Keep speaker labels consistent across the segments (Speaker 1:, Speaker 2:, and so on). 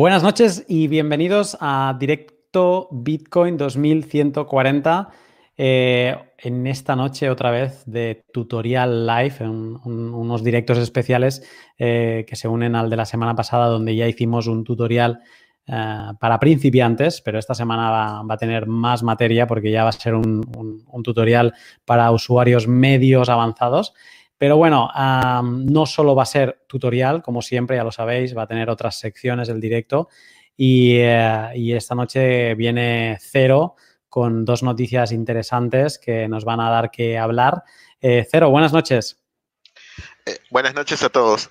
Speaker 1: Buenas noches y bienvenidos a Directo Bitcoin 2140. Eh, en esta noche otra vez de tutorial live, en unos directos especiales eh, que se unen al de la semana pasada donde ya hicimos un tutorial eh, para principiantes, pero esta semana va, a tener más materia porque ya va a ser un, tutorial para usuarios medios avanzados. Pero bueno, no solo va a ser tutorial, como siempre, ya lo sabéis, va a tener otras secciones del directo. Y, eh, esta noche viene Cero con dos noticias interesantes que nos van a dar que hablar. Eh, Cero, buenas noches.
Speaker 2: Eh, buenas noches a todos.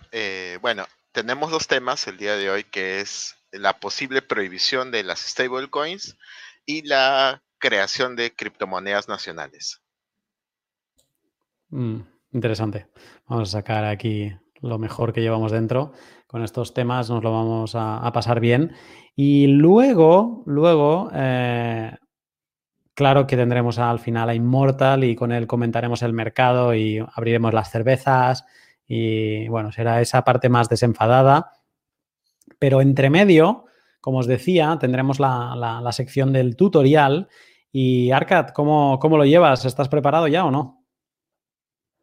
Speaker 2: bueno, tenemos dos temas el día de hoy, que es la posible prohibición de las stablecoins y la creación de criptomonedas nacionales.
Speaker 1: Mm. Interesante. Vamos a sacar aquí lo mejor que llevamos dentro. Con estos temas nos lo vamos a, pasar bien. Y luego, luego, eh, claro que tendremos al final a Immortal y con él comentaremos el mercado y abriremos las cervezas. Y bueno, será esa parte más desenfadada. Pero entre medio, como os decía, tendremos la, sección del tutorial. Y Arcad, ¿cómo, ¿cómo lo llevas? ¿Estás preparado ya o no?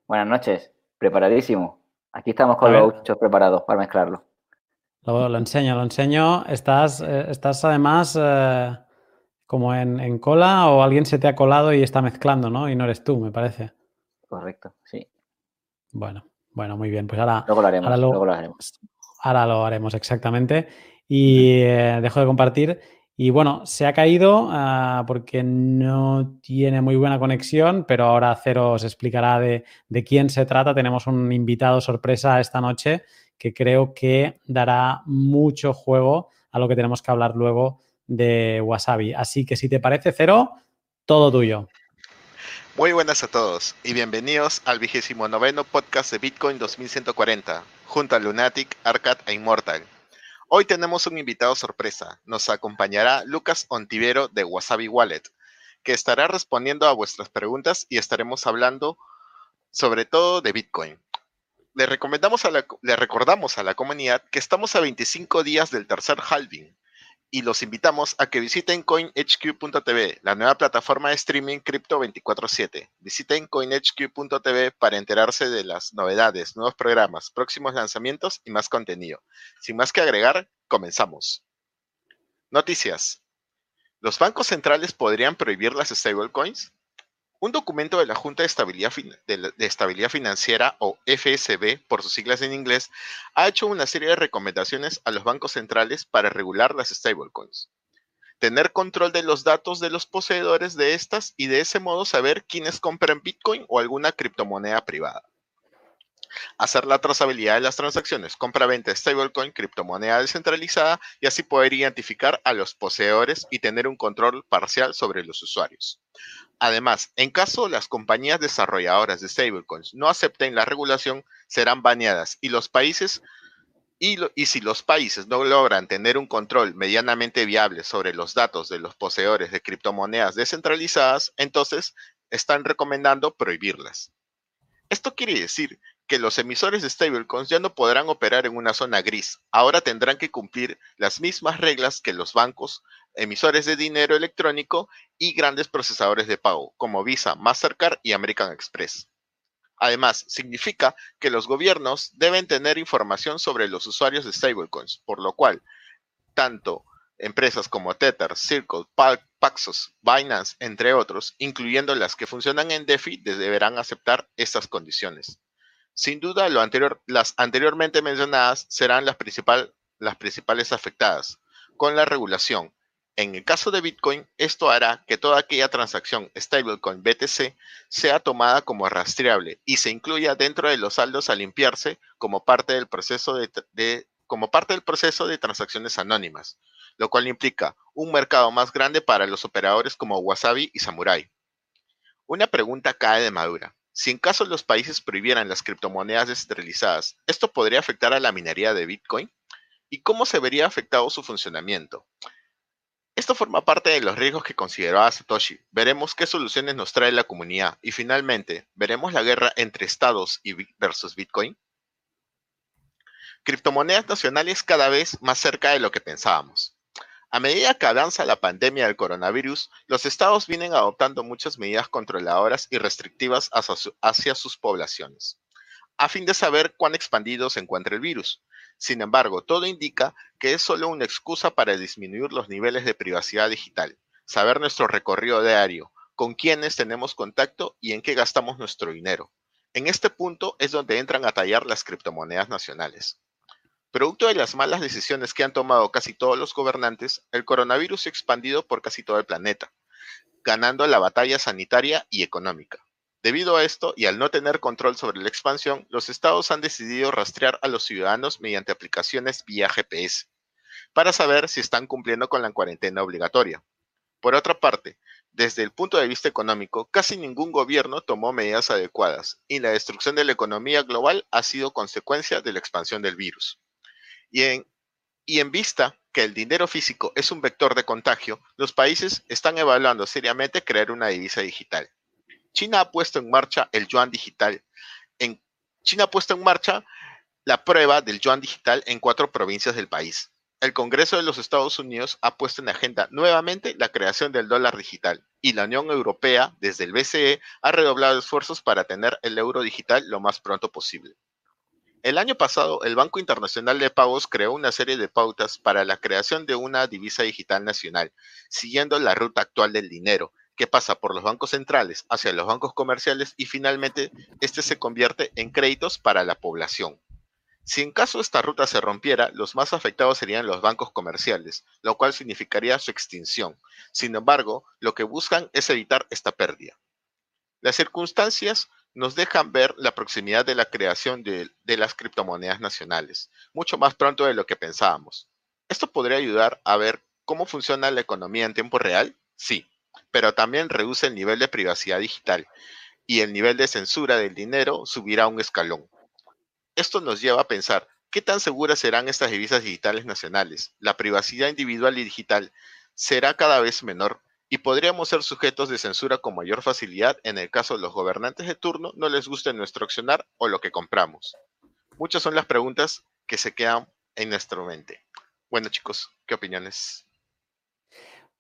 Speaker 3: Buenas noches, preparadísimo. Aquí estamos con los hechos preparados para mezclarlo.
Speaker 1: Lo, enseño, lo enseño. Estás, eh, estás además eh, como en, cola o alguien se te ha colado y está mezclando, ¿no? Y no eres tú, me parece.
Speaker 3: Correcto, sí.
Speaker 1: Bueno, bueno, muy bien. Pues ahora,
Speaker 3: luego lo haremos. Ahora lo, luego lo haremos.
Speaker 1: Ahora lo haremos, exactamente. Y eh, dejo de compartir. Y bueno, se ha caído ah, porque no tiene muy buena conexión, pero ahora Cero os explicará de, quién se trata. Tenemos un invitado sorpresa esta noche que creo que dará mucho juego a lo que tenemos que hablar luego de Wasabi. Así que si te parece, Cero, todo tuyo.
Speaker 2: Muy buenas a todos y bienvenidos al vigésimo noveno podcast de Bitcoin 2140, junto a Lunatic, Arcad e Immortal. Hoy tenemos un invitado sorpresa. Nos acompañará Lucas Ontivero de Wasabi Wallet, que estará respondiendo a vuestras preguntas y estaremos hablando sobre todo de Bitcoin. Le, recomendamos a le recordamos a la comunidad que estamos a 25 días del tercer halving y los invitamos a que visiten coinhq.tv, la nueva plataforma de streaming cripto 24/7. Visiten coinhq.tv para enterarse de las novedades, nuevos programas, próximos lanzamientos y más contenido. Sin más que agregar, comenzamos. Noticias. ¿Los bancos centrales podrían prohibir las stablecoins? Un documento de la Junta de Estabilidad, Financiera, o FSB por sus siglas en inglés, ha hecho una serie de recomendaciones a los bancos centrales para regular las stablecoins. Tener control de los datos de los poseedores de estas y de ese modo saber quiénes compran Bitcoin o alguna criptomoneda privada hacer la trazabilidad de las transacciones, compra-venta de stablecoin, criptomoneda descentralizada y así poder identificar a los poseedores y tener un control parcial sobre los usuarios. Además, en caso las compañías desarrolladoras de stablecoins no acepten la regulación, serán baneadas y los países y, y, si los países no logran tener un control medianamente viable sobre los datos de los poseedores de criptomonedas descentralizadas, entonces están recomendando prohibirlas. Esto quiere decir que los emisores de stablecoins ya no podrán operar en una zona gris. Ahora tendrán que cumplir las mismas reglas que los bancos, emisores de dinero electrónico y grandes procesadores de pago, como Visa, Mastercard y American Express. Además, significa que los gobiernos deben tener información sobre los usuarios de stablecoins, por lo cual, tanto empresas como Tether, Circle, Paxos, Binance, entre otros, incluyendo las que funcionan en DeFi, deberán aceptar estas condiciones. Sin duda, las anteriormente mencionadas serán las, las principales afectadas con la regulación. En el caso de Bitcoin, esto hará que toda aquella transacción stablecoin BTC sea tomada como rastreable y se incluya dentro de los saldos a limpiarse como parte del proceso de, como parte del proceso de transacciones anónimas, lo cual implica un mercado más grande para los operadores como Wasabi y Samurai. Una pregunta cae de madura. Si en caso los países prohibieran las criptomonedas descentralizadas, ¿esto podría afectar a la minería de Bitcoin? ¿Y cómo se vería afectado su funcionamiento? Esto forma parte de los riesgos que consideraba Satoshi. Veremos qué soluciones nos trae la comunidad y finalmente, ¿veremos la guerra entre estados y versus Bitcoin? Criptomonedas nacionales cada vez más cerca de lo que pensábamos. A medida que avanza la pandemia del coronavirus, los estados vienen adoptando muchas medidas controladoras y restrictivas hacia, sus poblaciones, a fin de saber cuán expandido se encuentra el virus. Sin embargo, todo indica que es solo una excusa para disminuir los niveles de privacidad digital, saber nuestro recorrido diario, con quiénes tenemos contacto y en qué gastamos nuestro dinero. En este punto es donde entran a tallar las criptomonedas nacionales. Producto de las malas decisiones que han tomado casi todos los gobernantes, el coronavirus se ha expandido por casi todo el planeta, ganando la batalla sanitaria y económica. Debido a esto y al no tener control sobre la expansión, los estados han decidido rastrear a los ciudadanos mediante aplicaciones vía GPS para saber si están cumpliendo con la cuarentena obligatoria. Por otra parte, desde el punto de vista económico, casi ningún gobierno tomó medidas adecuadas y la destrucción de la economía global ha sido consecuencia de la expansión del virus. Y en, vista que el dinero físico es un vector de contagio, los países están evaluando seriamente crear una divisa digital. China ha puesto en marcha el yuan digital. China ha puesto en marcha la prueba del yuan digital en cuatro provincias del país. El Congreso de los Estados Unidos ha puesto en agenda nuevamente la creación del dólar digital y la Unión Europea, desde el BCE, ha redoblado esfuerzos para tener el euro digital lo más pronto posible. El año pasado, el Banco Internacional de Pagos creó una serie de pautas para la creación de una divisa digital nacional, siguiendo la ruta actual del dinero, que pasa por los bancos centrales hacia los bancos comerciales y finalmente este se convierte en créditos para la población. Si en caso esta ruta se rompiera, los más afectados serían los bancos comerciales, lo cual significaría su extinción. Sin embargo, lo que buscan es evitar esta pérdida. Las circunstancias nos dejan ver la proximidad de la creación de, las criptomonedas nacionales, mucho más pronto de lo que pensábamos. ¿Esto podría ayudar a ver cómo funciona la economía en tiempo real? Sí, pero también reduce el nivel de privacidad digital y el nivel de censura del dinero subirá un escalón. Esto nos lleva a pensar, ¿qué tan seguras serán estas divisas digitales nacionales? La privacidad individual y digital será cada vez menor y podríamos ser sujetos de censura con mayor facilidad en el caso de los gobernantes de turno no les guste nuestro accionar o lo que compramos. Muchas son las preguntas que se quedan en nuestra mente. Bueno chicos, ¿qué opiniones?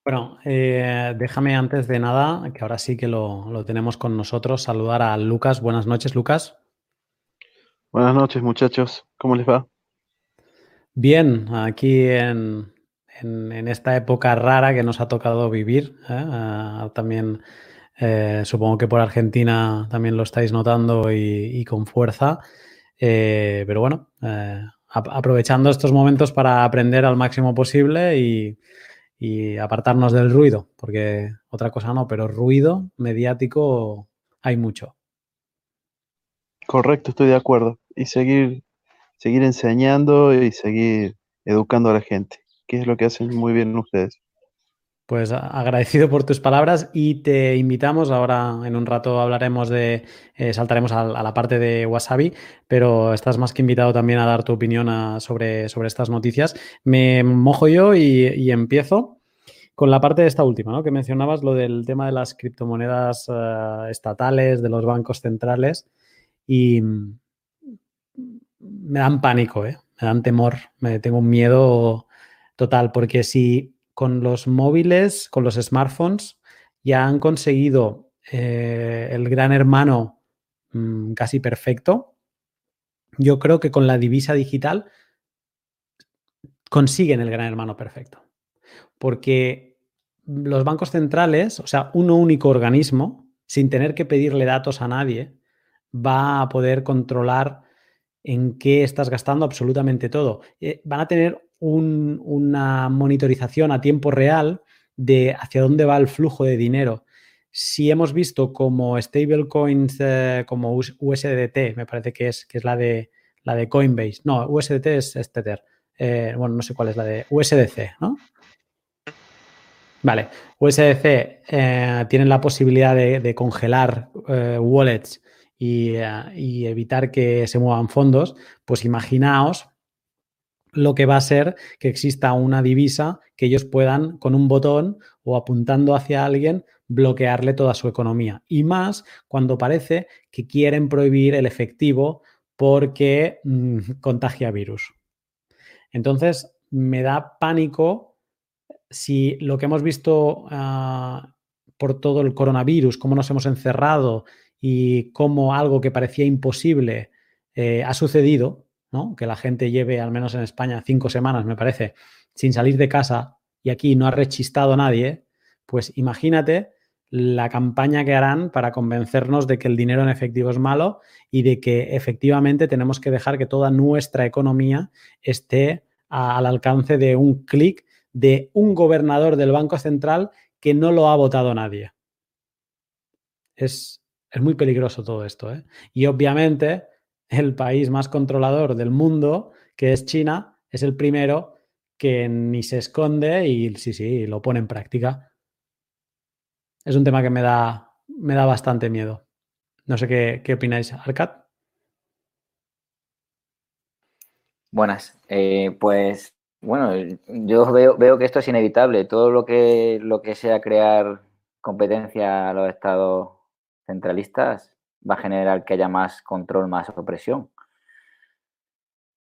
Speaker 1: Bueno, eh, déjame antes de nada, que ahora sí que lo, lo tenemos con nosotros, saludar a Lucas. Buenas noches, Lucas.
Speaker 4: Buenas noches, muchachos. ¿Cómo les va?
Speaker 1: Bien, aquí en, en, esta época rara que nos ha tocado vivir. ¿eh? Ah, también eh, supongo que por Argentina también lo estáis notando y, con fuerza. Eh, pero bueno, aprovechando estos momentos para aprender al máximo posible y, y, apartarnos del ruido, porque otra cosa no, pero ruido mediático hay mucho.
Speaker 4: Correcto, estoy de acuerdo. Y seguir, seguir enseñando y seguir educando a la gente que es lo que hacen muy bien ustedes.
Speaker 1: Pues agradecido por tus palabras y te invitamos, ahora en un rato hablaremos de, eh, saltaremos a, la parte de Wasabi, pero estás más que invitado también a dar tu opinión sobre, sobre estas noticias. Me mojo yo y, empiezo con la parte de esta última, ¿no? que mencionabas, lo del tema de las criptomonedas eh, estatales, de los bancos centrales, y me dan pánico, ¿eh? me dan temor, me tengo un miedo Total, porque si con los móviles, con los smartphones, ya han conseguido eh, el gran hermano mm, casi perfecto, yo creo que con la divisa digital consiguen el gran hermano perfecto. Porque los bancos centrales, o sea, un único organismo, sin tener que pedirle datos a nadie, va a poder controlar en qué estás gastando absolutamente todo. Eh, van a tener una monitorización a tiempo real de hacia dónde va el flujo de dinero. Si hemos visto como stablecoins eh, como USDT, me parece que es, que es la, de, la de Coinbase. No, USDT es, Tether. Eh, bueno, no sé cuál es la de USDC, ¿no? Vale, USDC eh, tienen la posibilidad de, congelar wallets y, evitar que se muevan fondos. Pues imaginaos lo que va a ser que exista una divisa que ellos puedan con un botón o apuntando hacia alguien bloquearle toda su economía. Y más cuando parece que quieren prohibir el efectivo porque mm, contagia virus. Entonces, me da pánico si lo que hemos visto ah, por todo el coronavirus, cómo nos hemos encerrado y cómo algo que parecía imposible eh, ha sucedido, que la gente lleve, al menos en España, cinco semanas, me parece, sin salir de casa y aquí no ha rechistado nadie, pues imagínate la campaña que harán para convencernos de que el dinero en efectivo es malo y de que efectivamente tenemos que dejar que toda nuestra economía esté al alcance de un clic de un gobernador del Banco Central que no lo ha votado nadie. Es, es muy peligroso todo esto. ¿eh? Y obviamente el país más controlador del mundo, que es China, es el primero que ni se esconde y sí, sí, lo pone en práctica es un tema que me da, me da bastante miedo. No sé qué, qué opináis, Arcad.
Speaker 3: Buenas. Eh, pues bueno, yo veo, veo, que esto es inevitable. Todo lo que, lo que sea crear competencia a los estados centralistas va a generar que haya más control, más opresión.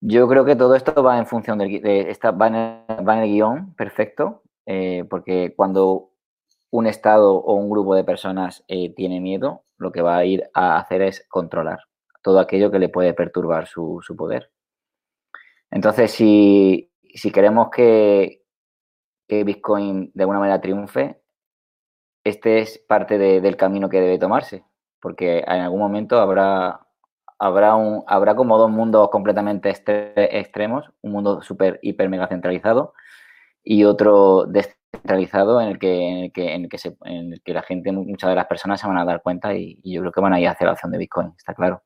Speaker 3: Yo creo que todo esto va en función del de, esta, va, en el, guion perfecto, eh, porque cuando un Estado o un grupo de personas eh, tiene miedo, lo que va a ir a hacer es controlar todo aquello que le puede perturbar su, poder. Entonces, si, queremos que, Bitcoin de alguna manera triunfe, este es parte del camino que debe tomarse, porque en algún momento habrá, habrá, un, habrá como dos mundos completamente extremos, un mundo súper, hiper, mega centralizado y otro de centralizado en el que, en el que, en el que, se, en el que la gente, muchas de las personas se van a dar cuenta y, yo creo que van a ir hacia la opción de Bitcoin, está claro.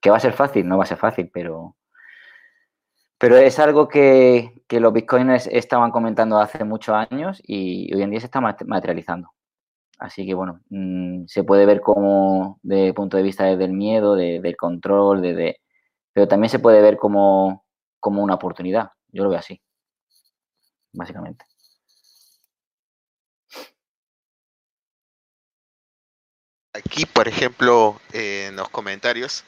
Speaker 3: ¿Que va a ser fácil? No va a ser fácil, pero, pero es algo que, que los bitcoiners estaban comentando hace muchos años y hoy en día se está materializando. Así que bueno, mm, se puede ver como de punto de vista del miedo, del control, de, pero también se puede ver como, como una oportunidad. Yo lo veo así, básicamente.
Speaker 2: Aquí, por ejemplo, en los comentarios,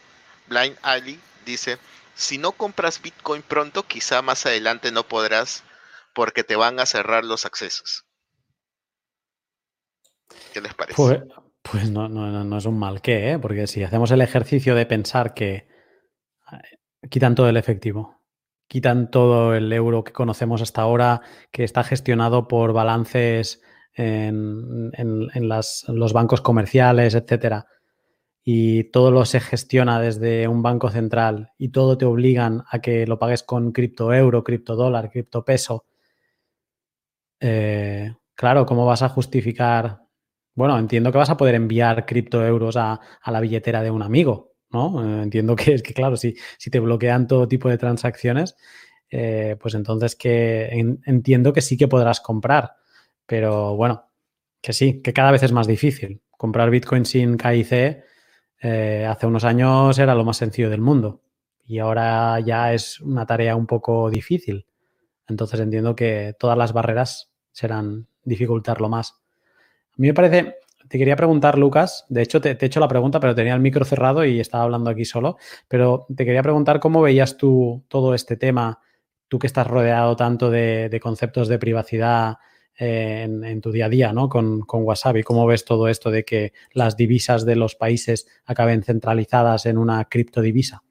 Speaker 2: Blind Ali dice, si no compras Bitcoin pronto, quizá más adelante no podrás porque te van a cerrar los accesos. ¿Qué les parece?
Speaker 1: Pues, pues no, no, es un mal qué, ¿eh? porque si hacemos el ejercicio de pensar que eh, quitan todo el efectivo, quitan todo el euro que conocemos hasta ahora, que está gestionado por balances en, los bancos comerciales, etcétera, y todo lo se gestiona desde un banco central y todo te obligan a que lo pagues con cripto euro, cripto dólar, cripto peso, eh, claro, ¿cómo vas a justificar? Bueno, entiendo que vas a poder enviar cripto euros a, la billetera de un amigo, ¿no? Eh, entiendo que es que, claro, si, si te bloquean todo tipo de transacciones, eh, pues entonces que entiendo que sí que podrás comprar. Pero bueno, que sí, que cada vez es más difícil. Comprar Bitcoin sin KIC eh, hace unos años era lo más sencillo del mundo y ahora ya es una tarea un poco difícil. Entonces entiendo que todas las barreras serán dificultarlo más. A mí me parece, te quería preguntar, Lucas, de hecho te, he hecho la pregunta, pero tenía el micro cerrado y estaba hablando aquí solo, pero te quería preguntar cómo veías tú todo este tema, tú que estás rodeado tanto de conceptos de privacidad, en, tu día a día ¿no? con, con Wasabi? ¿Cómo ves todo esto de que las divisas de los países acaben centralizadas en una criptodivisa?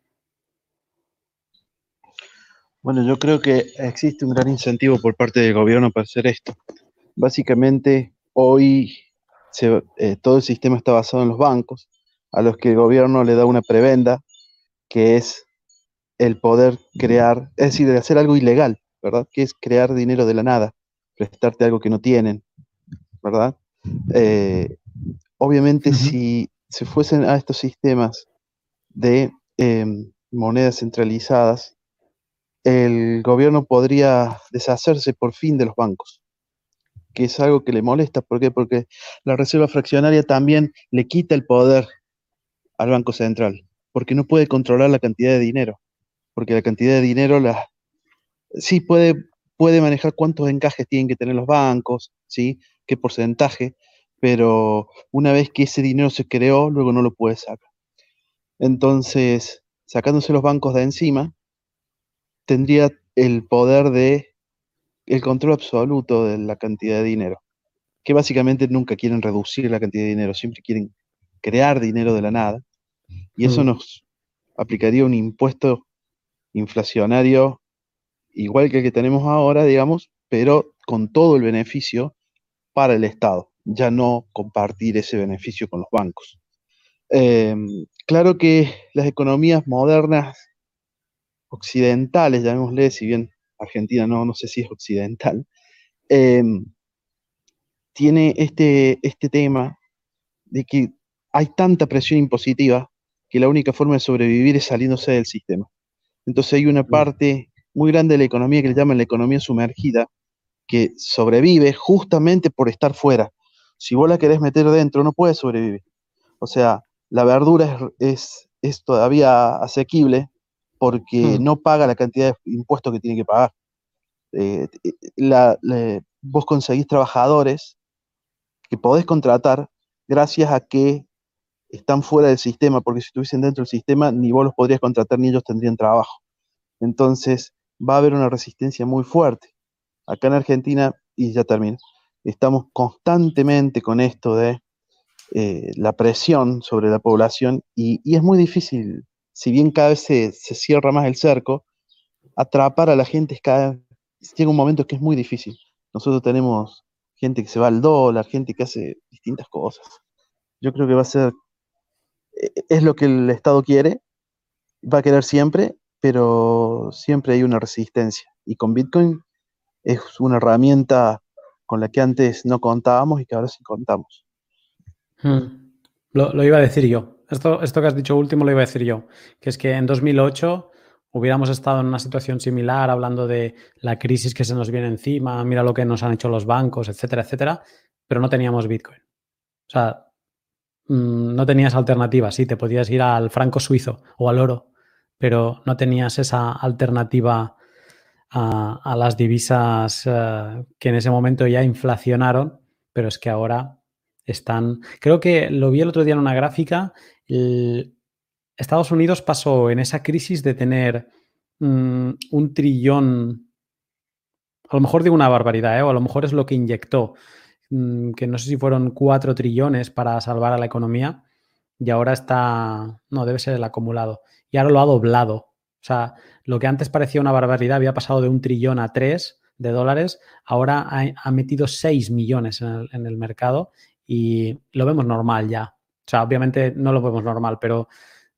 Speaker 4: Bueno, yo creo que existe un gran incentivo por parte del gobierno para hacer esto. Básicamente, hoy eh, todo el sistema está basado en los bancos, a los que el gobierno le da una prebenda, que es el poder crear, es decir, de hacer algo ilegal, ¿verdad? Que es crear dinero de la nada prestarte algo que no tienen, ¿verdad? Eh, obviamente si se fuesen a estos sistemas de em, monedas centralizadas, el gobierno podría deshacerse por fin de los bancos, que es algo que le molesta. ¿Por qué? Porque la reserva fraccionaria también le quita el poder al Banco Central, porque no puede controlar la cantidad de dinero, porque la cantidad de dinero la, sí puede puede manejar cuántos encajes tienen que tener los bancos, ¿sí? qué porcentaje, pero una vez que ese dinero se creó, luego no lo puede sacar. Entonces, sacándose los bancos de encima, tendría el poder de el control absoluto de la cantidad de dinero, que básicamente nunca quieren reducir la cantidad de dinero, siempre quieren crear dinero de la nada, y eso
Speaker 1: Mm.
Speaker 4: nos aplicaría un impuesto inflacionario igual que el que tenemos ahora, digamos, pero con todo el beneficio para el Estado, ya no compartir ese beneficio con los bancos. Eh, claro que las economías modernas occidentales, llamémosle, si bien Argentina no, no sé si es occidental, eh, tiene este, este tema de que hay tanta presión impositiva que la única forma de sobrevivir es saliéndose del sistema. Entonces hay una parte muy grande de la economía que le llaman la economía sumergida, que sobrevive justamente por estar fuera. Si vos la querés meter dentro, no puedes sobrevivir. O sea, la verdura es, es, es todavía asequible porque
Speaker 1: Hmm.
Speaker 4: no paga la cantidad de impuestos que tiene que pagar. Eh, la- la- vos conseguís trabajadores que podés contratar gracias a que están fuera del sistema, porque si estuviesen dentro del sistema, ni vos los podrías contratar ni ellos tendrían trabajo. Entonces, va a haber una resistencia muy fuerte. Acá en Argentina, y ya termino, estamos constantemente con esto de eh, la presión sobre la población y, y es muy difícil, si bien cada vez se, cierra más el cerco, atrapar a la gente es cada llega un momento que es muy difícil. Nosotros tenemos gente que se va al dólar, gente que hace distintas cosas. Yo creo que va a ser, eh, es lo que el Estado quiere, va a querer siempre, pero siempre hay una resistencia. Y con Bitcoin es una herramienta con la que antes no contábamos y que ahora sí contamos.
Speaker 1: Hmm. Lo iba a decir yo. Esto, esto que has dicho último lo iba a decir yo. Que es que en 2008 hubiéramos estado en una situación similar hablando de la crisis que se nos viene encima, mira lo que nos han hecho los bancos, etcétera, etcétera, pero no teníamos Bitcoin. O sea, mm, no tenías alternativa. Sí, te podías ir al franco suizo o al oro, pero no tenías esa alternativa a, las divisas eh, que en ese momento ya inflacionaron, pero es que ahora están. Creo que lo vi el otro día en una gráfica. El- Estados Unidos pasó en esa crisis de tener mm, un trillón. A lo mejor digo una barbaridad, ¿eh? o a lo mejor es lo que inyectó, mm, que no sé si fueron cuatro trillones para salvar a la economía, y ahora está. No, debe ser el acumulado. Y ahora lo ha doblado. O sea, lo que antes parecía una barbaridad había pasado de un trillón a tres de dólares, ahora ha, metido 6 millones en el mercado y lo vemos normal ya. Sea, obviamente no lo vemos normal, pero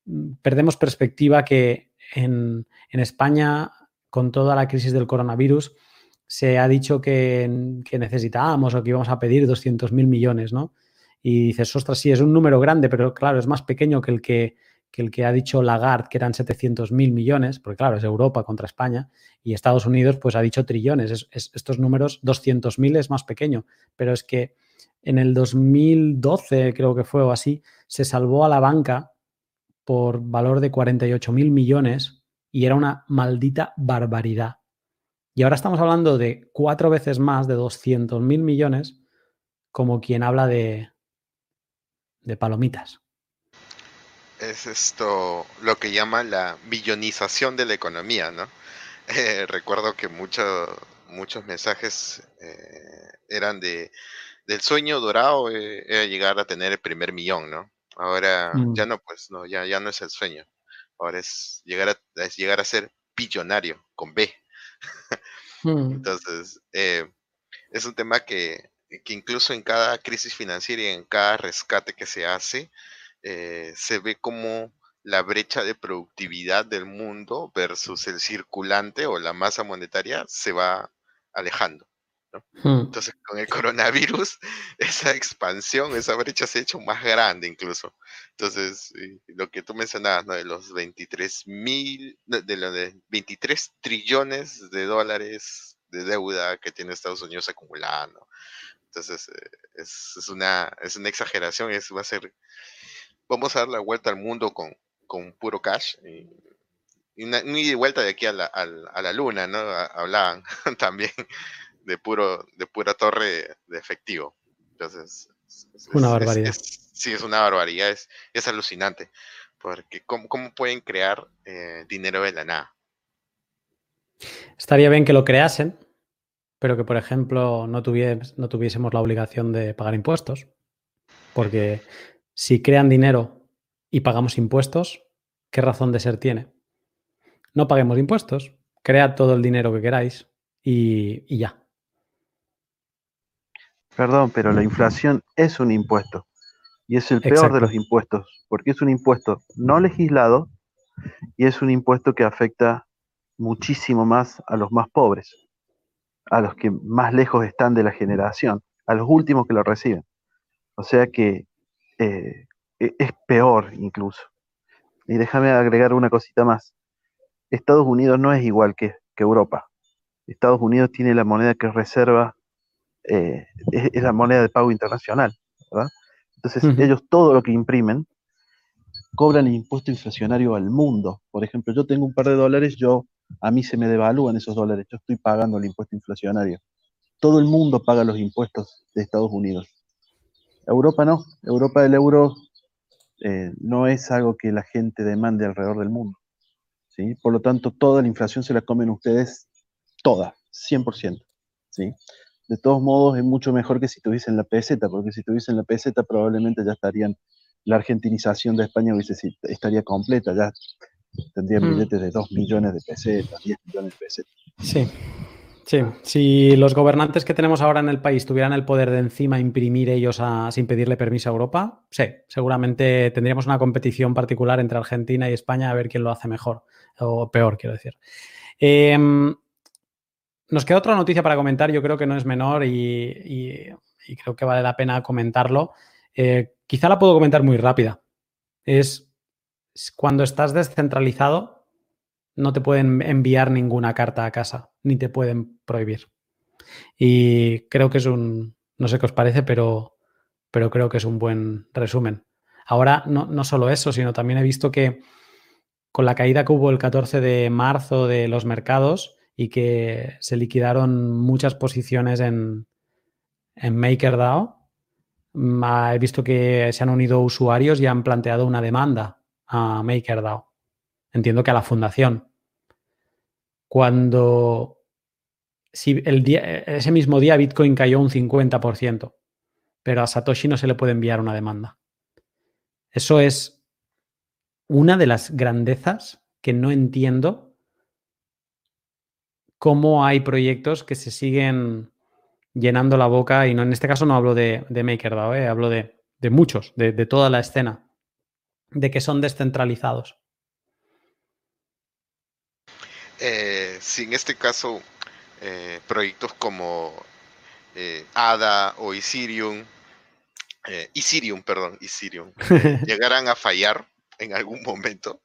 Speaker 1: mm, perdemos perspectiva que en, en España, con toda la crisis del coronavirus, se ha dicho que, que necesitábamos o que íbamos a pedir 200 mil millones, ¿no? Y dices, ostras, sí, es un número grande, pero claro, es más pequeño que el que, que, el que ha dicho Lagarde, que eran 700 mil millones, porque claro, es Europa contra España, y Estados Unidos pues ha dicho trillones. Es, es, estos números, 200 mil es más pequeño, pero es que en el 2012, creo que fue o así, se salvó a la banca por valor de 48 mil millones y era una maldita barbaridad. Y ahora estamos hablando de cuatro veces más, de 200 mil millones, como quien habla de, de palomitas.
Speaker 2: Es esto lo que llaman la millonización de la economía, ¿no? Eh, recuerdo que mucho, muchos mensajes eh, eran de del sueño dorado eh, era llegar a tener el primer millón, ¿no? Ahora
Speaker 1: Mm.
Speaker 2: ya no, pues no, ya, ya no es el sueño. Ahora es llegar a, es llegar a ser billonario con B.
Speaker 1: Mm.
Speaker 2: Entonces, eh, es un tema que, que incluso en cada crisis financiera y en cada rescate que se hace, eh, se ve como la brecha de productividad del mundo versus el circulante o la masa monetaria se va alejando.
Speaker 1: Mm.
Speaker 2: Entonces, con el coronavirus, esa expansión, esa brecha se ha hecho más grande incluso. Entonces, lo que tú mencionabas, ¿no? De los 23 mil, de, de lo de 23 trillones de dólares de deuda que tiene Estados Unidos acumulada, ¿no? Entonces, eh, es, es una, es una exageración, es, va a ser, vamos a dar la vuelta al mundo con, con puro cash. Y, y una, y vuelta de aquí a la, a la luna, ¿no? A- Hablaban también de puro de pura torre de efectivo. Entonces, es- es-
Speaker 1: Una
Speaker 2: es-
Speaker 1: barbaridad.
Speaker 2: es- sí, es una barbaridad, es, es alucinante. Porque ¿cómo, pueden crear eh, dinero de la nada?
Speaker 1: Estaría bien que lo creasen, pero que, por ejemplo, no, no tuviésemos la obligación de pagar impuestos. Porque si crean dinero y pagamos impuestos, ¿qué razón de ser tiene? No paguemos impuestos, cread todo el dinero que queráis y, ya.
Speaker 4: Perdón, pero la inflación es un impuesto. Y es el peor de los impuestos, porque es un impuesto no legislado y es un impuesto que afecta muchísimo más a los más pobres a los que más lejos están de la generación, a los últimos que lo reciben. O sea que eh, e-, es peor incluso. Y déjame agregar una cosita más. Estados Unidos no es igual que, Europa. Estados Unidos tiene la moneda que reserva, eh, es, la moneda de pago internacional, ¿verdad? Entonces ellos todo lo que imprimen cobran el impuesto inflacionario al mundo. Por ejemplo, yo tengo un par de dólares, yo a mí se me devalúan esos dólares, yo estoy pagando el impuesto inflacionario. Todo el mundo paga los impuestos de Estados Unidos. Europa no, Europa del euro eh, no es algo que la gente demande alrededor del mundo. ¿sí? Por lo tanto, toda la inflación se la comen ustedes, toda, 100%. ¿sí? De todos modos, es mucho mejor que si tuviesen la peseta, porque si tuviesen la peseta probablemente ya estarían, la argentinización de España hubiese, estaría completa, ya tendrían mm. billetes de 2 millones de pesetas, 10 millones de pesetas.
Speaker 1: Sí. Sí, si los gobernantes que tenemos ahora en el país tuvieran el poder de encima imprimir ellos sin pedirle permiso a Europa, sí, seguramente tendríamos una competición particular entre Argentina y España a ver quién lo hace mejor o peor, quiero decir. Em, nos queda otra noticia para comentar, yo creo que no es menor y, creo que vale la pena comentarlo. Eh, quizá la puedo comentar muy rápida. Es cuando estás descentralizado, no te pueden enviar ninguna carta a casa, ni te pueden prohibir. Y creo que es un, no sé qué os parece, pero, pero creo que es un buen resumen. Ahora, no, no solo eso, sino también he visto que con la caída que hubo el 14 de marzo de los mercados y que se liquidaron muchas posiciones en, MakerDAO, mm, he visto que se han unido usuarios y han planteado una demanda a MakerDAO. Entiendo que a la fundación. Cuando si el día, ese mismo día Bitcoin cayó un 50%, pero a Satoshi no se le puede enviar una demanda. Eso es una de las grandezas que no entiendo cómo hay proyectos que se siguen llenando la boca, y no en este caso no hablo de, MakerDAO, eh, hablo de, muchos, de, toda la escena, de que son descentralizados.
Speaker 2: Eh, si en este caso eh, proyectos como ADA o Ethereum, Ethereum, perdón, Ethereum, llegaran a fallar en algún momento,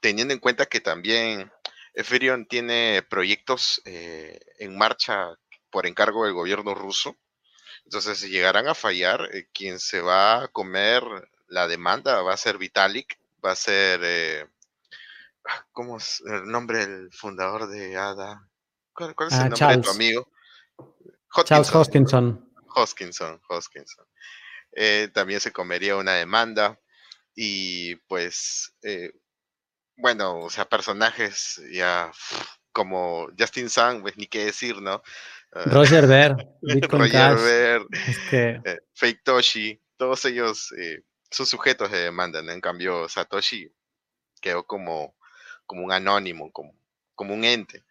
Speaker 2: teniendo en cuenta que también Ethereum tiene proyectos en marcha por encargo del gobierno ruso, entonces si llegarán a fallar, quien se va a comer la demanda va a ser Vitalik, va a ser, eh, ah, ¿cómo es el nombre del fundador de ADA? ¿Cuál, es el ah, nombre de tu amigo?
Speaker 1: Charles Hoskinson.
Speaker 2: Hoskinson, Hoskinson. Eh, también se comería una demanda y pues, eh, bueno, o sea, personajes ya como Justin Sun, pues ni qué decir, ¿no?
Speaker 1: Roger Ver,
Speaker 2: Roger Ver, Fake Toshi, todos ellos son sujetos de demanda, En cambio, Satoshi quedó como, como un anónimo, como, como un ente.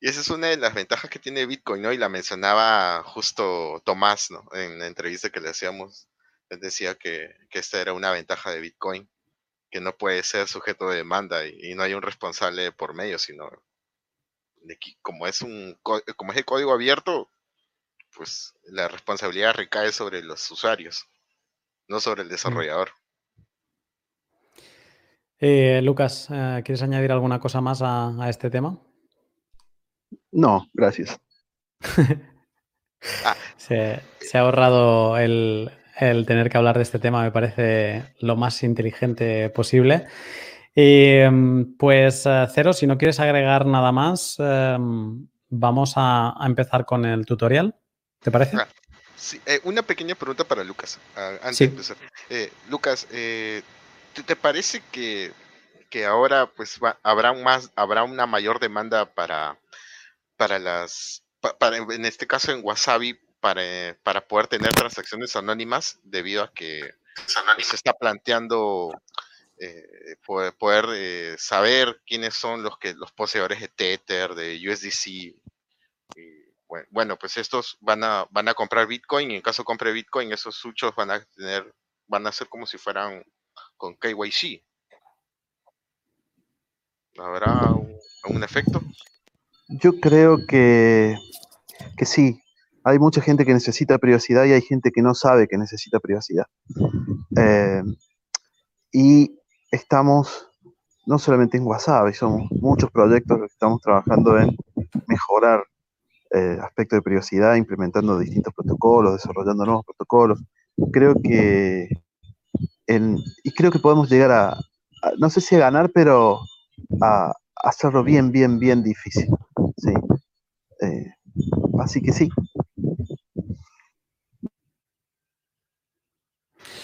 Speaker 2: Y esa es una de las ventajas que tiene Bitcoin, ¿no? Y la mencionaba justo Tomás, ¿no? En la entrevista que le hacíamos, él decía que, esta era una ventaja de Bitcoin, que no puede ser sujeto de demanda y, no hay un responsable por medio, sino como es un como es el código abierto, pues la responsabilidad recae sobre los usuarios no sobre el mm. desarrollador.
Speaker 1: Eh, Lucas, eh, ¿quieres añadir alguna cosa más a, este tema?
Speaker 4: No, gracias.
Speaker 1: Ah. se, ha ahorrado el, tener que hablar de este tema, me parece lo más inteligente posible. Em, pues, eh, Cero, si no quieres agregar nada más, em, vamos a, empezar con el tutorial. ¿Te parece?
Speaker 2: Eh, una pequeña pregunta para Lucas, ah, antes de empezar. Eh, Lucas, te, parece que, ahora pues habrá más, habrá una mayor demanda para, para las, en este caso en Wasabi, para, para poder tener transacciones anónimas debido a que se está planteando eh, poder, eh, saber quiénes son los que los poseedores de Tether, de USDC. bueno, pues estos van a, van a comprar Bitcoin y en caso compre Bitcoin, esos suchos van a tener, van a ser como si fueran con KYC. ¿Habrá algún efecto?
Speaker 4: Yo creo que, que sí. Hay mucha gente que necesita privacidad y hay gente que no sabe que necesita privacidad. Eh, y estamos no solamente en WhatsApp, somos muchos proyectos que estamos trabajando en mejorar eh, aspectos de privacidad, implementando distintos protocolos, desarrollando nuevos protocolos. Creo que y creo que podemos llegar a, no sé si a ganar, pero a, hacerlo bien, bien, bien difícil. Sí. Eh, así que sí.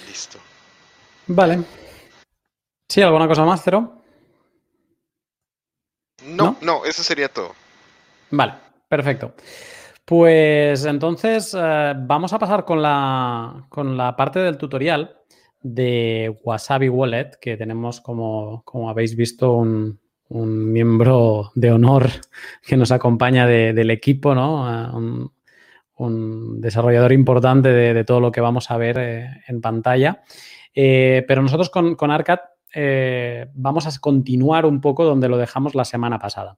Speaker 2: Listo.
Speaker 1: Vale. ¿Sí? ¿Alguna cosa más, Cero?
Speaker 2: No, no, eso sería todo.
Speaker 1: Vale, perfecto. Pues entonces eh, vamos a pasar con la, con la parte del tutorial de Wasabi Wallet, que tenemos, como, como habéis visto, un, miembro de honor que nos acompaña del equipo, ¿no? Un, desarrollador importante de, todo lo que vamos a ver eh, en pantalla. Eh, pero nosotros con, Arcat eh, vamos a continuar un poco donde lo dejamos la semana pasada.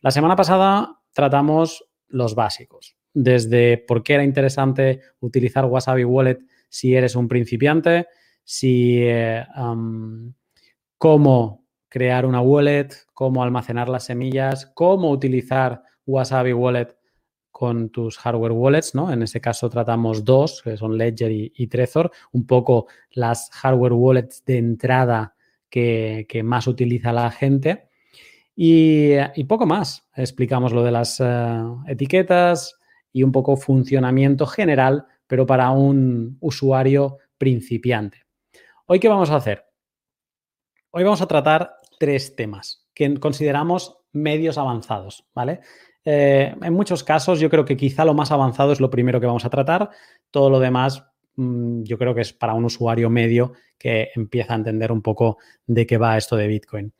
Speaker 1: La semana pasada tratamos los básicos, desde por qué era interesante utilizar Wasabi Wallet si eres un principiante, si cómo crear una wallet, cómo almacenar las semillas, cómo utilizar Wasabi Wallet con tus hardware wallets, ¿no? En este caso tratamos dos, que son Ledger y, Trezor, un poco las hardware wallets de entrada que, más utiliza la gente. Y, poco más. Explicamos lo de las eh, etiquetas y un poco funcionamiento general, pero para un usuario principiante. Hoy, ¿qué vamos a hacer? Hoy vamos a tratar tres temas que consideramos medios avanzados, ¿vale? Eh, en muchos casos, yo creo que quizá lo más avanzado es lo primero que vamos a tratar. Todo lo demás, mm, yo creo que es para un usuario medio que empieza a entender un poco de qué va esto de Bitcoin.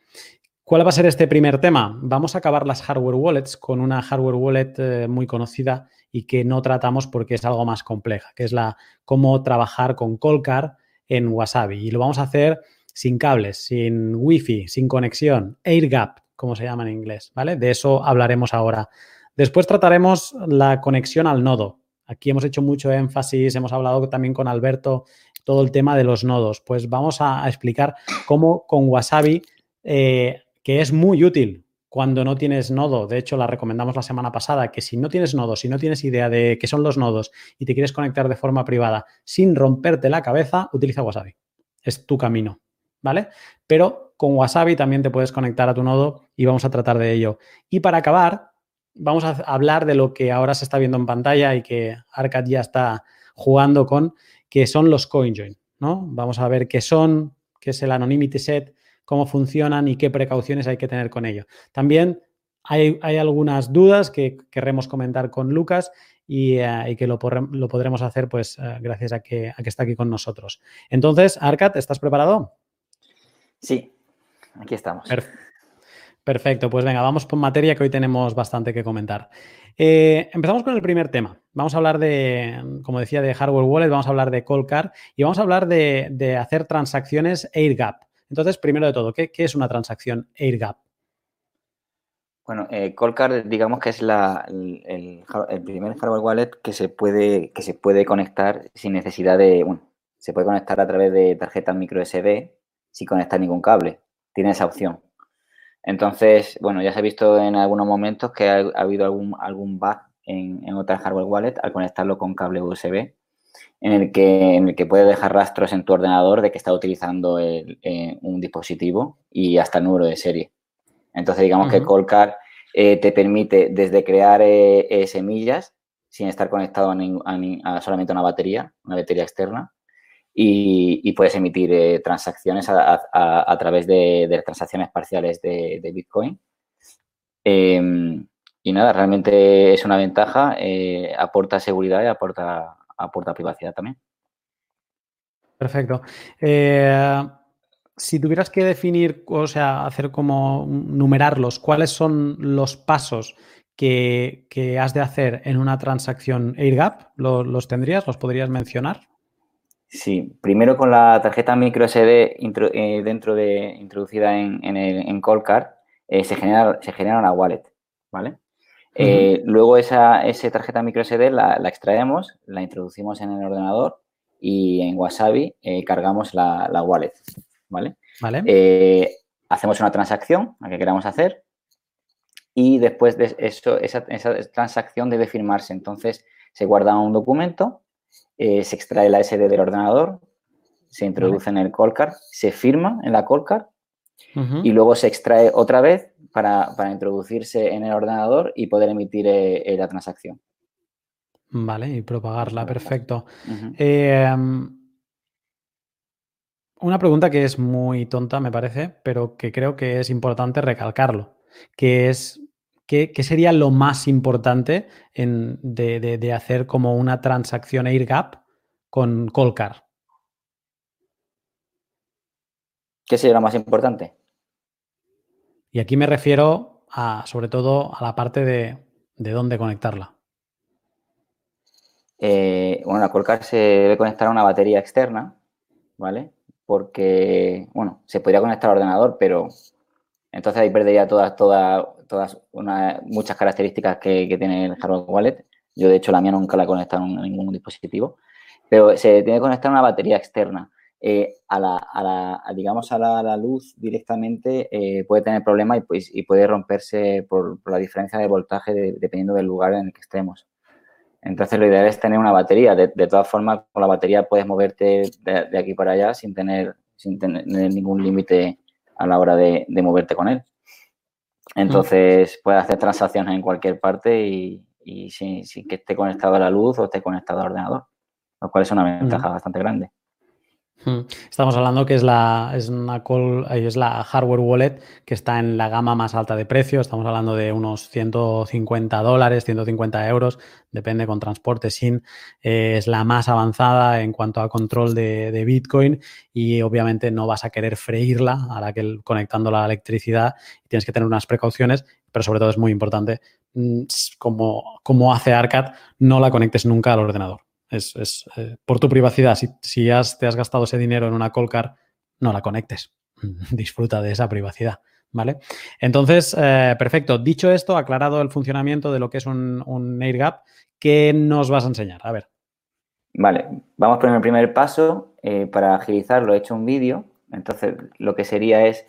Speaker 1: ¿Cuál va a ser este primer tema? Vamos a acabar las hardware wallets con una hardware wallet eh, muy conocida y que no tratamos porque es algo más compleja, que es la cómo trabajar con Colcar en Wasabi. Y lo vamos a hacer sin cables, sin wifi, sin conexión, air gap, como se llama en inglés, ¿vale? De eso hablaremos ahora. Después trataremos la conexión al nodo. Aquí hemos hecho mucho énfasis, hemos hablado también con Alberto todo el tema de los nodos. Pues vamos a, explicar cómo con Wasabi, eh, que es muy útil cuando no tienes nodo, de hecho la recomendamos la semana pasada, que si no tienes nodo, si no tienes idea de qué son los nodos y te quieres conectar de forma privada sin romperte la cabeza, utiliza Wasabi. Es tu camino, ¿vale? Pero con Wasabi también te puedes conectar a tu nodo y vamos a tratar de ello. Y para acabar, vamos a hablar de lo que ahora se está viendo en pantalla y que Arcad ya está jugando con, que son los CoinJoin, ¿no? Vamos a ver qué son, qué es el Anonymity Set, cómo funcionan y qué precauciones hay que tener con ello. También hay, algunas dudas que querremos comentar con Lucas y, eh, que lo, podremos hacer pues eh, gracias a que, a que, está aquí con nosotros. Entonces, Arcat, ¿estás preparado?
Speaker 3: Sí, aquí estamos.
Speaker 1: Perfecto, pues venga, vamos por materia que hoy tenemos bastante que comentar. Eh, empezamos con el primer tema. Vamos a hablar de, como decía, de hardware wallet, vamos a hablar de Coldcard y vamos a hablar de, de hacer transacciones AirGap. Entonces, primero de todo, ¿qué, es una transacción AirGap?
Speaker 3: Bueno, eh, Colcard, digamos que es el, primer hardware wallet que se puede que se puede conectar sin necesidad de, bueno, se puede conectar a través de tarjetas micro SD sin conectar ningún cable. Tiene esa opción. Entonces, bueno, ya se ha visto en algunos momentos que ha, habido algún, algún bug en, en otras hardware wallet al conectarlo con cable USB en el que, en el que puedes dejar rastros en tu ordenador de que está utilizando eh, un dispositivo y hasta el número de serie. Entonces, digamos que Colcar eh, te permite desde crear eh, semillas sin estar conectado a, solamente a una batería, una batería externa, y, puedes emitir eh, transacciones a, través de, transacciones parciales de, Bitcoin. Em, y nada, realmente es una ventaja, eh, aporta seguridad y aporta, aporta privacidad también.
Speaker 1: Perfecto. Eh, si tuvieras que definir, o sea, hacer como numerarlos, ¿cuáles son los pasos que, has de hacer en una transacción AirGap? ¿Los, ¿Los tendrías? ¿Los podrías mencionar?
Speaker 3: Sí, primero con la tarjeta micro SD eh, dentro de, introducida en, en, el, en eh, se, genera, se genera una wallet, ¿vale? Eh, luego esa, tarjeta micro SD la, extraemos, la introducimos en el ordenador y en Wasabi cargamos la, wallet, ¿vale?
Speaker 1: Vale.
Speaker 3: hacemos una transacción, la que queramos hacer, y después de eso, esa, esa transacción debe firmarse. Entonces, se guarda un documento eh, se extrae la SD del ordenador, se introduce en el call se firma en la call y luego se extrae otra vez para, introducirse en el ordenador y poder emitir eh, eh, la transacción.
Speaker 1: Vale, y propagarla, perfecto. Em, una pregunta que es muy tonta, me parece, pero que creo que es importante recalcarlo, que es ¿qué, sería lo más importante de, hacer como una transacción AirGap con Colcar?
Speaker 3: ¿Qué sería lo más importante?
Speaker 1: Y aquí me refiero a, sobre todo, a la parte de, dónde conectarla.
Speaker 3: Eh, bueno, la Colcar se debe conectar a una batería externa, ¿vale? Porque, bueno, se podría conectar al ordenador, pero entonces ahí perdería todas, todas, todas muchas características que, tiene el hardware wallet. Yo, de hecho, la mía nunca la he conectado a ningún dispositivo. Pero se tiene que conectar una batería externa. Eh, a, la, digamos, a la, luz directamente eh, puede tener problemas y, pues, y puede romperse por, la diferencia de voltaje dependiendo del lugar en el que estemos. Entonces, lo ideal es tener una batería. De, todas formas, con la batería puedes moverte de, aquí para allá sin tener, sin tener ningún límite a la hora de, moverte con él. Entonces, puedes hacer transacciones en cualquier parte y, sin, que esté conectado a la luz o esté conectado al ordenador, lo cual es una ventaja bastante grande.
Speaker 1: Estamos hablando que es la, es una es la hardware wallet que está en la gama más alta de precio. Estamos hablando de unos 150 dólares, 150 euros, depende con transporte sin. Eh, es la más avanzada en cuanto a control de, Bitcoin y obviamente no vas a querer freírla a la que conectando la electricidad. Tienes que tener unas precauciones, pero sobre todo es muy importante, mm, como, como hace Arcad, no la conectes nunca al ordenador. Es, eh, por tu privacidad. Si, te has gastado ese dinero en una Colcar, no la conectes. Disfruta de esa privacidad. ¿Vale? Entonces, eh, perfecto. Dicho esto, aclarado el funcionamiento de lo que es un, un AirGap, ¿qué nos vas a enseñar? A ver.
Speaker 3: Vale, vamos por el primer paso. Eh, para agilizarlo he hecho un vídeo. Entonces, lo que sería es,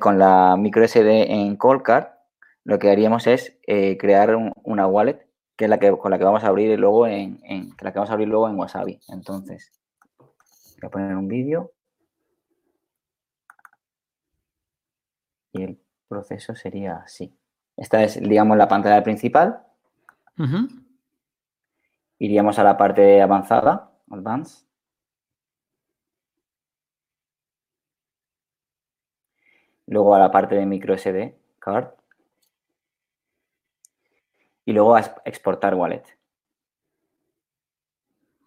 Speaker 3: con la micro SD en Colcar, lo que haríamos es crear una wallet que es la que con la que vamos a abrir luego en, la que vamos a abrir luego en Wasabi. Entonces, voy a poner un vídeo. Y el proceso sería así. Esta es, digamos, la pantalla principal. Iríamos a la parte avanzada, Advanced. Luego a la parte de micro SD, card y luego a exportar wallet.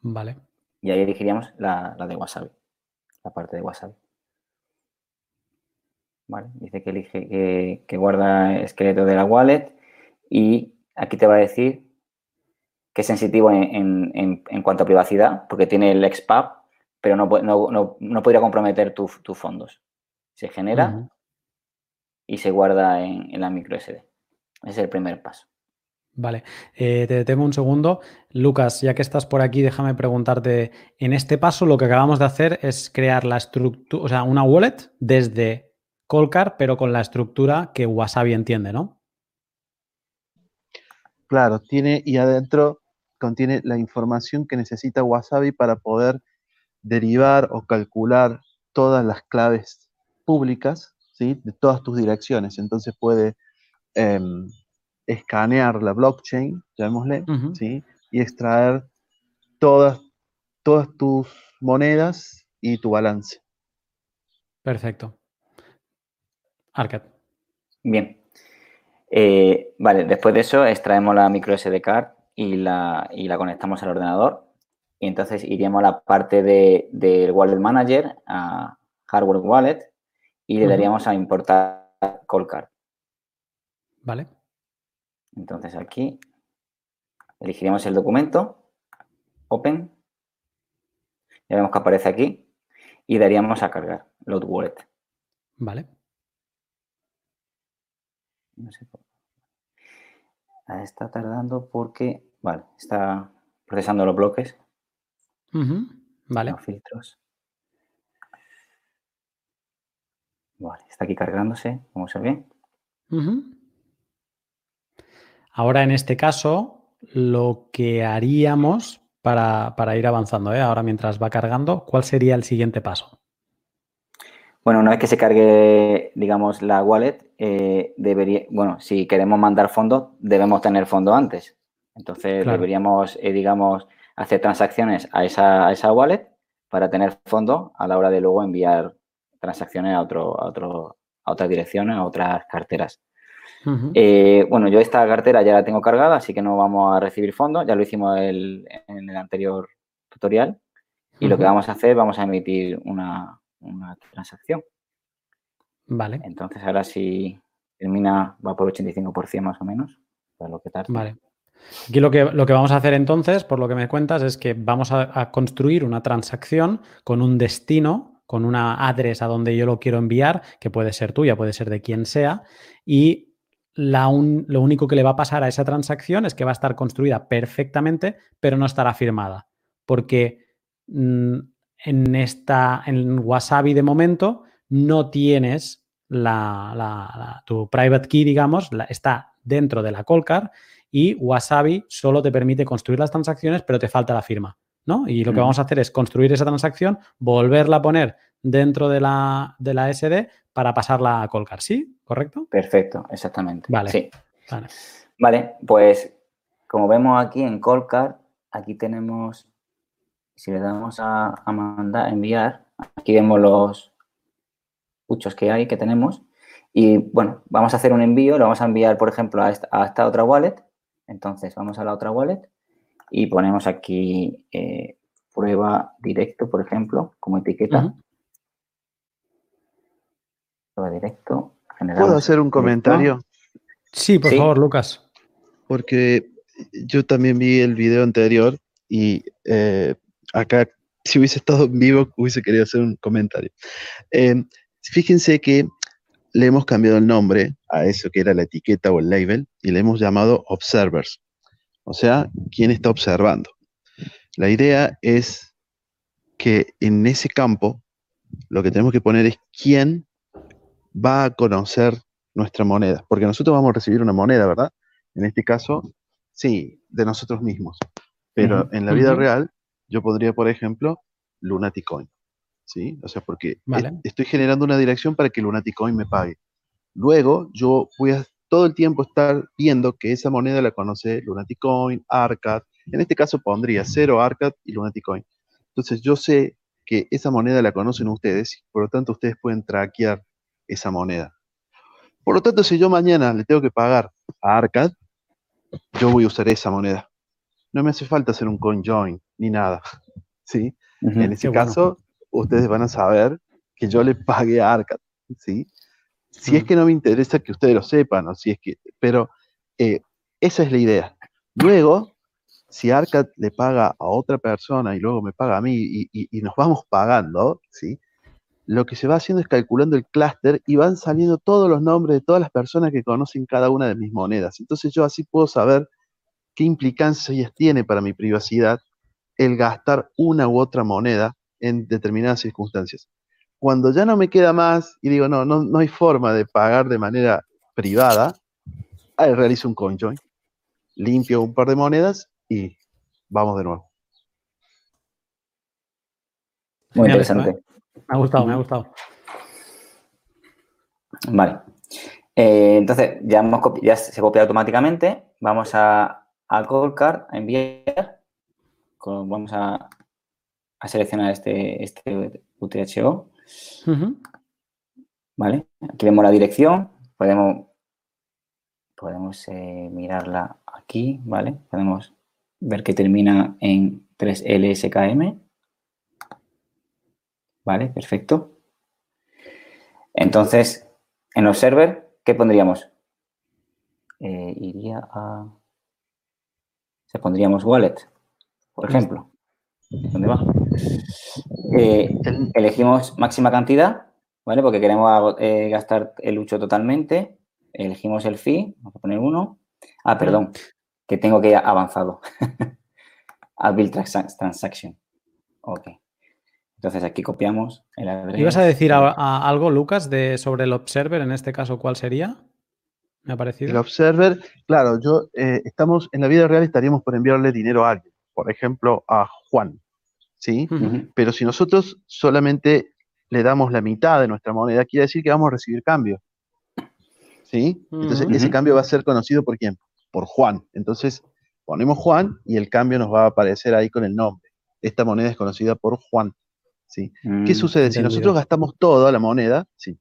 Speaker 1: Vale.
Speaker 3: Y ahí elegiríamos la, de Wasabi, la parte de Wasabi. Vale, dice que elige que, guarda esqueleto de la wallet y aquí te va a decir que es sensitivo en, cuanto a privacidad, porque tiene el XPAP, pero no, no, podría comprometer tus fondos. Se genera y se guarda en, la micro SD. Ese es el primer paso.
Speaker 1: Vale, eh, te detengo un segundo. Lucas, ya que estás por aquí, déjame preguntarte, en este paso lo que acabamos de hacer es crear la estructura, o sea, una wallet desde Colcar, pero con la estructura que Wasabi entiende, ¿no?
Speaker 4: Claro, tiene y adentro contiene la información que necesita Wasabi para poder derivar o calcular todas las claves públicas, ¿sí? De todas tus direcciones. Entonces puede... Em, escanear la blockchain, llamémosle, ¿sí? y extraer todas todas tus monedas y tu balance.
Speaker 1: Perfecto. Arcad.
Speaker 3: Bien. Eh, vale, después de eso extraemos la micro SD card y la, y la conectamos al ordenador. Y entonces iríamos a la parte del de, Wallet Manager, a Hardware Wallet, y le daríamos a importar Card.
Speaker 1: Vale.
Speaker 3: Entonces aquí elegiríamos el documento, Open, ya vemos que aparece aquí, y daríamos a cargar, Load Wallet.
Speaker 1: Vale.
Speaker 3: No sé ah, Está tardando porque, vale, está procesando los bloques.
Speaker 1: Vale.
Speaker 3: Los filtros. Vale, está aquí cargándose, como se ve.
Speaker 1: Ahora, en este caso, lo que haríamos para, ir avanzando, ¿eh? ahora mientras va cargando, ¿cuál sería el siguiente paso?
Speaker 3: Bueno, una vez que se cargue, digamos, la wallet, eh, debería, bueno, si queremos mandar fondos, debemos tener fondo antes. Entonces, deberíamos, eh, digamos, hacer transacciones a esa, a esa wallet para tener fondo a la hora de luego enviar transacciones a, otro, a, otro, a otras direcciones, a otras carteras. Eh, bueno, yo esta cartera ya la tengo cargada, así que no vamos a recibir fondos. Ya lo hicimos en el anterior tutorial. Y lo que vamos a hacer, vamos a emitir una, transacción.
Speaker 1: Vale.
Speaker 3: Entonces, ahora si termina, va por 85% más o menos, para lo que tarda.
Speaker 1: Vale. Aquí lo que, lo que vamos a hacer entonces, por lo que me cuentas, es que vamos a, construir una transacción con un destino, con una address a donde yo lo quiero enviar, que puede ser tuya, puede ser de quien sea, y la lo único que le va a pasar a esa transacción es que va a estar construida perfectamente, pero no estará firmada. Porque mm, en, esta, en Wasabi de momento no tienes la, tu private key, digamos, está dentro de la call y Wasabi solo te permite construir las transacciones, pero te falta la firma. ¿no? Y lo que vamos a hacer es construir esa transacción, volverla a poner dentro de la, de la SD para pasarla a Colcar. ¿Sí? ¿Correcto?
Speaker 3: Perfecto, exactamente.
Speaker 1: Vale.
Speaker 3: Sí. Vale. pues como vemos aquí en Colcar, aquí tenemos, si le damos a, mandar, enviar, aquí vemos los muchos que hay, que tenemos. Y bueno, vamos a hacer un envío, lo vamos a enviar, por ejemplo, a esta otra wallet entonces, vamos a la otra wallet y ponemos aquí eh, prueba directo, por ejemplo, como etiqueta. Directo.
Speaker 4: ¿Puedo hacer un comentario?
Speaker 1: Sí, por favor, Lucas.
Speaker 4: Porque yo también vi el video anterior y eh, acá, si hubiese estado en vivo, hubiese querido hacer un comentario. Eh, fíjense que le hemos cambiado el nombre a eso que era la etiqueta o el label y le hemos llamado observers, o sea, quién está observando. La idea es que en ese campo lo que tenemos que poner es quién va a conocer nuestra moneda, porque nosotros vamos a recibir una moneda, ¿verdad? En este caso, sí, de nosotros mismos. Pero en la vida real, yo podría, por ejemplo, Lunaticoin. ¿sí? O sea, porque estoy generando una dirección para que Lunaticoin me pague. Luego, yo voy a todo el tiempo estar viendo que esa moneda la conoce Lunaticoin, Arcad. En este caso pondría cero Arcad y Lunaticoin. Entonces, yo sé que esa moneda la conocen ustedes, por lo tanto, ustedes pueden traquear esa moneda. Por lo tanto, si yo mañana le tengo que pagar a Arcad, yo voy a usar esa moneda. No me hace falta hacer un conjoin ni nada. ¿sí? En ese caso, ustedes van a saber que yo le pagué a Arcad, ¿sí? Si es que no me interesa que ustedes lo sepan, o si es que, pero eh, esa es la idea. Luego, si Arcad le paga a otra persona y luego me paga a mí y, nos vamos pagando, ¿sí? Lo que se va haciendo es calculando el clúster y van saliendo todos los nombres de todas las personas que conocen cada una de mis monedas. Entonces yo así puedo saber qué implicancias tiene para mi privacidad el gastar una u otra moneda en determinadas circunstancias. Cuando ya no me queda más y digo, no, no, no hay forma de pagar de manera privada, ahí realizo un conjoin, limpio un par de monedas y vamos de nuevo.
Speaker 3: Muy interesante.
Speaker 1: Me ha gustado, me ha gustado.
Speaker 3: Vale. Eh, entonces, ya, hemos ya se copia automáticamente. Vamos a, a Callcard, a enviar. Vamos a a seleccionar este, este UTHO. ¿Vale? Aquí vemos la dirección, podemos, podemos eh, mirarla aquí, ¿vale? Podemos ver que termina en 3LSKM. ¿Vale? Perfecto. Entonces, en los servers, ¿qué pondríamos? Eh, iría a... Se pondríamos wallet, por ejemplo. ¿Dónde va? Eh, elegimos máxima cantidad, ¿vale? Porque queremos eh, gastar el ucho totalmente. Elegimos el fee, vamos a poner uno. Ah, perdón, que tengo que ir avanzado. a build transaction. Ok. Entonces aquí copiamos el
Speaker 1: adres. ¿Ibas a decir algo, Lucas, de, sobre el observer? En este caso, ¿cuál sería? Me ha parecido.
Speaker 4: El observer, claro, yo eh, estamos en la vida real estaríamos por enviarle dinero a alguien, por ejemplo, a Juan, ¿sí? Pero si nosotros solamente le damos la mitad de nuestra moneda, quiere decir que vamos a recibir cambio. ¿Sí? Entonces, ese cambio va a ser conocido por quién? Por Juan. Entonces, ponemos Juan y el cambio nos va a aparecer ahí con el nombre. Esta moneda es conocida por Juan. ¿Sí? ¿Qué mm, sucede? Si nosotros gastamos toda la moneda, si,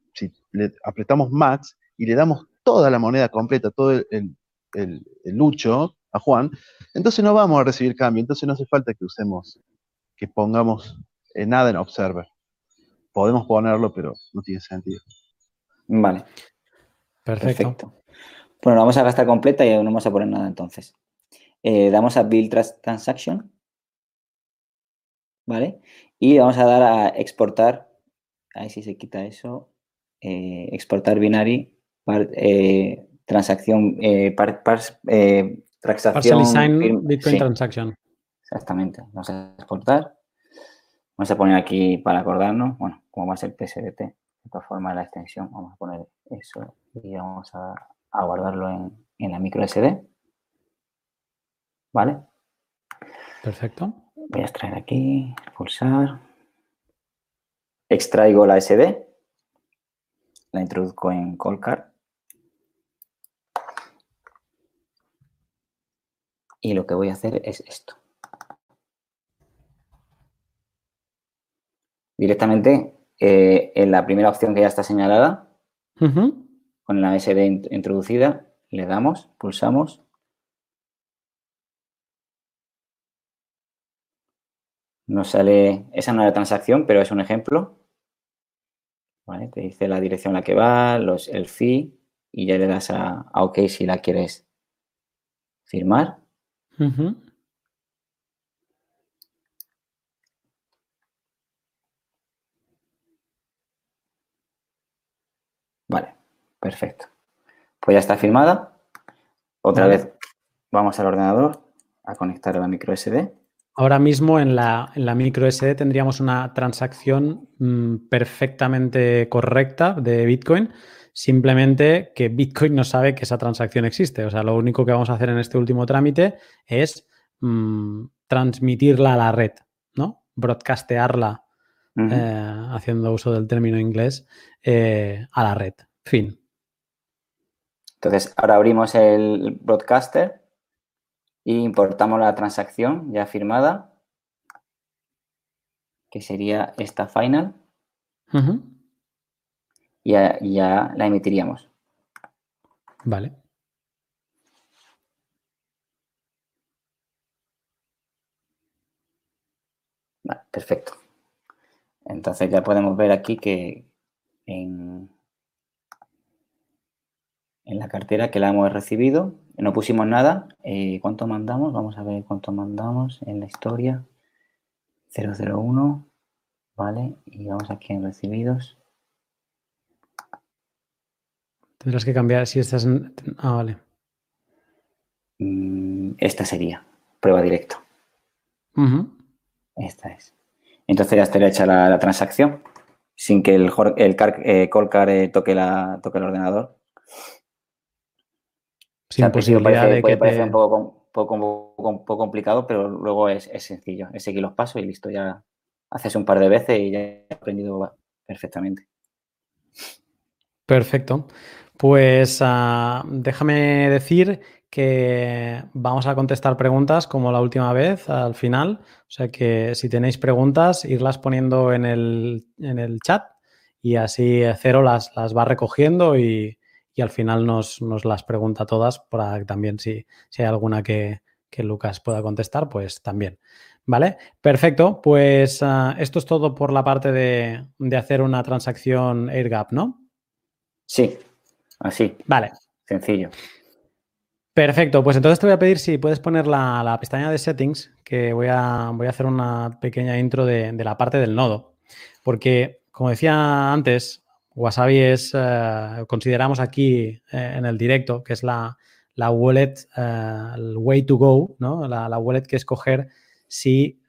Speaker 4: le apretamos max y le damos toda la moneda completa, todo el, lucho a Juan, entonces no vamos a recibir cambio, entonces no hace falta que usemos, que pongamos eh, nada en Observer. Podemos ponerlo, pero no tiene sentido.
Speaker 3: Vale. Perfecto. Bueno, vamos a gastar completa y no vamos a poner nada entonces. Eh, damos a Build Transaction. ¿Vale? Y vamos a dar a exportar, ahí sí se quita eso, eh, exportar binary, eh, transacción, eh, par,
Speaker 1: transacción. Bitcoin transaction.
Speaker 3: Exactamente. Vamos a exportar. Vamos a poner aquí para acordarnos, bueno, como va a ser PSDT, de todas formas la extensión, vamos a poner eso y vamos a, guardarlo en, en la micro SD. ¿Vale?
Speaker 1: Perfecto.
Speaker 3: Voy a extraer aquí, pulsar. Extraigo la SD. La introduzco en Colcar. Y lo que voy a hacer es esto. Directamente eh, en la primera opción que ya está señalada, con la SD introducida, le damos, pulsamos No sale, esa no es la transacción, pero es un ejemplo. Te dice la dirección a la que va, los, el fee y ya le das a, OK si la quieres firmar. Vale, perfecto. Pues ya está firmada. Otra vez vamos al ordenador a conectar a la micro SD.
Speaker 1: Ahora mismo en la, en micro SD tendríamos una transacción mm, perfectamente correcta de Bitcoin, simplemente que Bitcoin no sabe que esa transacción existe. O sea, lo único que vamos a hacer en este último trámite es mm, transmitirla a la red, ¿no? Broadcastearla, eh, haciendo uso del término inglés, eh, a la red. Fin.
Speaker 3: Entonces, ahora abrimos el broadcaster y importamos la transacción ya firmada, que sería esta final. y ya, la emitiríamos.
Speaker 1: Vale.
Speaker 3: Vale, perfecto. Entonces ya podemos ver aquí que en, en la cartera que la hemos recibido no pusimos nada. Eh, ¿Cuánto mandamos? Vamos a ver cuánto mandamos en la historia. 001, ¿vale? Y vamos aquí en recibidos.
Speaker 1: Tendrás que cambiar si estás... Ah, vale.
Speaker 3: Mm, esta sería, prueba directo. Esta es. Entonces ya estaría hecha la, transacción sin que el, el eh, Colcar eh, toque, la, toque el ordenador.
Speaker 1: Sin posibilidad de
Speaker 3: puede parecer un poco, poco, complicado, pero luego es, sencillo. Es seguir los pasos y listo. Ya haces un par de veces y ya he aprendido perfectamente.
Speaker 1: Perfecto. Pues ah, déjame decir que vamos a contestar preguntas como la última vez al final. O sea que si tenéis preguntas, irlas poniendo en el, chat y así Cero las, las va recogiendo y, al final nos, las pregunta todas para que también si, si hay alguna que, Lucas pueda contestar, pues también. ¿Vale? Perfecto. Pues ah, esto es todo por la parte de, de hacer una transacción AirGap, ¿no?
Speaker 3: Sí, así.
Speaker 1: Vale.
Speaker 3: Sencillo.
Speaker 1: Perfecto, pues entonces te voy a pedir si puedes poner la, pestaña de settings, que voy a, voy a hacer una pequeña intro de, la parte del nodo. Porque, como decía antes, Wasabi es, eh, consideramos aquí eh, en el directo, que es la, wallet, eh, way to go, ¿no? La, la wallet que escoger si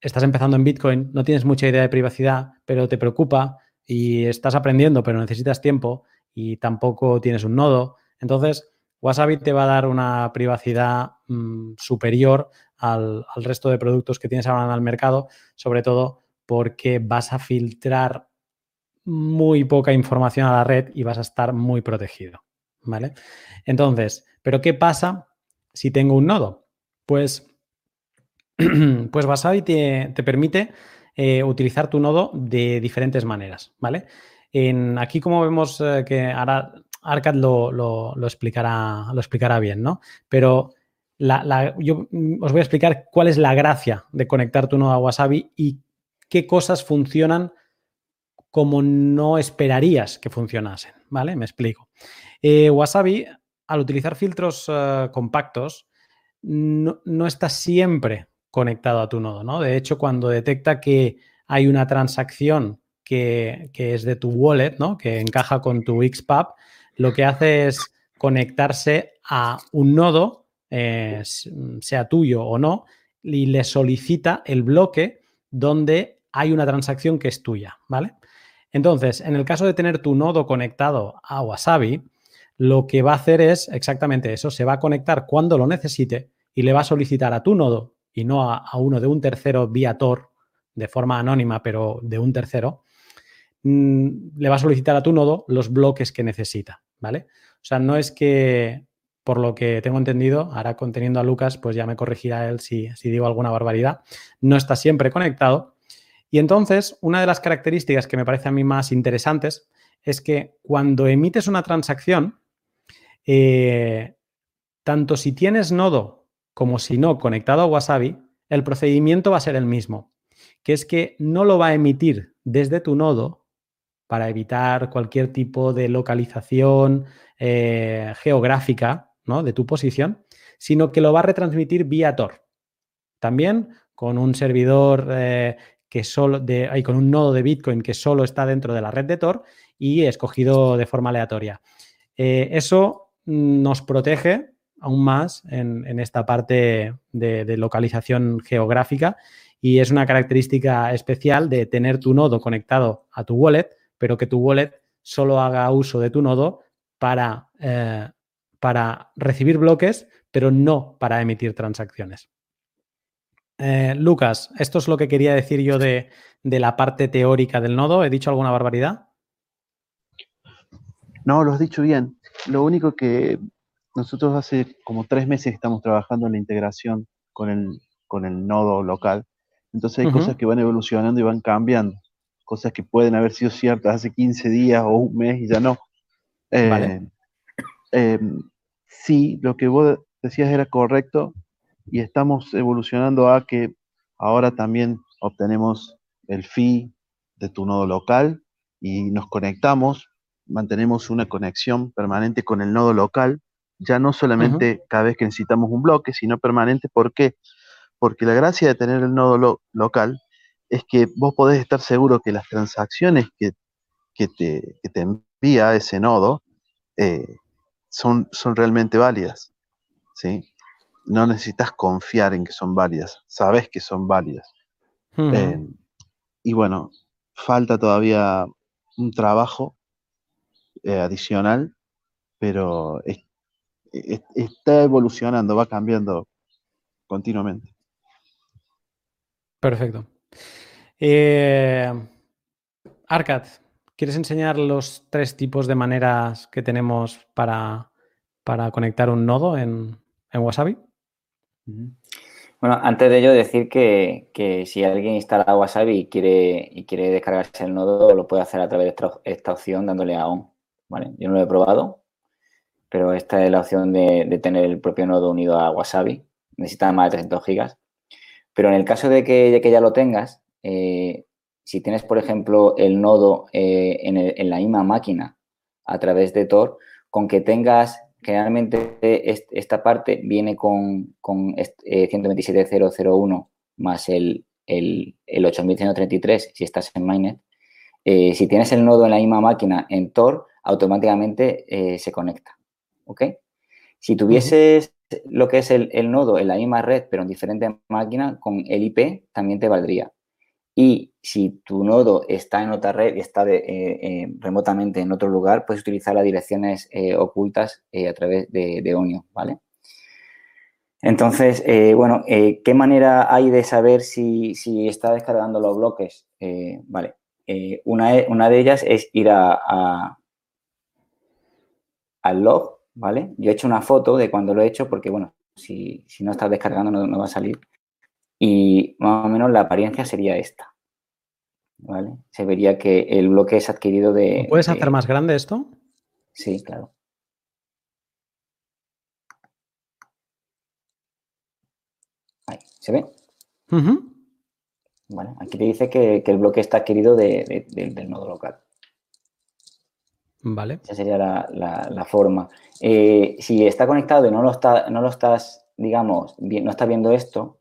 Speaker 1: estás empezando en Bitcoin, no tienes mucha idea de privacidad, pero te preocupa y estás aprendiendo, pero necesitas tiempo y tampoco tienes un nodo. Entonces, Wasabi te va a dar una privacidad mm, superior al, resto de productos que tienes ahora en el mercado, sobre todo porque vas a filtrar muy poca información a la red y vas a estar muy protegido. ¿Vale? Entonces, ¿pero qué pasa si tengo un nodo? Pues, pues Wasabi te, permite eh, utilizar tu nodo de diferentes maneras, ¿vale? En, aquí, como vemos eh, que ahora Arcad lo, explicará, lo explicará bien, ¿no? Pero yo os voy a explicar cuál es la gracia de conectar tu nodo a Wasabi y qué cosas funcionan como no esperarías que funcionasen, ¿vale? Me explico. Eh, Wasabi, al utilizar filtros eh, compactos, no, está siempre conectado a tu nodo, ¿no? De hecho, cuando detecta que hay una transacción que, es de tu wallet, ¿no? Que encaja con tu XPub, lo que hace es conectarse a un nodo, eh, sea tuyo o no, y le solicita el bloque donde hay una transacción que es tuya, ¿vale? Entonces, en el caso de tener tu nodo conectado a Wasabi, lo que va a hacer es exactamente eso, se va a conectar cuando lo necesite y le va a solicitar a tu nodo y no a, uno de un tercero vía Tor, de forma anónima, pero de un tercero, mm, le va a solicitar a tu nodo los bloques que necesita. ¿vale? O sea, no es que, por lo que tengo entendido, ahora conteniendo a Lucas, pues ya me corregirá él si, digo alguna barbaridad, no está siempre conectado. Y entonces, una de las características que me parece a mí más interesantes es que cuando emites una transacción, eh, tanto si tienes nodo como si no conectado a Wasabi, el procedimiento va a ser el mismo, que es que no lo va a emitir desde tu nodo, para evitar cualquier tipo de localización eh, geográfica de tu posición, sino que lo va a retransmitir vía Tor. También con un servidor eh, que solo de, hay con un nodo de Bitcoin que solo está dentro de la red de Tor y escogido de forma aleatoria. Eh, eso nos protege aún más en, esta parte de, localización geográfica y es una característica especial de tener tu nodo conectado a tu wallet pero que tu wallet solo haga uso de tu nodo para, eh, para recibir bloques, pero no para emitir transacciones. Eh, Lucas, esto es lo que quería decir yo de, la parte teórica del nodo. ¿He dicho alguna barbaridad?
Speaker 4: No, lo has dicho bien. Lo único que nosotros hace como tres meses estamos trabajando en la integración con el, con el nodo local. Entonces hay cosas que van evolucionando y van cambiando cosas que pueden haber sido ciertas hace 15 días o un mes y ya no. Eh, em, sí, lo que vos decías era correcto y estamos evolucionando a que ahora también obtenemos el fee de tu nodo local y nos conectamos, mantenemos una conexión permanente con el nodo local, ya no solamente cada vez que necesitamos un bloque, sino permanente. ¿Por qué? Porque la gracia de tener el nodo local es que vos podés estar seguro que las transacciones que, te, envía ese nodo eh, son, son realmente válidas. ¿sí? No necesitas confiar en que son válidas, sabes que son válidas. Eh, y bueno, falta todavía un trabajo eh, adicional, pero está evolucionando, va cambiando continuamente.
Speaker 1: Perfecto. Eh, Arcad, ¿quieres enseñar los tres tipos de maneras que tenemos para para conectar un nodo en, Wasabi?
Speaker 3: Bueno, antes de ello decir que, si alguien instala Wasabi y quiere, y quiere descargarse el nodo, lo puede hacer a través de esta, opción dándole a on. ¿vale? Yo no lo he probado, pero esta es la opción de, tener el propio nodo unido a Wasabi. Necesita más de 300 gigas. Pero en el caso de que, que ya lo tengas, eh, si tienes, por ejemplo, el nodo eh, en, la misma máquina a través de Tor, con que tengas, generalmente esta parte viene con, con 127.001 eh, más el, el, el 8133 si estás en Mainnet. si tienes el nodo en la misma máquina en Tor, automáticamente se conecta. ¿Ok? Si tuvieses lo que es el, nodo en la misma red, pero en diferentes máquinas, con el IP también te valdría. Y si tu nodo está en otra red y está eh, eh, remotamente en otro lugar, puedes utilizar las direcciones eh, ocultas a través de, de, Onio, ¿vale? Entonces, bueno, ¿qué manera hay de saber si, está descargando los bloques? vale, una, una, de ellas es ir a, al log ¿vale? Yo he hecho una foto de cuando lo he hecho porque, bueno, si, no estás descargando no, va a salir. Y más o menos la apariencia sería esta, ¿vale? Se vería que el bloque es adquirido de...
Speaker 1: ¿Puedes hacer más grande esto?
Speaker 3: Sí, claro. Ahí, ¿se ve? Vale, aquí te dice que, el bloque está adquirido del nodo local.
Speaker 1: Vale.
Speaker 3: Esa sería la, forma. Eh, si está conectado y no lo, está, no lo estás, digamos, no estás viendo esto,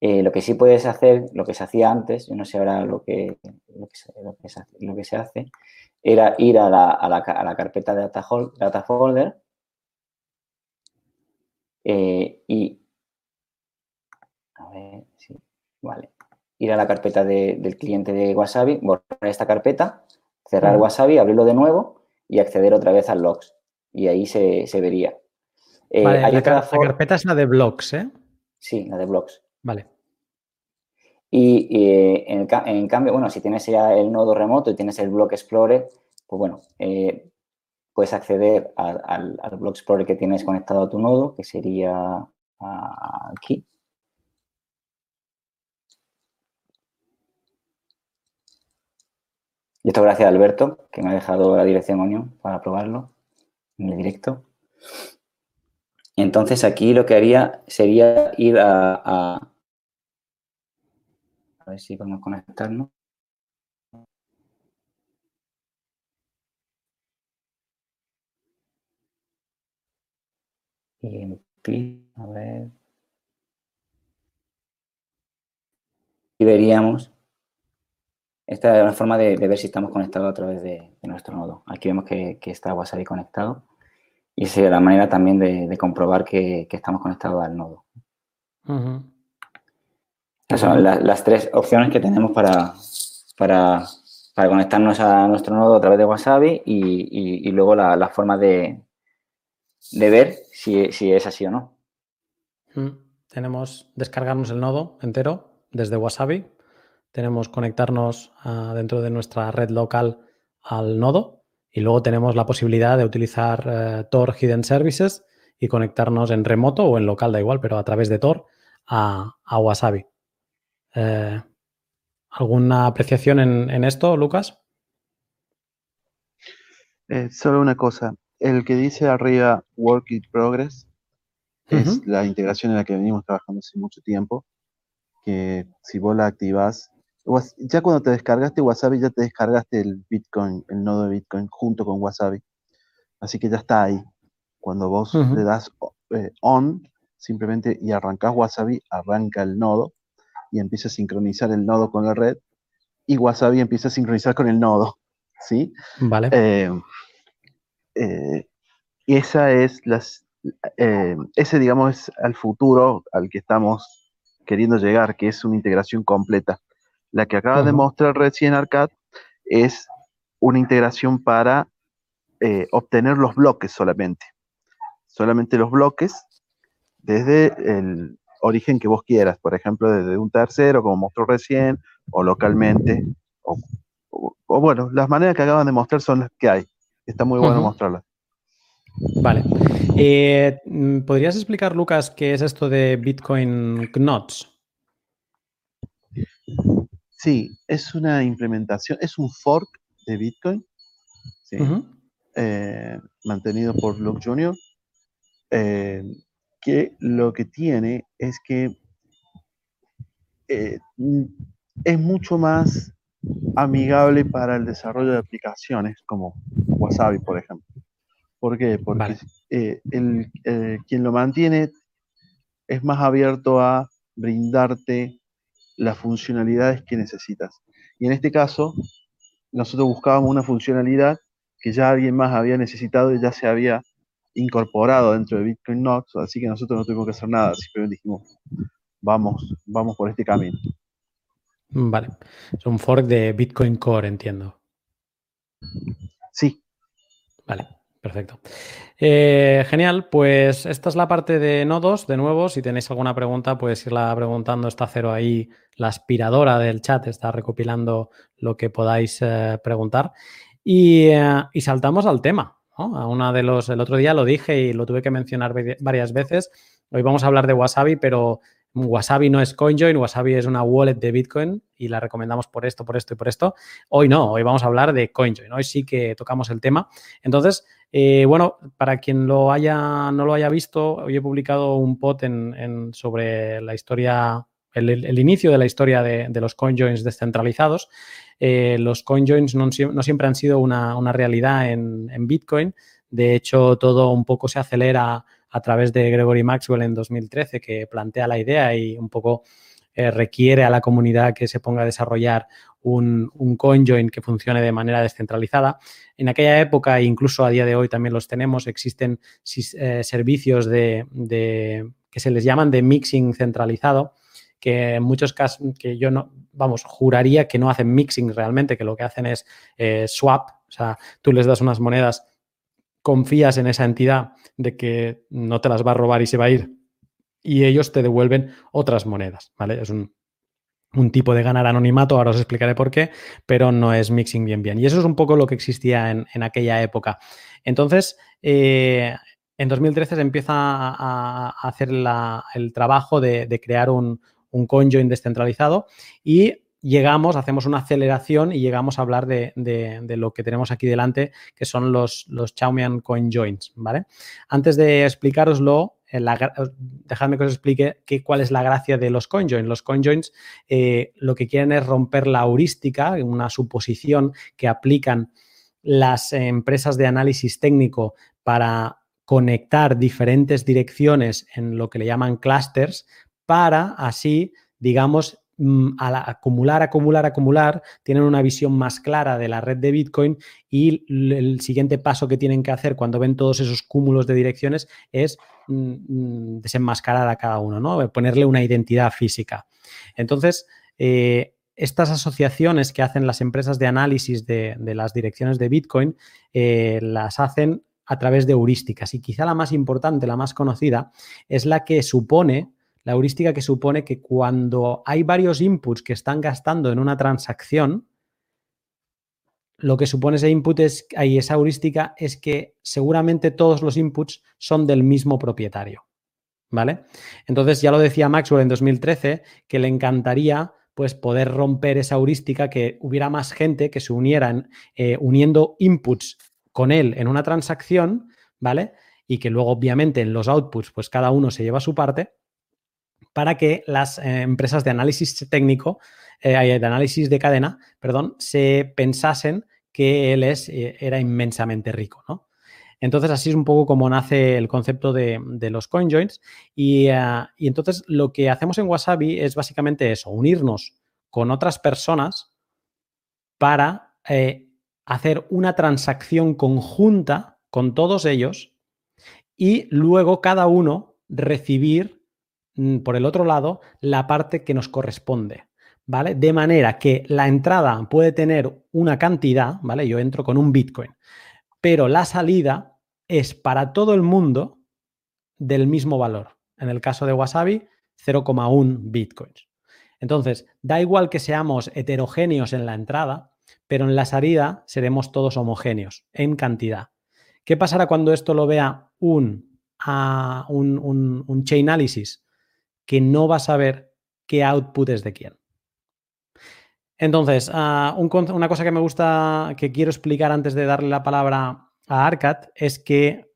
Speaker 3: eh, lo que sí puedes hacer, lo que se hacía antes, yo no sé ahora lo que, lo que, se, hace, era ir a la, carpeta de data, data folder eh, y, a ver, sí, vale, ir a la carpeta del cliente de Wasabi, borrar esta carpeta, cerrar Wasabi, abrirlo de nuevo y acceder otra vez al logs. Y ahí se, vería.
Speaker 1: Eh, hay la, otra carpeta es la de blogs, ¿eh?
Speaker 3: Sí, la de blogs.
Speaker 1: Vale.
Speaker 3: Y, eh, en, cambio, bueno, si tienes ya el nodo remoto y tienes el Block Explorer, pues bueno, eh, puedes acceder al, al Block Explorer que tienes conectado a tu nodo, que sería aquí. Y esto gracias a Alberto, que me ha dejado la dirección Onion para probarlo en el directo. Entonces aquí lo que haría sería ir a, a, ver si podemos conectarnos. Y a ver. Y veríamos esta es una forma de, ver si estamos conectados a través de, nuestro nodo. Aquí vemos que, está Wasabi conectado y esa es la manera también de, comprobar que, estamos conectados al nodo. Estas son las tres opciones que tenemos para, para, conectarnos a nuestro nodo a través de Wasabi y, luego la, forma de, ver si, si, es así o no.
Speaker 1: Tenemos descargarnos el nodo entero desde Wasabi tenemos conectarnos ah, dentro de nuestra red local al nodo y luego tenemos la posibilidad de utilizar eh, Tor Hidden Services y conectarnos en remoto o en local, da igual, pero a través de Tor a, Wasabi. Eh, ¿Alguna apreciación en, esto, Lucas?
Speaker 4: Eh, solo una cosa. El que dice arriba Work in Progress es la integración en la que venimos trabajando hace mucho tiempo. Que si vos la activás, ya cuando te descargaste Wasabi, ya te descargaste el Bitcoin, el nodo de Bitcoin junto con Wasabi. Así que ya está ahí. Cuando vos le das eh, on, simplemente y arrancas Wasabi, arranca el nodo y empieza a sincronizar el nodo con la red y Wasabi empieza a sincronizar con el nodo. ¿Sí?
Speaker 1: Vale.
Speaker 4: Eh, eh, esa es las, ese, digamos, es al futuro al que estamos queriendo llegar, que es una integración completa. La que acaba de mostrar recién Arcad es una integración para eh, obtener los bloques solamente. Solamente los bloques desde el origen que vos quieras, por ejemplo, desde un tercero, como mostró recién, o localmente, o, bueno, las maneras que acaban de mostrar son las que hay. Está muy bueno mostrarlas.
Speaker 1: Vale. Eh, ¿Podrías explicar, Lucas, qué es esto de Bitcoin Knots?
Speaker 4: Sí, es una implementación, es un fork de Bitcoin, ¿sí? Eh, mantenido por Luke Jr., eh, que lo que tiene es que es mucho más amigable para el desarrollo de aplicaciones como Wasabi, por ejemplo. ¿Por qué? Porque eh, el, eh, quien lo mantiene es más abierto a brindarte las funcionalidades que necesitas. Y en este caso, nosotros buscábamos una funcionalidad que ya alguien más había necesitado y ya se había incorporado dentro de Bitcoin Notes, así que nosotros no tuvimos que hacer nada, simplemente dijimos, vamos, vamos por este camino.
Speaker 1: Vale. Es un fork de Bitcoin Core, entiendo.
Speaker 4: Sí.
Speaker 1: Vale, perfecto. Eh, genial, pues esta es la parte de nodos. De nuevo, si tenéis alguna pregunta, puedes irla preguntando. Está cero ahí, la aspiradora del chat está recopilando lo que podáis eh, preguntar. Y, eh, y, saltamos al tema. A una de los, el otro día lo dije y lo tuve que mencionar varias veces. Hoy vamos a hablar de Wasabi, pero Wasabi no es CoinJoin, Wasabi es una wallet de Bitcoin y la recomendamos por esto, por esto y por esto. Hoy no, hoy vamos a hablar de CoinJoin. Hoy sí que tocamos el tema. Entonces, eh, bueno, para quien lo haya, no lo haya visto, hoy he publicado un post en, sobre la historia, el, inicio de la historia de, los CoinJoins descentralizados. Eh, los CoinJoins no, siempre han sido una, realidad en, Bitcoin. De hecho, todo un poco se acelera a través de Gregory Maxwell en 2013, que plantea la idea y un poco eh, requiere a la comunidad que se ponga a desarrollar un, un que funcione de manera descentralizada. En aquella época, e incluso a día de hoy también los tenemos, existen eh, servicios que se les llaman de mixing centralizado, que en muchos casos, que yo no, vamos, juraría que no hacen mixing realmente, que lo que hacen es eh, swap, o sea, tú les das unas monedas confías en esa entidad de que no te las va a robar y se va a ir y ellos te devuelven otras monedas, ¿vale? Es un, tipo de ganar anonimato, ahora os explicaré por qué, pero no es mixing bien bien. Y eso es un poco lo que existía en, aquella época. Entonces, eh, en 2013 se empieza a, hacer el trabajo de, crear un, un conjoin descentralizado y llegamos, hacemos una aceleración y llegamos a hablar de, lo que tenemos aquí delante, que son los, los Chaumian Coin Joins, ¿vale? Antes de explicaroslo, eh, dejadme que os explique cuál es la gracia de los CoinJoins. Los CoinJoins eh, lo que quieren es romper la heurística, una suposición que aplican las empresas de análisis técnico para conectar diferentes direcciones en lo que le llaman clusters para así, digamos, Mm, acumular, acumular, acumular, tienen una visión más clara de la red de Bitcoin y el siguiente paso que tienen que hacer cuando ven todos esos cúmulos de direcciones es mm, mm, desenmascarar a cada uno, ¿no? Ponerle una identidad física. Entonces, eh, estas asociaciones que hacen las empresas de análisis de, las direcciones de Bitcoin eh, las hacen a través de heurísticas y quizá la más importante, la más conocida, es la que supone la heurística que supone que cuando hay varios inputs que están gastando en una transacción, lo que supone ese input es, ahí esa heurística es que seguramente todos los inputs son del mismo propietario. ¿Vale? Entonces, ya lo decía Maxwell en 2013, que le encantaría pues poder romper esa heurística, que hubiera más gente que se unieran eh, uniendo inputs con él en una transacción, ¿vale? Y que luego, obviamente, en los outputs, pues cada uno se lleva su parte, para que las eh, empresas de análisis técnico, eh, de análisis de cadena, perdón, se pensasen que él es, eh, era inmensamente rico, ¿no? Entonces, así es un poco como nace el concepto de, los CoinJoins. Y, y entonces, lo que hacemos en Wasabi es básicamente eso, unirnos con otras personas para hacer una transacción conjunta con todos ellos y luego cada uno recibir por el otro lado, la parte que nos corresponde. ¿Vale? De manera que la entrada puede tener una cantidad, ¿vale? Yo entro con un Bitcoin, pero la salida es para todo el mundo del mismo valor. En el caso de Wasabi, 0,1 Bitcoins. Entonces, da igual que seamos heterogéneos en la entrada, pero en la salida seremos todos homogéneos en cantidad. ¿Qué pasará cuando esto lo vea un, un, un chain analysis que no va a saber qué output es de quién? Entonces, ah, una cosa que me gusta, que quiero explicar antes de darle la palabra a Arcat, es que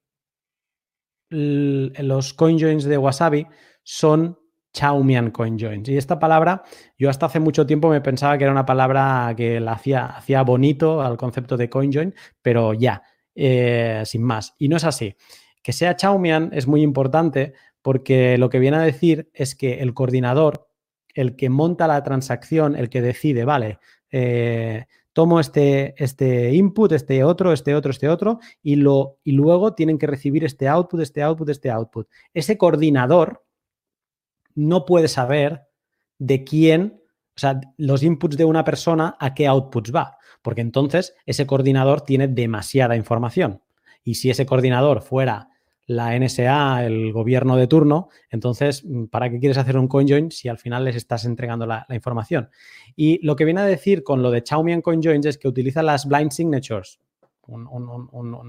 Speaker 1: los coinjoins de Wasabi son Chaumian CoinJoins. Y esta palabra, yo hasta hace mucho tiempo me pensaba que era una palabra que la hacía, bonito al concepto de CoinJoin, pero ya, eh, sin más. Y no es así. Que sea Chaumian es muy importante porque lo que viene a decir es que el coordinador, el que monta la transacción, el que decide, vale, eh, tomo este, este input, este otro, este otro, este otro, y, lo, y luego tienen que recibir este output, este output, este output. Ese coordinador no puede saber de quién, o sea, los inputs de una persona a qué outputs va, porque entonces ese coordinador tiene demasiada información. Y si ese coordinador fuera la NSA, el gobierno de turno, entonces, ¿para qué quieres hacer un CoinJoin si al final les estás entregando la, información? Y lo que viene a decir con lo de Xiaomi en CoinJoins es que utiliza las blind signatures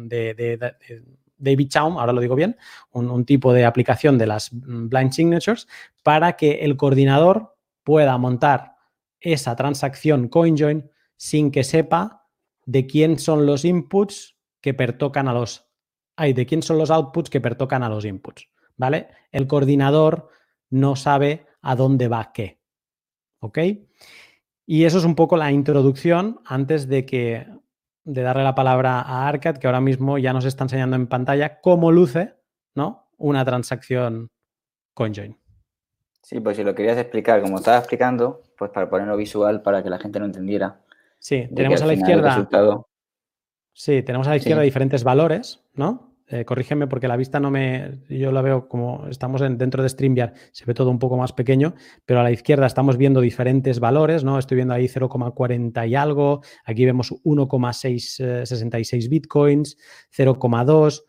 Speaker 1: de, David Chaum, ahora lo digo bien, un, tipo de aplicación de las blind signatures para que el coordinador pueda montar esa transacción CoinJoin sin que sepa de quién son los inputs que pertocan a los hay de quién son los outputs que pertocan a los inputs, ¿vale? El coordinador no sabe a dónde va qué, ¿ok? Y eso es un poco la introducción antes de que de darle la palabra a Arcad, que ahora mismo ya nos está enseñando en pantalla cómo luce, ¿no? Una transacción CoinJoin.
Speaker 3: Sí, pues si lo querías explicar, como estaba explicando, pues para ponerlo visual para que la gente lo entendiera.
Speaker 1: Sí, tenemos a la izquierda. Sí, tenemos a la izquierda diferentes valores, ¿no? Eh, corrígeme porque la vista no me. Yo la veo como estamos dentro de StreamYard, se ve todo un poco más pequeño, pero a la izquierda estamos viendo diferentes valores, ¿no? Estoy viendo ahí 0,40 y algo, aquí vemos 1,666 eh, bitcoins, 0,2.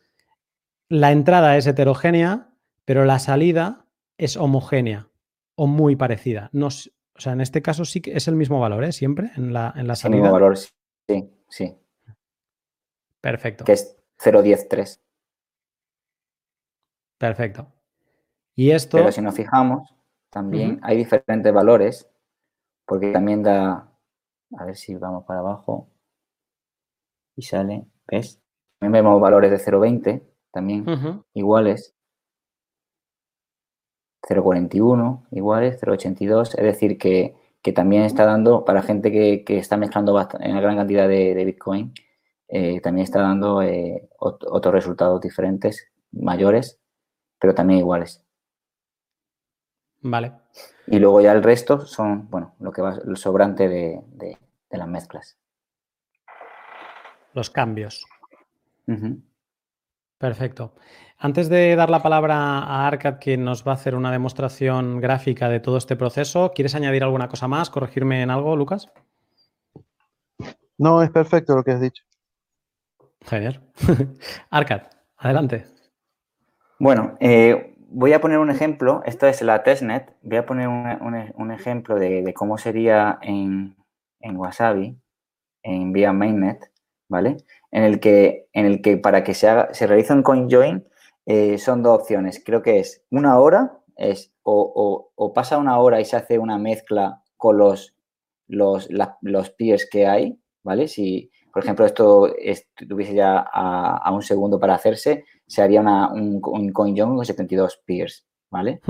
Speaker 1: La entrada es heterogénea, pero la salida es homogénea o muy parecida. No, o sea, en este caso sí que es el mismo valor, ¿eh? Siempre en la, en la salida.
Speaker 3: El mismo valor, sí, sí.
Speaker 1: Perfecto.
Speaker 3: Que es 0.103.
Speaker 1: Perfecto. Y esto.
Speaker 3: Pero si nos fijamos, también hay diferentes valores, porque también da. A ver si vamos para abajo. Y sale, ¿ves? También vemos valores de 0.20, también iguales. 0.41 iguales, 0.82. Es decir, que, también está dando, para gente que, está mezclando una gran cantidad de Bitcoin, eh, también está dando eh, otros resultados diferentes, mayores, pero también iguales.
Speaker 1: Vale.
Speaker 3: Y luego ya el resto son, bueno, lo que va, el sobrante de, las mezclas.
Speaker 1: Los cambios. Perfecto. Antes de dar la palabra a Arcad, que nos va a hacer una demostración gráfica de todo este proceso, ¿quieres añadir alguna cosa más? ¿Corregirme en algo, Lucas?
Speaker 4: No, es perfecto lo que has dicho.
Speaker 1: Genial. Arcad, adelante.
Speaker 3: Bueno, eh, voy a poner un ejemplo. Esto es la testnet. Voy a poner un, ejemplo de, cómo sería en, Wasabi, en vía mainnet, ¿vale? En el que, en el que para que se, haga, se realice un coin join eh, son dos opciones. Creo que es una hora, es o, pasa una hora y se hace una mezcla con los, los, los peers que hay, ¿vale? Si, por ejemplo, esto estuviese ya a, un segundo para hacerse, se haría un, un coin con 72 peers, ¿vale?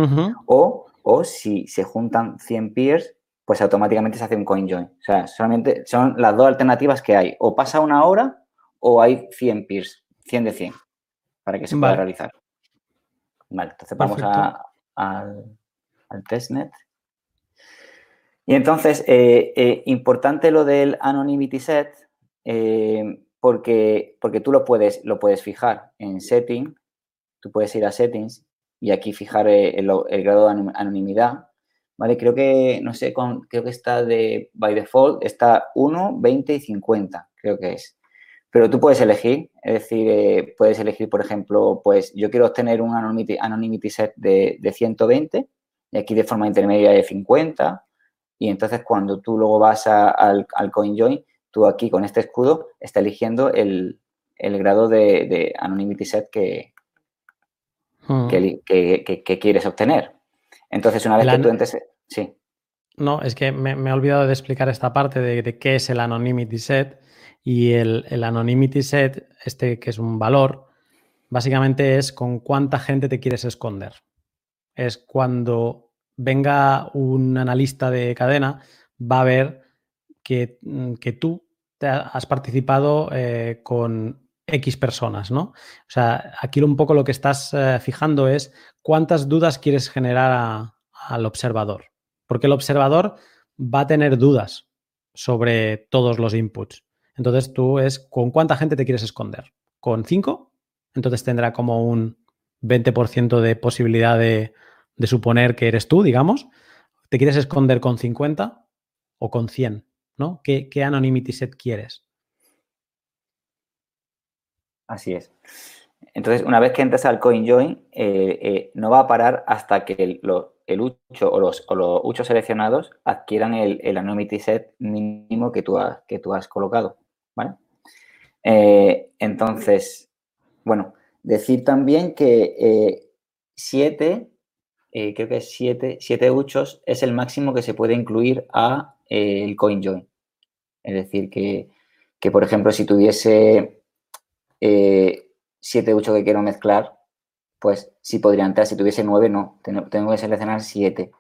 Speaker 3: o, o si se juntan 100 peers, pues automáticamente se hace un coin join. O sea, solamente son las dos alternativas que hay. O pasa una hora o hay 100 peers, 100 de 100, para que se pueda realizar. Vale, entonces vamos al, testnet. Y entonces, eh, eh, importante lo del anonymity set, eh, porque, porque tú lo puedes, lo puedes fijar en setting, tú puedes ir a settings y aquí fijar eh, el, grado de anonimidad, ¿vale? Creo que, no sé, creo que está de, by default, está 1, 20 y 50, creo que es. Pero tú puedes elegir, es decir, eh, puedes elegir, por ejemplo, pues yo quiero obtener un anonymity, set de, de 120 y aquí de forma intermedia de 50 y entonces cuando tú luego vas al, al CoinJoin tú aquí con este escudo está eligiendo el, el grado de, anonymity set que,
Speaker 1: Mm.
Speaker 3: que, quieres obtener. Entonces, una vez que tú entres... Sí.
Speaker 1: No, es que me, he olvidado de explicar esta parte de, qué es el anonymity set. Y el, el, anonymity set, este que es un valor, básicamente es con cuánta gente te quieres esconder. Es cuando venga un analista de cadena, va a ver que, mm, que tú te has participado eh, con X personas, ¿no? O sea, aquí un poco lo que estás eh, fijando es cuántas dudas quieres generar al observador. Porque el observador va a tener dudas sobre todos los inputs. Entonces tú es con cuánta gente te quieres esconder. ¿Con 5? Entonces tendrá como un 20% de posibilidad de, suponer que eres tú, digamos. ¿Te quieres esconder con 50 o con 100? ¿No? ¿Qué, ¿Qué anonymity set quieres?
Speaker 3: Así es. Entonces, una vez que entras al CoinJoin, eh, eh, no va a parar hasta que el, el ucho o los, o los uchos seleccionados adquieran el, el, anonymity set mínimo que tú has, que tú has colocado. ¿vale? Eh, entonces, bueno, decir también que siete, creo que es siete, siete uchos es el máximo que se puede incluir a el CoinJoin. Es decir, que, que, por ejemplo, si tuviese eh, 7, 8 que quiero mezclar, pues sí podría entrar. Si tuviese 9, no. Tengo que seleccionar 7.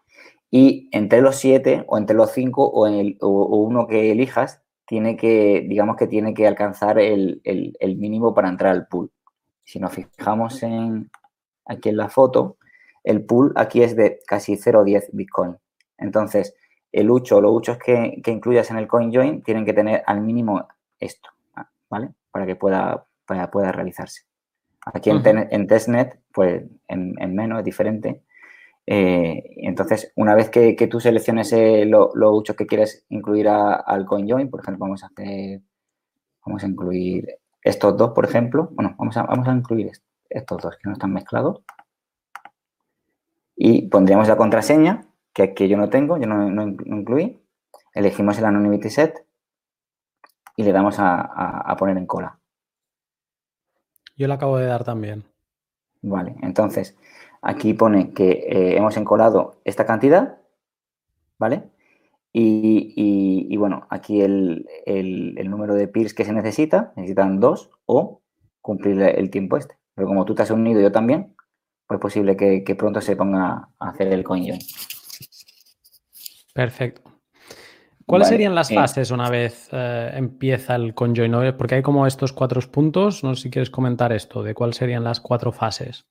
Speaker 3: Y entre los 7 o entre los 5 o, el, uno que elijas, tiene que, digamos que tiene que alcanzar el, el, mínimo para entrar al pool. Si nos fijamos en, aquí en la foto, el pool aquí es de casi 0,10 Bitcoin. Entonces, el ucho o los uchos que, que incluyas en el CoinJoin tienen que tener al mínimo esto, ¿vale? Para que pueda, para pueda realizarse. Aquí en, testnet, pues en, menos es diferente. Eh, entonces, una vez que, tú selecciones eh, los lo que quieres incluir al CoinJoin, por ejemplo, vamos a hacer, vamos a incluir estos dos, por ejemplo. Bueno, vamos a, vamos a incluir estos dos que no están mezclados. Y pondríamos la contraseña, que, que yo no tengo, yo no, incluí. Elegimos el anonymity set y le damos a poner en cola.
Speaker 1: Yo le acabo de dar también.
Speaker 3: Vale, entonces aquí pone que eh, hemos encolado esta cantidad, ¿vale? Y, bueno, aquí el, número de peers que se necesita, necesitan dos o cumplir el tiempo este. Pero como tú te has unido yo también, pues es posible que, que pronto se ponga a hacer el coin
Speaker 1: Perfecto. ¿Cuáles serían las fases una vez eh, empieza el conjoin? Porque hay como estos cuatro puntos. No sé si quieres comentar esto, de cuáles serían las cuatro fases.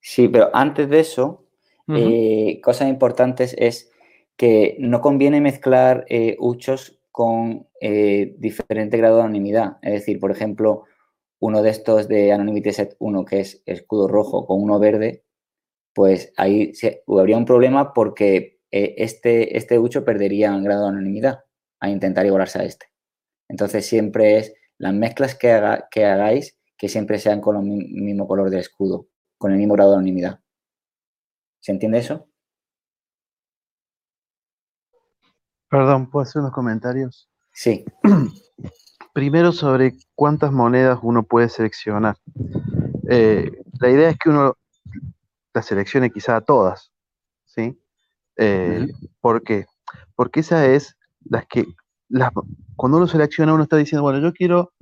Speaker 3: Sí, pero antes de eso, eh, cosas importantes es que no conviene mezclar eh, uchos con diferente grado de anonimidad. Es decir, por ejemplo, uno de estos de Anonymity Set 1, que es escudo rojo, con uno verde, pues ahí habría un problema porque eh, este, este ucho perdería en grado de anonimidad a intentar igualarse a este. Entonces siempre es las mezclas que, haga, que hagáis que siempre sean con el mismo color de escudo, con el mismo grado de anonimidad. ¿Se entiende eso?
Speaker 4: Perdón, ¿puedo hacer unos comentarios?
Speaker 3: Sí.
Speaker 4: Primero sobre cuántas monedas uno puede seleccionar. Eh, la idea es que uno las seleccione quizá a todas, ¿sí? Eh, ¿Por qué? Porque esa es las que, cuando uno selecciona, uno está diciendo, bueno, yo quiero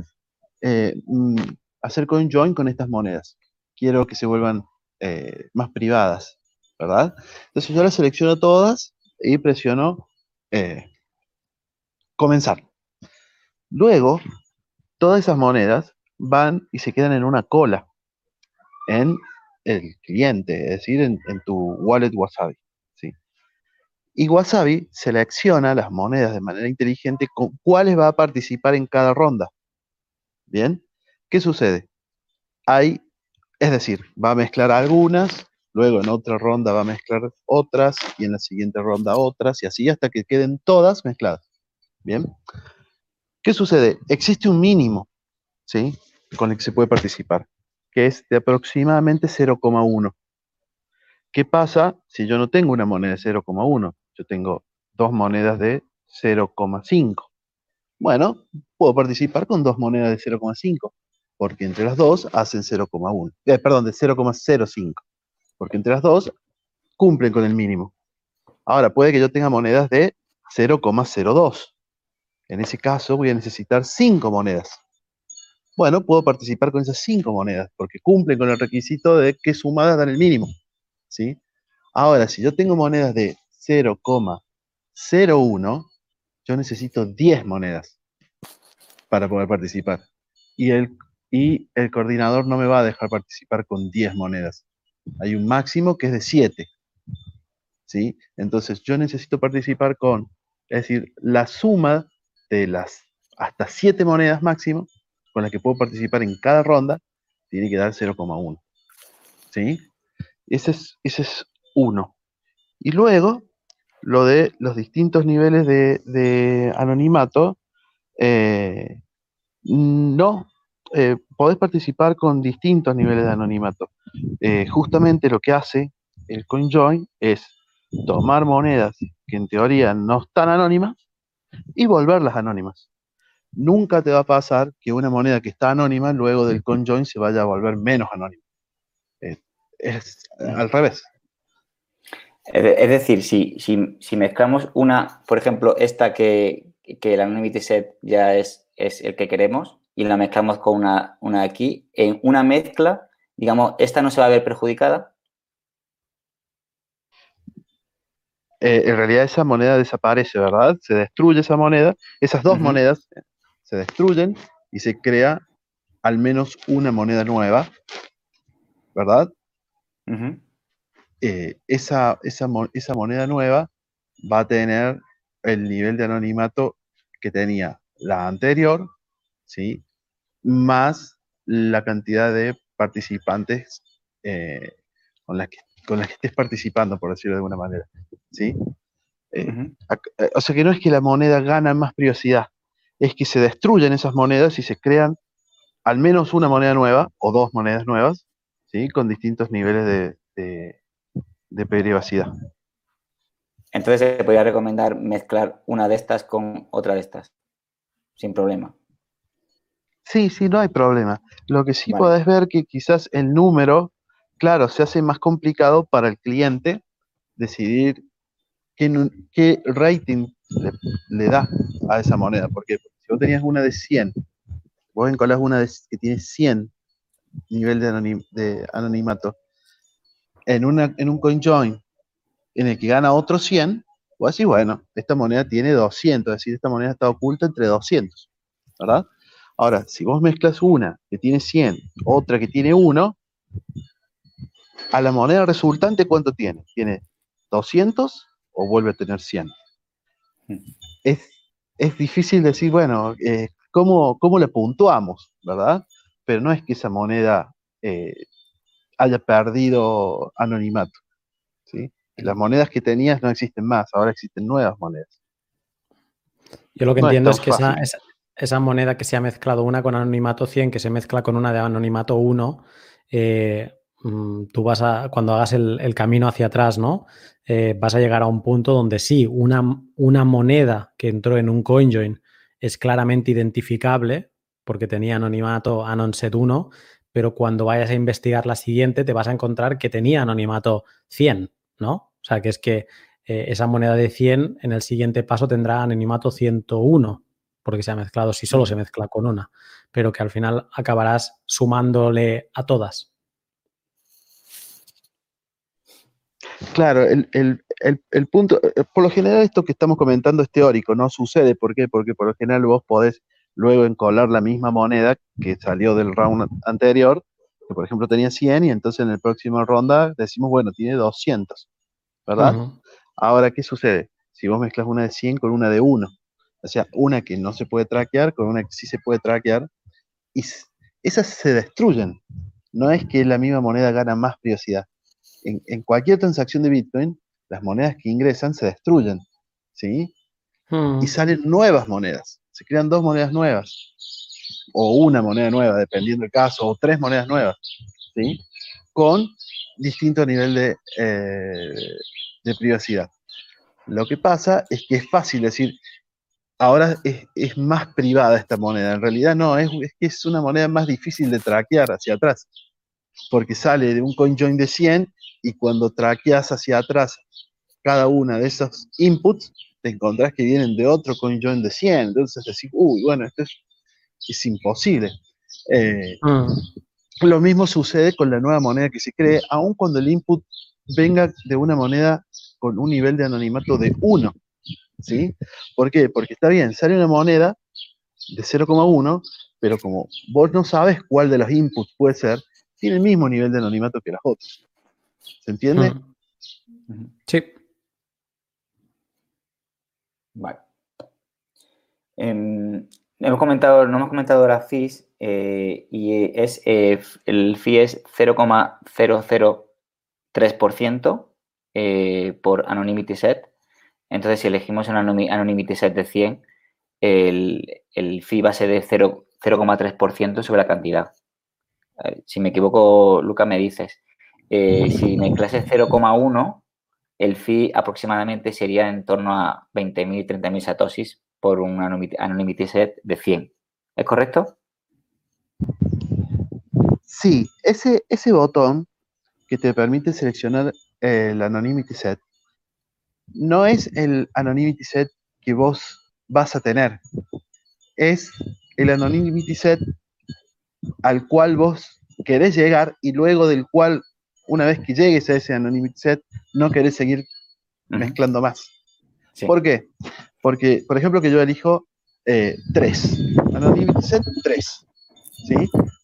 Speaker 4: eh, mm, hacer con join con estas monedas. Quiero que se vuelvan eh, más privadas, ¿verdad? Entonces yo las selecciono todas y presiono comenzar. Luego, todas esas monedas van y se quedan en una cola en el cliente, es decir, en, en tu wallet Wasabi. Y Wasabi selecciona las monedas de manera inteligente con cuáles va a participar en cada ronda. Bien, ¿qué sucede? Hay, es decir, va a mezclar algunas, luego en otra ronda va a mezclar otras y en la siguiente ronda otras y así hasta que queden todas mezcladas. Bien, ¿qué sucede? Existe un mínimo, ¿sí? Con el que se puede participar, que es de aproximadamente 0,1. ¿Qué pasa si yo no tengo una moneda de 0,1? Yo tengo dos monedas de 0,5. Bueno, puedo participar con dos monedas de 0,5. porque entre las dos hacen 0,1, eh, perdón, de 0,05, porque entre las dos cumplen con el mínimo. Ahora, puede que yo tenga monedas de 0,02. En ese caso voy a necesitar 5 monedas. Bueno, puedo participar con esas 5 monedas, porque cumplen con el requisito de que sumadas dan el mínimo. ¿sí? Ahora, si yo tengo monedas de 0,01, yo necesito 10 monedas para poder participar. Y el, y el coordinador no me va a dejar participar con 10 monedas. Hay un máximo que es de 7. ¿sí? Entonces yo necesito participar con, es decir, la suma de las hasta 7 monedas máximo con las que puedo participar en cada ronda, tiene que dar 0,1. ¿Sí? Ese es, ese es uno. Y luego, lo de los distintos niveles de, anonimato, eh, no, eh, podés participar con distintos niveles de anonimato. Eh, justamente lo que hace el CoinJoin es tomar monedas que en teoría no están anónimas y volverlas anónimas. Nunca te va a pasar que una moneda que está anónima luego del CoinJoin se vaya a volver menos anónima. es al revés.
Speaker 3: Es decir, si, si, mezclamos una, por ejemplo, esta que, que el anonymity set ya es, es el que queremos y la mezclamos con una, una aquí, en una mezcla, digamos, esta no se va a ver perjudicada.
Speaker 4: Eh, en realidad esa moneda desaparece, ¿verdad? Se destruye esa moneda, esas dos monedas se destruyen y se crea al menos una moneda nueva, ¿verdad? Eh, esa, esa, esa, moneda nueva va a tener el nivel de anonimato que tenía la anterior, ¿sí? Más la cantidad de participantes eh, con, las que, con las que estés participando, por decirlo de alguna manera, ¿sí? Eh, o sea que no es que la moneda gana más privacidad, es que se destruyen esas monedas y se crean al menos una moneda nueva o dos monedas nuevas, ¿sí? Con distintos niveles de de privacidad.
Speaker 3: Entonces se podría recomendar mezclar una de estas con otra de estas, sin problema.
Speaker 4: Sí, sí, no hay problema. Lo que sí podés ver que quizás el número, claro, se hace más complicado para el cliente decidir qué, qué rating le, da a esa moneda. Porque si vos tenías una de 100, vos encolás una que tiene 100 nivel de, de anonimato, en, una, en un CoinJoin en el que gana otro 100, vos decís, bueno, esta moneda tiene 200, es decir, esta moneda está oculta entre 200, ¿verdad? Ahora, si vos mezclas una que tiene 100, otra que tiene 1, a la moneda resultante, ¿cuánto tiene? ¿Tiene 200 o vuelve a tener 100? Es, difícil decir, bueno, eh, ¿cómo, ¿cómo, le puntuamos, verdad? Pero no es que esa moneda eh, haya perdido anonimato. ¿sí? Las monedas que tenías no existen más, ahora existen nuevas monedas.
Speaker 1: Yo lo que entiendo es, que esa, moneda que se ha mezclado una con anonimato 100, que se mezcla con una de anonimato 1, eh, mm, tú vas a, cuando hagas el, camino hacia atrás, ¿no? Eh, vas a llegar a un punto donde sí, una, una moneda que entró en un CoinJoin es claramente identificable porque tenía anonimato AnonSet 1, pero cuando vayas a investigar la siguiente te vas a encontrar que tenía anonimato 100, ¿no? O sea, que es que eh, esa moneda de 100 en el siguiente paso tendrá anonimato 101, porque se ha mezclado, si solo se mezcla con una, pero que al final acabarás sumándole a todas.
Speaker 4: Claro, el, el, punto, eh, por lo general esto que estamos comentando es teórico, no sucede, ¿por qué? Porque por lo general vos podés luego encolar la misma moneda que salió del round anterior, que por ejemplo tenía 100 y entonces en el próximo ronda decimos, bueno, tiene 200, ¿verdad? Ahora, ¿qué sucede? Si vos mezclas una de 100 con una de 1, o sea, una que no se puede traquear con una que sí se puede traquear, y esas se destruyen. No es que la misma moneda gana más privacidad. En, cualquier transacción de Bitcoin, las monedas que ingresan se destruyen, ¿sí? Y salen nuevas monedas se crean dos monedas nuevas, o una moneda nueva, dependiendo del caso, o tres monedas nuevas, ¿sí? Con distinto nivel de, eh, privacidad. Lo que pasa es que es fácil decir, ahora es, más privada esta moneda. En realidad no, es, es que es una moneda más difícil de traquear hacia atrás, porque sale de un CoinJoin de 100 y cuando traqueas hacia atrás cada una de esos inputs, te encontrás que vienen de otro CoinJoin de 100. Entonces decís, uy, bueno, esto es, imposible. Eh, mm. Lo mismo sucede con la nueva moneda que se cree, aun cuando el input venga de una moneda con un nivel de anonimato de 1. ¿Sí? ¿Por qué? Porque está bien, sale una moneda de 0,1, pero como vos no sabes cuál de los inputs puede ser, tiene el mismo nivel de anonimato que las otras. ¿Se entiende?
Speaker 1: Sí.
Speaker 3: Vale. Em, hemos comentado, no hemos comentado las fees eh, y es eh, el fee es 0,003% eh, por anonymity set. Entonces, si elegimos un anonymity set de 100, el, el fee va a ser de 0,3% sobre la cantidad. Si me equivoco, Luca, me dices. si me clase 0,1, el fee aproximadamente sería en torno a 20.000, 30.000 satoshis por un anonymity set de 100. ¿Es correcto?
Speaker 4: Sí, ese, ese botón que te permite seleccionar el anonymity set no es el anonymity set que vos vas a tener, es el anonymity set al cual vos querés llegar y luego del cual una vez que llegues a ese anonymity set, no querés seguir mezclando más. ¿Por qué? Porque, por ejemplo, que yo elijo 3. Eh, anonymity set 3. ¿Sí?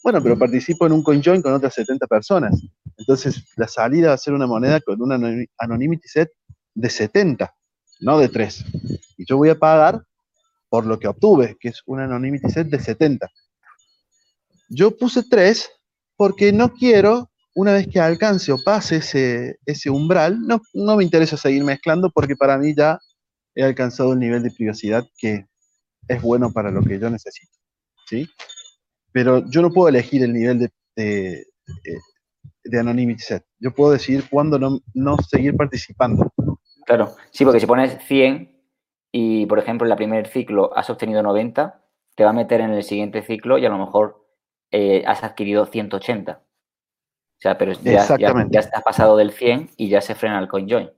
Speaker 4: Bueno, pero participo en un CoinJoin con otras 70 personas. Entonces, la salida va a ser una moneda con un anonymity set de 70, no de 3. Y yo voy a pagar por lo que obtuve, que es un anonymity set de 70. Yo puse 3 porque no quiero una vez que alcance o pase ese, ese umbral, no, no, me interesa seguir mezclando porque para mí ya he alcanzado el nivel de privacidad que es bueno para lo que yo necesito. ¿sí? Pero yo no puedo elegir el nivel de, de, de, anonymity set. Yo puedo decidir cuándo no, no, seguir participando.
Speaker 3: Claro, sí, porque si pones 100 y, por ejemplo, en el primer ciclo has obtenido 90, te va a meter en el siguiente ciclo y a lo mejor eh, has adquirido 180 sea, pero ya, ya, has pasado del 100 y ya se frena el CoinJoin.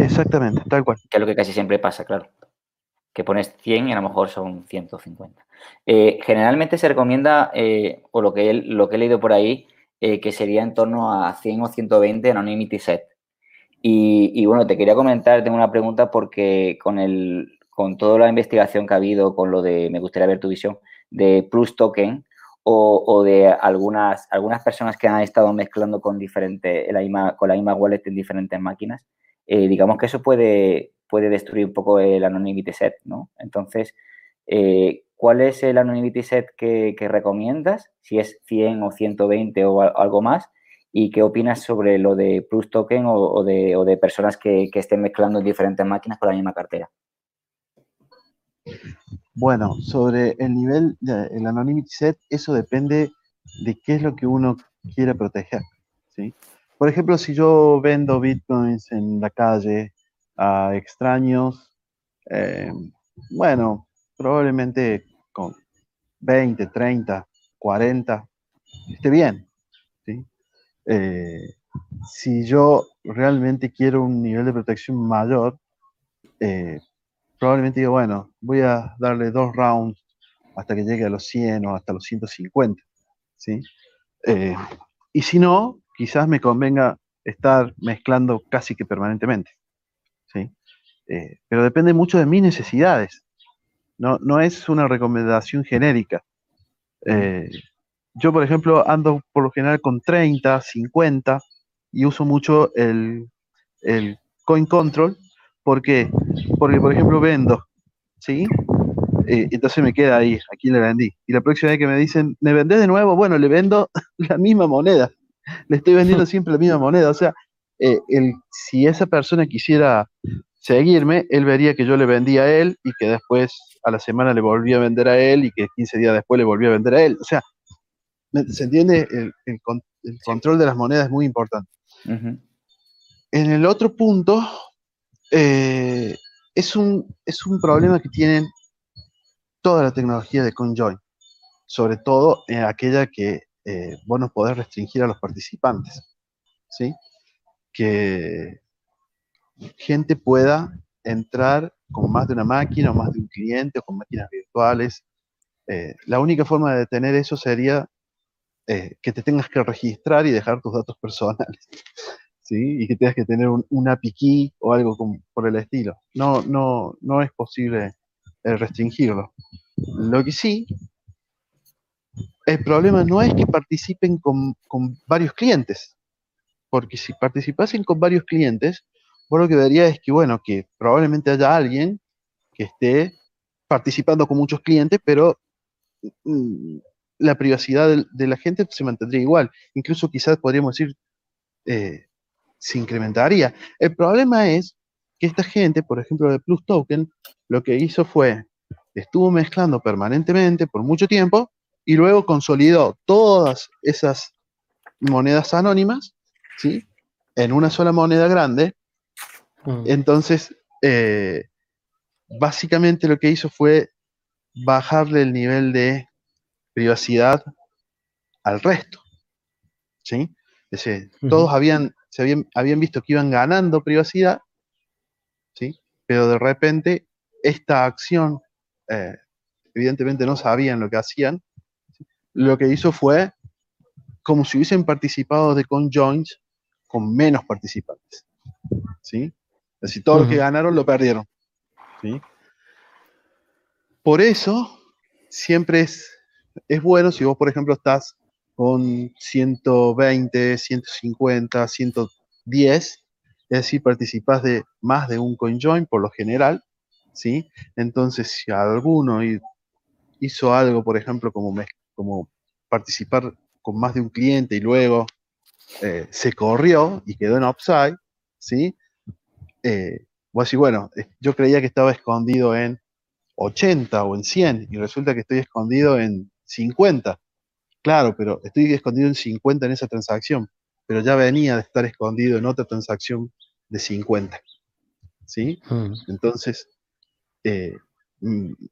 Speaker 4: Exactamente, tal cual.
Speaker 3: Que es lo que casi siempre pasa, claro. Que pones 100 y a lo mejor son 150. Eh, generalmente se recomienda, eh, o lo que, lo que he leído por ahí, eh, que sería en torno a 100 o 120 Anonymity Set. Y, y, bueno, te quería comentar, tengo una pregunta porque con, el, con toda la investigación que ha habido, con lo de, me gustaría ver tu visión, de Plus Token, o, de algunas, algunas personas que han estado mezclando con, diferente, la con la misma wallet en diferentes máquinas, eh, digamos que eso puede, puede destruir un poco el anonymity set, ¿no? Entonces, eh, ¿cuál es el anonymity set que, recomiendas? Si es 100 o 120 o algo más. ¿Y qué opinas sobre lo de Plus Token o, de, o de, personas que, que estén mezclando en diferentes máquinas con la misma cartera?
Speaker 4: Bueno, sobre el nivel del anonymity set, eso depende de qué es lo que uno quiera proteger. ¿sí? Por ejemplo, si yo vendo bitcoins en la calle a extraños, eh, bueno, probablemente con 20, 30, 40, esté bien. ¿sí? Eh, si yo realmente quiero un nivel de protección mayor, eh, probablemente digo, bueno, voy a darle dos rounds hasta que llegue a los 100 o hasta los 150, ¿sí? Eh, y si no, quizás me convenga estar mezclando casi que permanentemente, ¿sí? Eh, pero depende mucho de mis necesidades, no, no es una recomendación genérica. Eh, yo, por ejemplo, ando por lo general con 30, 50 y uso mucho el, el coin control, ¿Por qué? Porque, por ejemplo, vendo, ¿sí? Eh, entonces me queda ahí, aquí le vendí. Y la próxima vez que me dicen, ¿me vendés de nuevo? Bueno, le vendo la misma moneda. Le estoy vendiendo siempre la misma moneda. O sea, eh, el, si esa persona quisiera seguirme, él vería que yo le vendí a él y que después a la semana le volví a vender a él y que 15 días después le volví a vender a él. O sea, ¿se entiende? El, control de las monedas es muy importante. En el otro punto, eh, es un, es un problema que tienen toda la tecnología de CoinJoin, sobre todo en aquella que eh, vos no restringir a los participantes, ¿sí? Que gente pueda entrar con más de una máquina o más de un cliente o con máquinas virtuales. Eh, la única forma de detener eso sería eh, que te tengas que registrar y dejar tus datos personales. ¿Sí? Y que tengas que tener un, una piqui o algo por el estilo. No, no, no es posible eh, restringirlo. Lo que sí, el problema no es que participen con, con varios clientes, porque si participasen con varios clientes, vos lo que vería es que, bueno, que probablemente haya alguien que esté participando con muchos clientes, pero mm, la privacidad de, la gente se mantendría igual. Incluso quizás podríamos decir, eh, se incrementaría. El problema es que esta gente, por ejemplo, de Plus Token, lo que hizo fue, estuvo mezclando permanentemente por mucho tiempo y luego consolidó todas esas monedas anónimas, ¿sí? En una sola moneda grande. Mm. Entonces, eh, básicamente lo que hizo fue bajarle el nivel de privacidad al resto. ¿Sí? todos habían, se habían, visto que iban ganando privacidad, ¿sí? Pero de repente esta acción, eh, evidentemente no sabían lo que hacían, lo que hizo fue como si hubiesen participado de conjoins con menos participantes. ¿Sí? Es decir, todos los que ganaron lo perdieron. ¿sí? Por eso, siempre es es bueno si vos, por ejemplo, estás con 120, 150, 110, es decir, participás de más de un CoinJoin por lo general, ¿sí? Entonces, si alguno hizo algo, por ejemplo, como, como participar con más de un cliente y luego eh, se corrió y quedó en upside, ¿sí? Eh, vos bueno, eh, yo creía que estaba escondido en 80 o en 100 y resulta que estoy escondido en 50. Claro, pero estoy escondido en 50 en esa transacción, pero ya venía de estar escondido en otra transacción de 50. ¿Sí? Mm. Entonces, eh,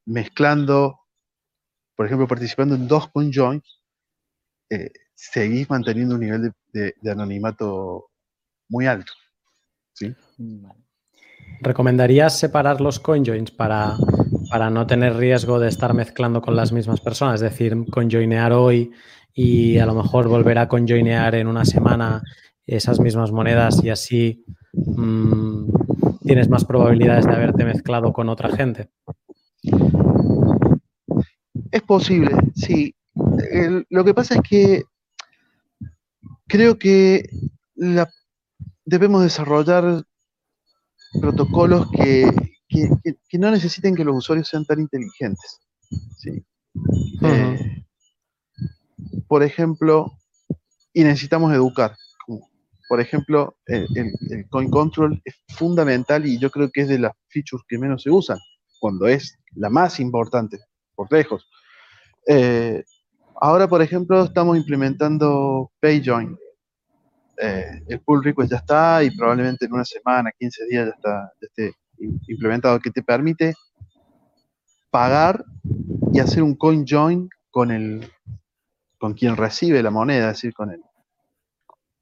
Speaker 4: mezclando, por ejemplo, participando en dos conjoins, eh, seguís manteniendo un nivel de, anonimato muy alto. ¿sí?
Speaker 1: ¿Recomendarías separar los conjoins para para no tener riesgo de estar mezclando con las mismas personas, es decir, conjoinear hoy y a lo mejor volver a conjoinear en una semana esas mismas monedas y así mm, tienes más probabilidades de haberte mezclado con otra gente.
Speaker 4: Es posible, sí. lo que pasa es que creo que debemos desarrollar protocolos que, que, no necesiten que los usuarios sean tan inteligentes. Eh, por ejemplo, y necesitamos educar. Por ejemplo, el, coin control es fundamental y yo creo que es de las features que menos se usan, cuando es la más importante, por lejos. Eh, ahora, por ejemplo, estamos implementando PayJoin. Eh, el pull request ya está y probablemente en una semana, 15 días ya está, ya esté implementado que te permite pagar y hacer un coin join con el con quien recibe la moneda, es decir, con el,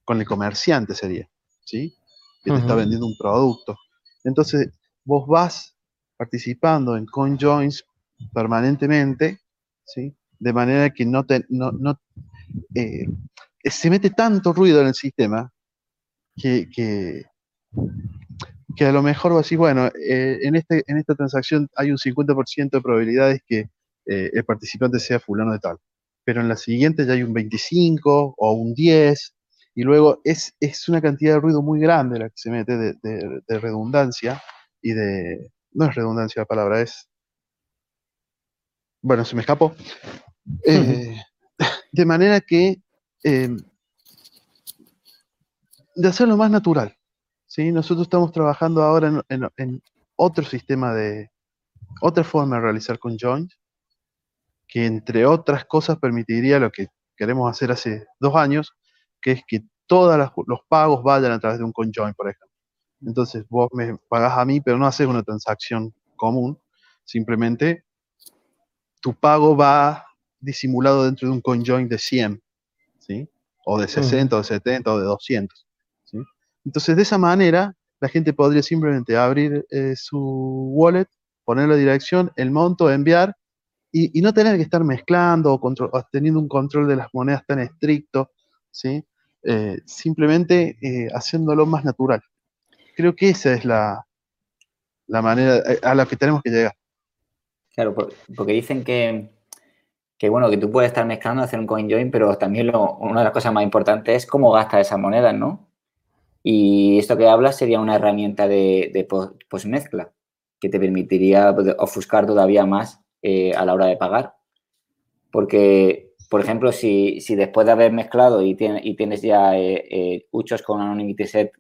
Speaker 4: con el comerciante sería, ¿sí? Que te está vendiendo un producto. Entonces, vos vas participando en coin joins permanentemente, ¿sí? De manera que no te, no, no eh, se mete tanto ruido en el sistema que, que, que a lo mejor va a decir, bueno, eh, en, este, en esta transacción hay un 50% de probabilidades que eh, el participante sea fulano de tal, pero en la siguiente ya hay un 25 o un 10, y luego es, es una cantidad de ruido muy grande la que se mete de, redundancia y de... No es redundancia la palabra, es... Bueno, se me escapó. Eh, de manera que... de hacerlo más natural. ¿Sí? Nosotros estamos trabajando ahora en, otro sistema de, otra forma de realizar conjoins, que entre otras cosas permitiría lo que queremos hacer hace dos años, que es que todos los pagos vayan a través de un conjoin, por ejemplo. Entonces vos me pagás a mí, pero no haces una transacción común, simplemente tu pago va disimulado dentro de un CoinJoin de 100, ¿sí? O de 60, o de 70, o de 200, ¿sí? Entonces, de esa manera, la gente podría simplemente abrir eh, su wallet, poner la dirección, el monto, enviar, y, no tener que estar mezclando o, teniendo un control de las monedas tan estricto, ¿sí? Eh, simplemente eh, haciéndolo más natural. Creo que esa es la, la manera a la que tenemos que llegar.
Speaker 3: Claro, porque dicen que, que bueno, que tú puedes estar mezclando, hacer un coin join, pero también lo, una de las cosas más importantes es cómo gastas esas monedas, ¿no? Y esto que hablas sería una herramienta de, de postmezcla que te permitiría pues, ofuscar todavía más eh, a la hora de pagar. Porque, por ejemplo, si, después de haber mezclado y, y tienes ya eh, eh, muchos con Anonymity Set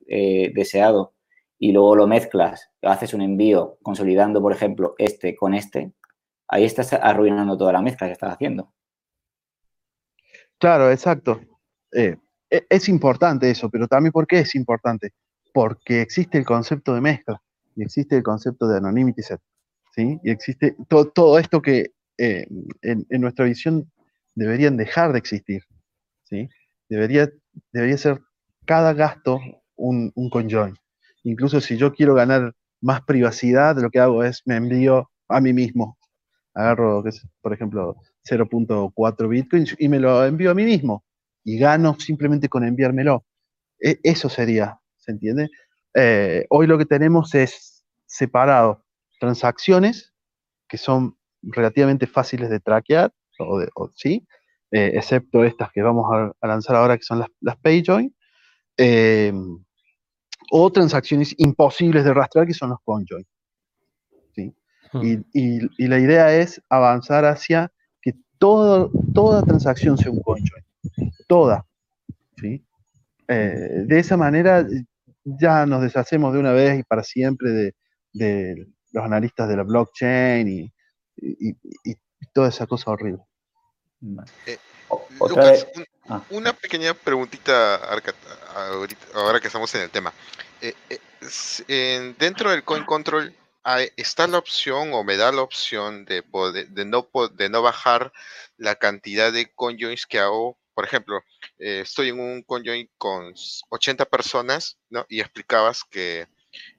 Speaker 3: deseado y luego lo mezclas, haces un envío consolidando, por ejemplo, este con este, ahí estás arruinando toda la mezcla que estás haciendo.
Speaker 4: Claro, exacto. Eh, es importante eso, pero también ¿por qué es importante? Porque existe el concepto de mezcla y existe el concepto de anonymity set, ¿sí? Y existe todo, esto que eh, en, nuestra visión deberían dejar de existir, ¿sí? Debería, debería ser cada gasto un, un conjoin. Incluso si yo quiero ganar más privacidad, lo que hago es me envío a mí mismo agarro, por ejemplo, 0.4 bitcoins y me lo envío a mí mismo y gano simplemente con enviármelo. E, eso sería, ¿se entiende? Eh, hoy lo que tenemos es separado transacciones que son relativamente fáciles de traquear, o, sí, eh, excepto estas que vamos a, lanzar ahora, que son las, las PayJoin, eh, o transacciones imposibles de rastrear, que son los CoinJoin. Y, la idea es avanzar hacia que toda transacción sea un conjoin. Toda. ¿sí? Eh, de esa manera ya nos deshacemos de una vez y para siempre de, los analistas de la blockchain y, toda esa cosa horrible.
Speaker 2: Eh, Lucas, ah. una pequeña preguntita ahora que estamos en el tema. Eh, dentro del Coin Control está la opción o me da la opción de, de, no, de no bajar la cantidad de conjoins que hago. Por ejemplo, eh, estoy en un conjoin con 80 personas, ¿no? Y explicabas que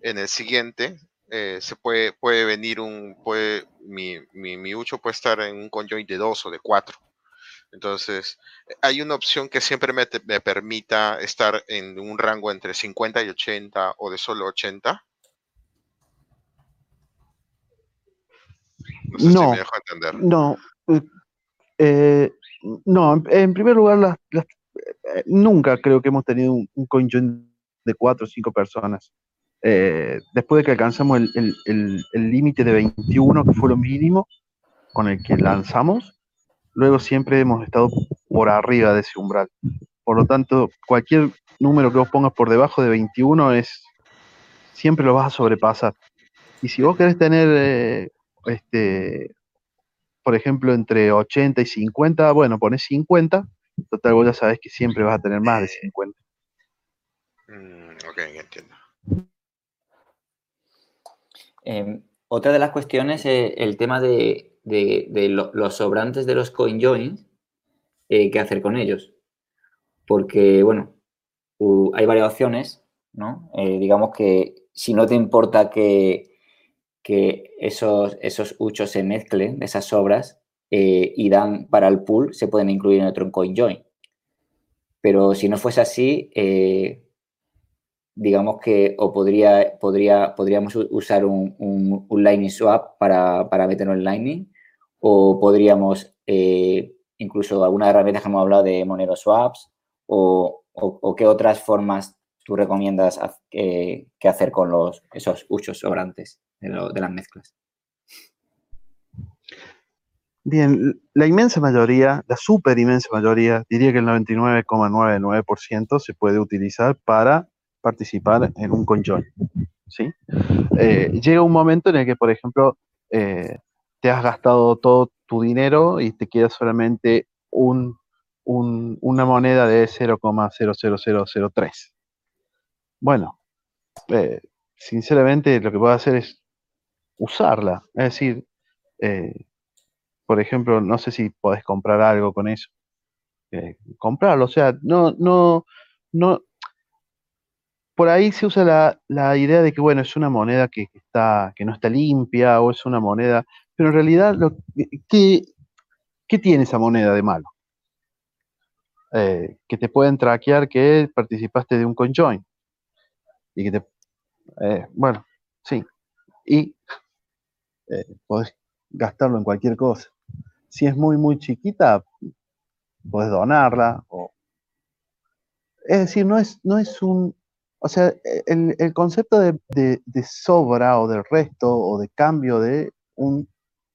Speaker 2: en el siguiente eh, se puede, puede venir un, puede, mi, mi, mi ucho puede estar en un conjoin de 2 o de 4. Entonces, hay una opción que siempre me, me, permita estar en un rango entre 50 y 80 o de solo 80.
Speaker 4: No, no, eh, eh, no, en, primer lugar, eh, nunca creo que hemos tenido un, un de cuatro o cinco personas. después de que alcanzamos el límite de 21, que fue lo mínimo con el que lanzamos, luego siempre hemos estado por arriba de ese umbral. Por lo tanto, cualquier número que vos pongas por debajo de 21 es siempre lo vas a sobrepasar. Y si vos querés tener este, por ejemplo, entre 80 y 50, bueno, pones 50, total, vos ya sabes que siempre vas a tener más de 50.
Speaker 2: Mm, ok, entiendo.
Speaker 3: Em, otra de las cuestiones es el tema de, los sobrantes de los coin joins, eh, qué hacer con ellos. Porque, bueno, hay varias opciones, ¿no? Eh, digamos que si no te importa que, que esos, esos huchos se mezclen, esas sobras, eh, y dan para el pool, se pueden incluir en otro coin join. Pero si no fuese así, eh, digamos que o podría, podría, podríamos usar un, un, Lightning Swap para, para meterlo en Lightning, o podríamos, eh, incluso algunas herramientas que hemos hablado de Monero Swaps, o, o, qué otras formas tú recomiendas que hacer con los, esos huchos sobrantes de, las mezclas.
Speaker 4: Bien, la inmensa mayoría, la super inmensa mayoría, diría que el 99,99% se puede utilizar para participar en un conjoin. ¿sí? Eh, llega un momento en el que, por ejemplo, eh, te has gastado todo tu dinero y te queda solamente un, una moneda de 0,00003. Bueno, eh, sinceramente lo que puedo hacer es usarla. Es decir, eh, por ejemplo, no sé si podés comprar algo con eso. Eh, comprarlo, o sea, no, no, no. Por ahí se usa la, la, idea de que, bueno, es una moneda que, está, que no está limpia o es una moneda, pero en realidad, lo, ¿qué, ¿qué tiene esa moneda de malo? Eh, que te pueden traquear que participaste de un conjoin. Y que te. Bueno, sí. Y eh, podés gastarlo en cualquier cosa. Si es muy, muy chiquita, podés donarla. O... Es decir, no es, no es un. O sea, el, el concepto de, de, de, sobra o del resto o de cambio de un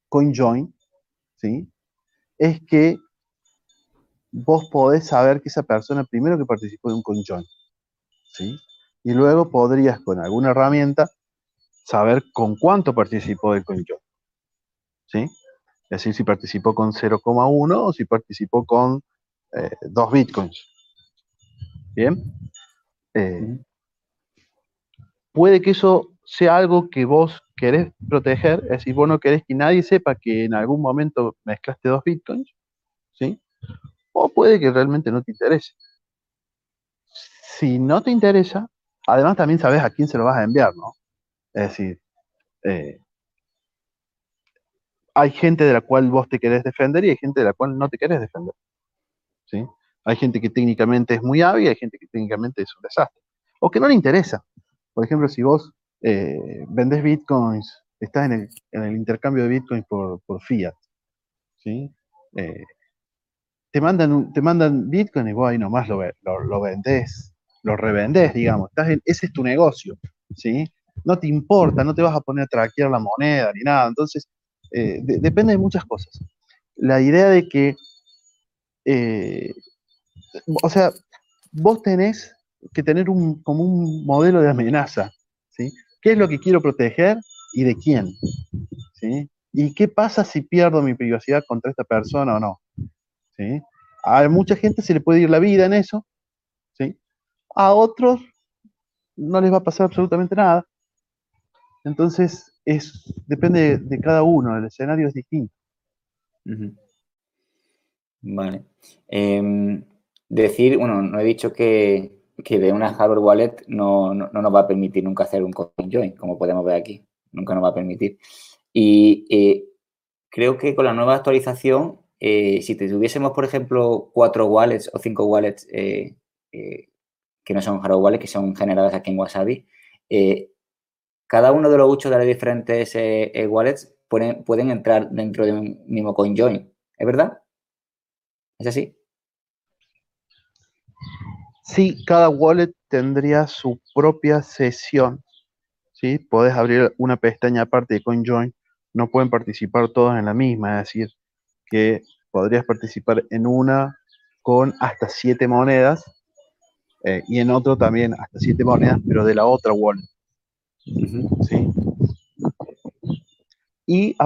Speaker 4: CoinJoin, ¿sí? Es que vos podés saber que esa persona primero que participó de un conjoin, ¿sí? Y luego podrías con alguna herramienta saber con cuánto participó del conjoin, ¿sí? Es decir, si participó con 0,1 o si participó con eh, 2 bitcoins. ¿Bien? Eh, puede que eso sea algo que vos querés proteger, es decir, vos no querés que nadie sepa que en algún momento mezclaste dos bitcoins, ¿sí? o puede que realmente no te interese. Si no te interesa, además también sabes a quién se lo vas a enviar, ¿no? Es decir, eh, hay gente de la cual vos te querés defender y hay gente de la cual no te querés defender. ¿sí? Hay gente que técnicamente es muy hábil y hay gente que técnicamente es un desastre. O que no le interesa. Por ejemplo, si vos eh, vendés bitcoins, estás en el, intercambio de bitcoins por, fiat, ¿sí? Eh, te mandan, te mandan Bitcoin y vos ahí nomás lo, lo, lo vendés, lo revendés, digamos. Estás ese es tu negocio, ¿sí? No te importa, no te vas a poner a traquear la moneda ni nada. Entonces, eh, depende de muchas cosas. La idea de que, eh, o sea, vos tenés que tener un, como un modelo de amenaza, ¿sí? ¿Qué es lo que quiero proteger y de quién? ¿Sí? ¿Y qué pasa si pierdo mi privacidad contra esta persona o no? A mucha gente se le puede ir la vida en eso, ¿sí? A otros no les va a pasar absolutamente nada. Entonces, es, depende de, cada uno, el escenario es distinto.
Speaker 3: Vale. Em, decir, bueno, no he dicho que, de una hardware wallet no, nos va a permitir nunca hacer un coin join, como podemos ver aquí. Nunca nos va a permitir. Y eh, creo que con la nueva actualización eh, si tuviésemos, por ejemplo, cuatro wallets o cinco wallets eh, eh, que no son hardware wallets, que son generadas aquí en Wasabi, cada uno de los ocho de las diferentes wallets pueden, pueden, entrar dentro de un mismo CoinJoin. ¿Es verdad? ¿Es así?
Speaker 4: Sí, cada wallet tendría su propia sesión. ¿sí? Podés abrir una pestaña aparte de CoinJoin. No pueden participar todos en la misma, es decir, que podrías participar en una con hasta siete monedas eh, y en otro también hasta siete monedas, pero de la otra wallet. ¿Sí? Y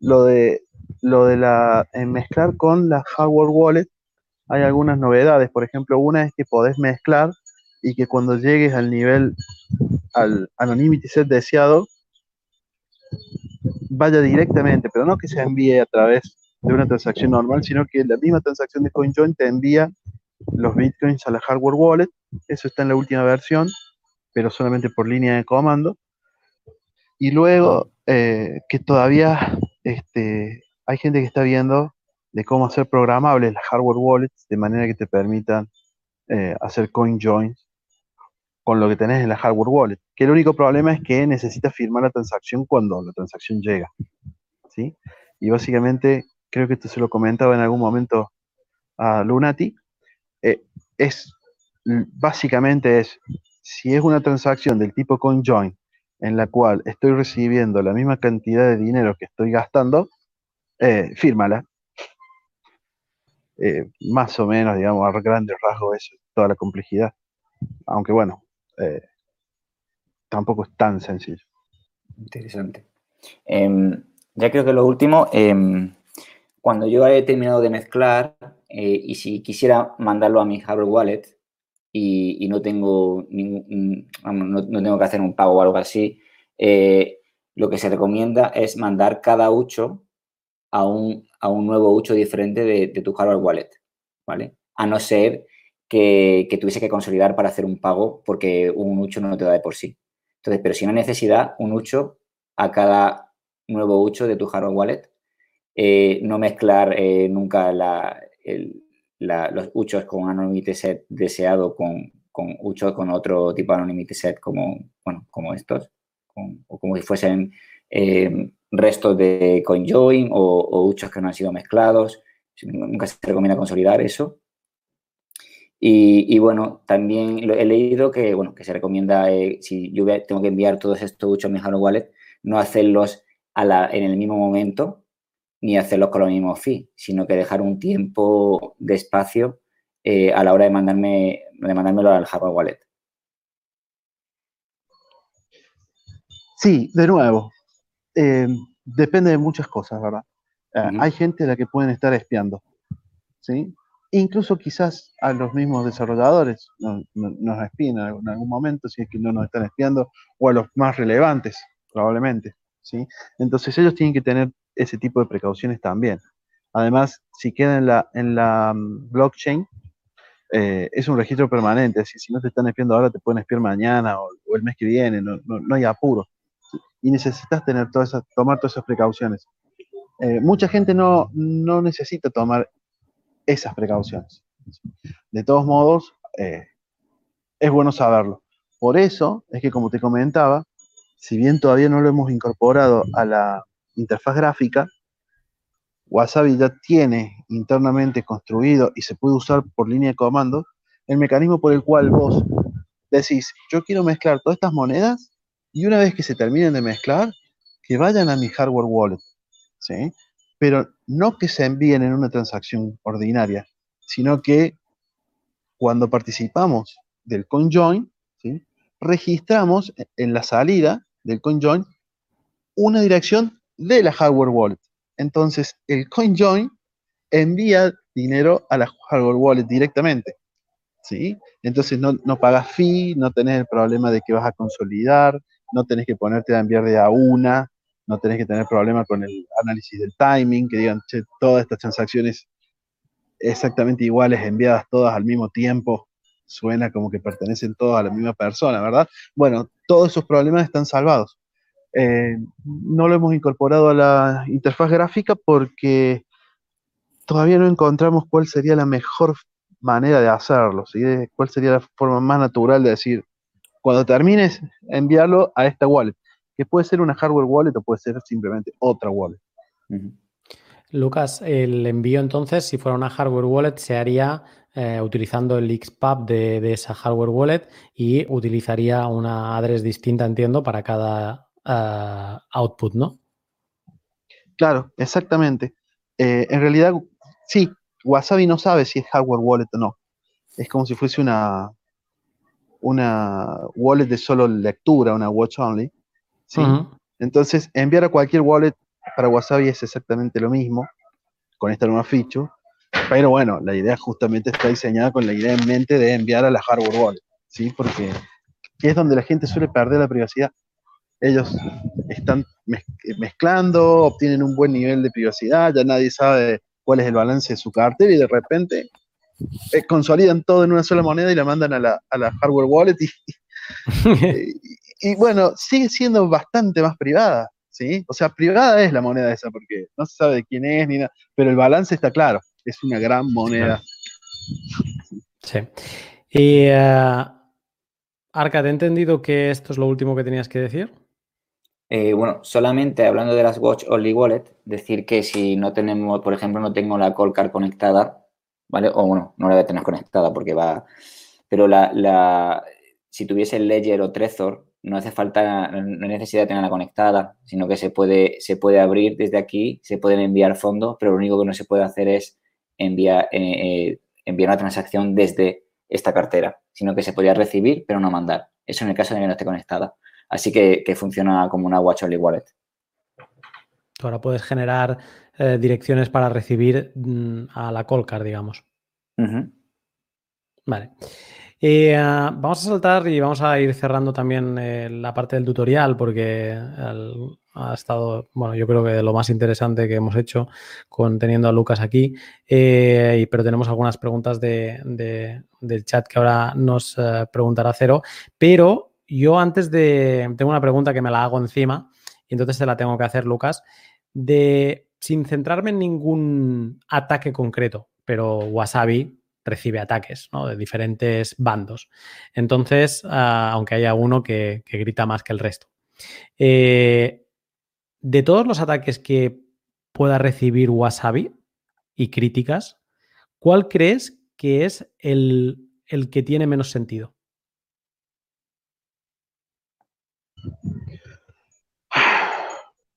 Speaker 4: lo de, lo de la, mezclar con la hardware wallet, hay algunas novedades. Por ejemplo, una es que podés mezclar y que cuando llegues al nivel, al anonymity set deseado, vaya directamente, pero no que se envíe a través de una transacción normal, sino que la misma transacción de CoinJoin te envía los bitcoins a la hardware wallet. Eso está en la última versión, pero solamente por línea de comando. Y luego, eh, que todavía este, hay gente que está viendo de cómo hacer programables las hardware wallets de manera que te permitan eh, hacer CoinJoins con lo que tenés en la hardware wallet. Que el único problema es que necesitas firmar la transacción cuando la transacción llega. ¿sí? Y básicamente creo que esto se lo comentaba en algún momento a Lunati, eh, es básicamente es, si es una transacción del tipo CoinJoin en la cual estoy recibiendo la misma cantidad de dinero que estoy gastando, eh, fírmala. Eh, más o menos, digamos, a grandes rasgos, eso es toda la complejidad. Aunque bueno, tampoco es tan sencillo.
Speaker 3: Interesante. Em, ya creo que lo último, em, cuando yo he terminado de mezclar eh, y si quisiera mandarlo a mi hardware wallet, y, no, tengo ningún, no, tengo que hacer un pago o algo así, eh, lo que se recomienda es mandar cada ucho a un, a un nuevo ucho diferente de, tu hardware wallet, ¿vale? A no ser que, tuviese que consolidar para hacer un pago porque un ucho no te da de por sí. Entonces, pero si no necesidad, un ucho a cada nuevo ucho de tu hardware wallet, eh, no mezclar eh, nunca los uchos con anonymity set deseado con, con con otro tipo de anonymity set como, bueno, como estos, o como si fuesen eh, restos de CoinJoin o, o uchos que no han sido mezclados. Nunca se recomienda consolidar eso. Y, bueno, también he leído que, bueno, que se recomienda, si yo tengo que enviar todos estos uchos a mi hardware wallet, no hacerlos en el mismo momento ni hacerlos con los mismos fees, sino que dejar un tiempo de espacio eh, a la hora de mandarme de mandármelo al hardware wallet.
Speaker 4: Sí, de nuevo, eh, depende de muchas cosas, ¿verdad? Eh, hay gente a la que pueden estar espiando, ¿sí? Incluso quizás a los mismos desarrolladores nos espíen en algún momento, si es que no nos están espiando, o a los más relevantes, probablemente. ¿sí? Entonces ellos tienen que tener ese tipo de precauciones también. Además, si queda en la, en la mm, blockchain, eh, es un registro permanente, así si no te están espiando ahora, te pueden espiar mañana o, el mes que viene, no, hay apuro. Y necesitas tener todas esas, tomar todas esas precauciones. Eh, mucha gente no, no necesita tomar esas precauciones. De todos modos, eh, es bueno saberlo. Por eso es que, como te comentaba, si bien todavía no lo hemos incorporado a la interfaz gráfica, Wasabi ya tiene internamente construido y se puede usar por línea de comando el mecanismo por el cual vos decís, yo quiero mezclar todas estas monedas y una vez que se terminen de mezclar, que vayan a mi hardware wallet, ¿sí? Pero no que se envíen en una transacción ordinaria, sino que cuando participamos del CoinJoin, ¿sí? registramos en la salida del CoinJoin una dirección de la hardware wallet. Entonces, el CoinJoin envía dinero a la hardware wallet directamente. ¿sí? Entonces, no, no pagas fee, no tenés el problema de que vas a consolidar, no tenés que ponerte a enviar de a una, no tenés que tener problema con el análisis del timing, que digan, che, todas estas transacciones exactamente iguales, enviadas todas al mismo tiempo, suena como que pertenecen todos a la misma persona, ¿verdad? Bueno, todos esos problemas están salvados. Eh, no lo hemos incorporado a la interfaz gráfica porque todavía no encontramos cuál sería la mejor manera de hacerlo, ¿sí? cuál sería la forma más natural de decir, cuando termines, enviarlo a esta wallet, que puede ser una hardware wallet o puede ser simplemente otra wallet.
Speaker 1: Lucas, el envío entonces, si fuera una hardware wallet, se haría eh, utilizando el XPub de, esa hardware wallet y utilizaría una address distinta, entiendo, para cada eh, output, ¿no?
Speaker 4: Claro, exactamente. Eh, en realidad, sí, Wasabi no sabe si es hardware wallet o no. Es como si fuese una, una wallet de solo lectura, una watch only. Entonces, enviar a cualquier wallet para Wasabi es exactamente lo mismo con esta nueva feature, pero bueno, la idea justamente está diseñada con la idea en mente de enviar a la hardware wallet, ¿sí? Porque es donde la gente suele perder la privacidad. Ellos están mezclando, obtienen un buen nivel de privacidad, ya nadie sabe cuál es el balance de su cartera y de repente eh, consolidan todo en una sola moneda y la mandan a la, hardware wallet y, bueno, sigue siendo bastante más privada. ¿sí? O sea, privada es la moneda esa, porque no se sabe de quién es ni nada, pero el balance está claro, es una gran moneda.
Speaker 1: Sí. Y uh, Arca, ¿te he entendido que esto es lo último que tenías que decir?
Speaker 3: Eh, bueno, solamente hablando de las Watch Only Wallet, decir que si no tenemos, por ejemplo, no tengo la Card conectada, ¿vale? O bueno, no la voy a tener conectada porque va. Pero la, la, si tuviese Ledger o Trezor, no hace falta, no hay necesidad de tenerla conectada, sino que se puede, se puede abrir desde aquí, se pueden enviar fondos, pero lo único que no se puede hacer es enviar, eh, eh, enviar una transacción desde esta cartera, sino que se podría recibir, pero no mandar. Eso en el caso de que no esté conectada. Así que, funciona como una Watch Only Wallet.
Speaker 1: Tú ahora puedes generar eh, direcciones para recibir mm, a la Colcar, digamos. Vale. Eh, vamos a saltar y vamos a ir cerrando también eh, la parte del tutorial porque ha estado, bueno, yo creo que lo más interesante que hemos hecho con teniendo a Lucas aquí, eh, pero tenemos algunas preguntas de, del chat que ahora nos preguntará Cero, pero yo antes de, tengo una pregunta que me la hago encima y entonces te la tengo que hacer, Lucas, de, sin centrarme en ningún ataque concreto, pero Wasabi recibe ataques de diferentes bandos. Entonces, ah, aunque haya uno que, grita más que el resto. Eh, de todos los ataques que pueda recibir Wasabi y críticas, ¿cuál crees que es el, el que tiene menos sentido?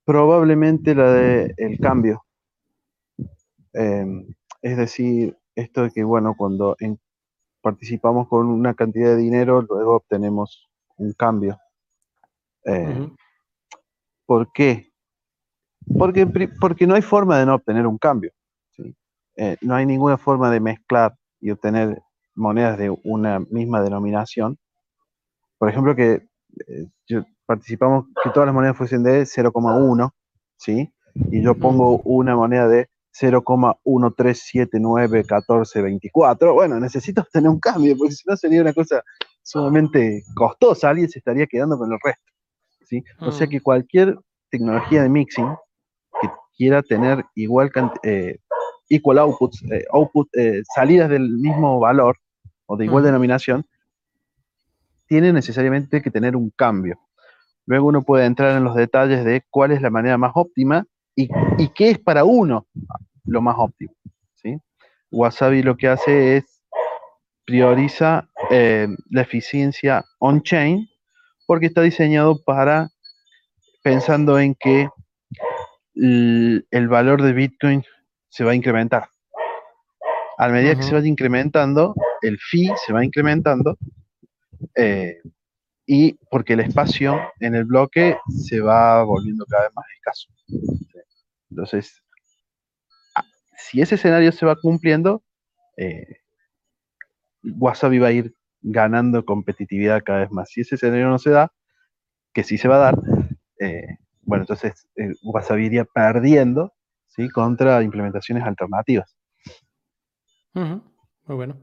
Speaker 4: Probablemente la de el cambio. Em, es decir, esto de que, bueno, cuando participamos con una cantidad de dinero, luego obtenemos un cambio. Eh, ¿Por qué? Porque, porque no hay forma de no obtener un cambio. Eh, no hay ninguna forma de mezclar y obtener monedas de una misma denominación. Por ejemplo, que eh, participamos que todas las monedas fuesen de 0,1, ¿sí? Y yo pongo una moneda de 0,13791424. Bueno, necesito obtener un cambio, porque si no sería una cosa sumamente costosa, alguien se estaría quedando con el resto. ¿sí? O sea mm. que cualquier tecnología de mixing que quiera tener igual eh, equal outputs, eh, output, eh, salidas del mismo valor o de igual mm. denominación, tiene necesariamente que tener un cambio. Luego uno puede entrar en los detalles de cuál es la manera más óptima y, qué es para uno lo más óptimo. ¿sí? Wasabi lo que hace es prioriza eh, la eficiencia on-chain porque está diseñado para, pensando en que el, valor de Bitcoin se va a incrementar. A medida que se vaya incrementando, el fee se va incrementando eh, y porque el espacio en el bloque se va volviendo cada vez más escaso. Entonces, ah, si ese escenario se va cumpliendo, eh, Wasabi va a ir ganando competitividad cada vez más. Si ese escenario no se da, que sí se va a dar, eh, bueno, entonces eh, Wasabi iría perdiendo ¿sí? contra implementaciones alternativas.
Speaker 1: Muy bueno.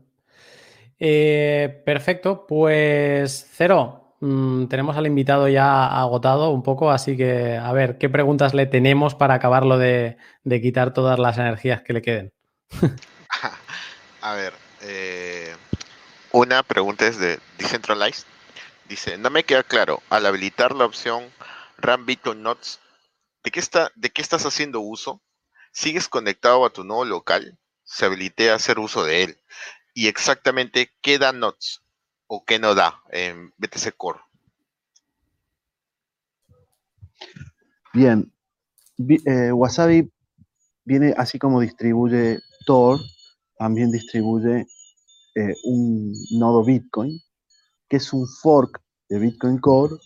Speaker 1: perfecto, pues Cero, Mm, tenemos al invitado ya agotado un poco, así que a ver, ¿qué preguntas le tenemos para acabarlo de, quitar todas las energías que le queden?
Speaker 2: a ver, eh, una pregunta es de Decentralized. Dice, no me queda claro, al habilitar la opción Run Bitcoin Nodes, ¿de qué, está, ¿de qué estás haciendo uso? ¿Sigues conectado a tu nuevo local? Se habilite a hacer uso de él. Y exactamente, ¿qué da Nodes? O qué no da en BTC Core?
Speaker 4: Bien, eh, Wasabi viene así como distribuye Tor, también distribuye eh, un nodo Bitcoin, que es un fork de Bitcoin Core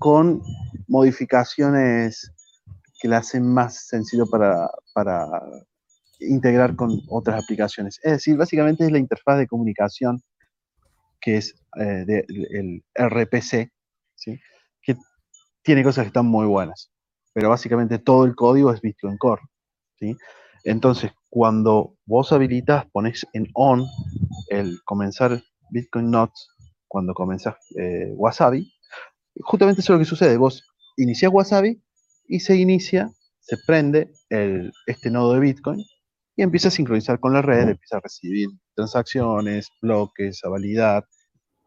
Speaker 4: con modificaciones que le hacen más sencillo para, para integrar con otras aplicaciones. Es decir, básicamente es la interfaz de comunicación que es eh, el RPC, ¿sí? que tiene cosas que están muy buenas, pero básicamente todo el código es Bitcoin Core. ¿sí? Entonces, cuando vos habilitas, pones en on el comenzar Bitcoin Nodes, cuando comenzás eh, Wasabi, justamente eso es lo que sucede. Vos iniciás Wasabi y se inicia, se prende el, este nodo de Bitcoin y empieza a sincronizar con la red, empieza a recibir transacciones, bloques, a validar.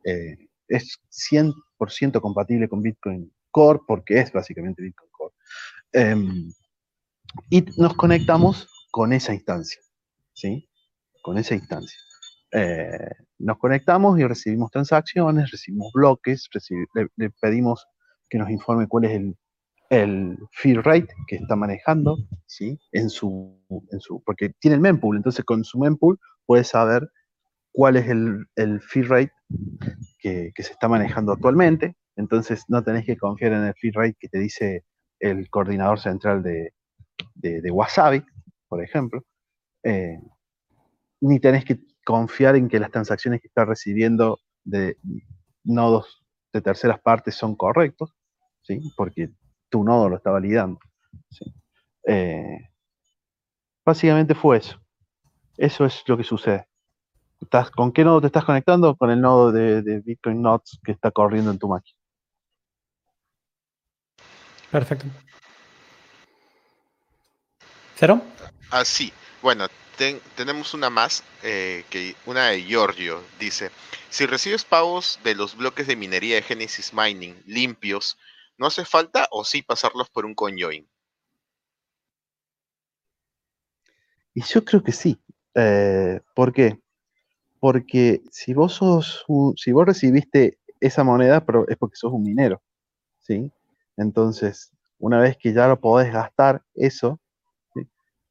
Speaker 4: Eh, es 100% compatible con Bitcoin Core porque es básicamente Bitcoin Core. Em, y nos conectamos con esa instancia, ¿sí? Con esa instancia. Eh, nos conectamos y recibimos transacciones, recibimos bloques, le, pedimos que nos informe cuál es el, fee rate que está manejando, ¿sí? En su, en su, porque tiene el mempool, entonces con su mempool puede saber cuál es el, el fee rate que, se está manejando actualmente. Entonces no tenés que confiar en el fee rate que te dice el coordinador central de, Wasabi, por ejemplo. Eh, ni tenés que confiar en que las transacciones que está recibiendo de nodos de terceras partes son correctos, ¿sí? porque tu nodo lo está validando. Eh, básicamente fue eso. Eso es lo que sucede. ¿Estás, ¿Con qué nodo te estás conectando? Con el nodo de, de Bitcoin Nodes que está corriendo en tu máquina.
Speaker 1: Perfecto. ¿Cero?
Speaker 2: Ah, sí. Bueno, tenemos una más, eh, que una de Giorgio. Dice, si recibes pagos de los bloques de minería de Genesis Mining limpios, ¿no hace falta o sí pasarlos por un conjoin?
Speaker 4: Y yo creo que sí. Eh, ¿Por qué? Porque si vos sos si vos recibiste esa moneda, es porque sos un minero, ¿sí? Entonces, una vez que ya lo podés gastar, eso,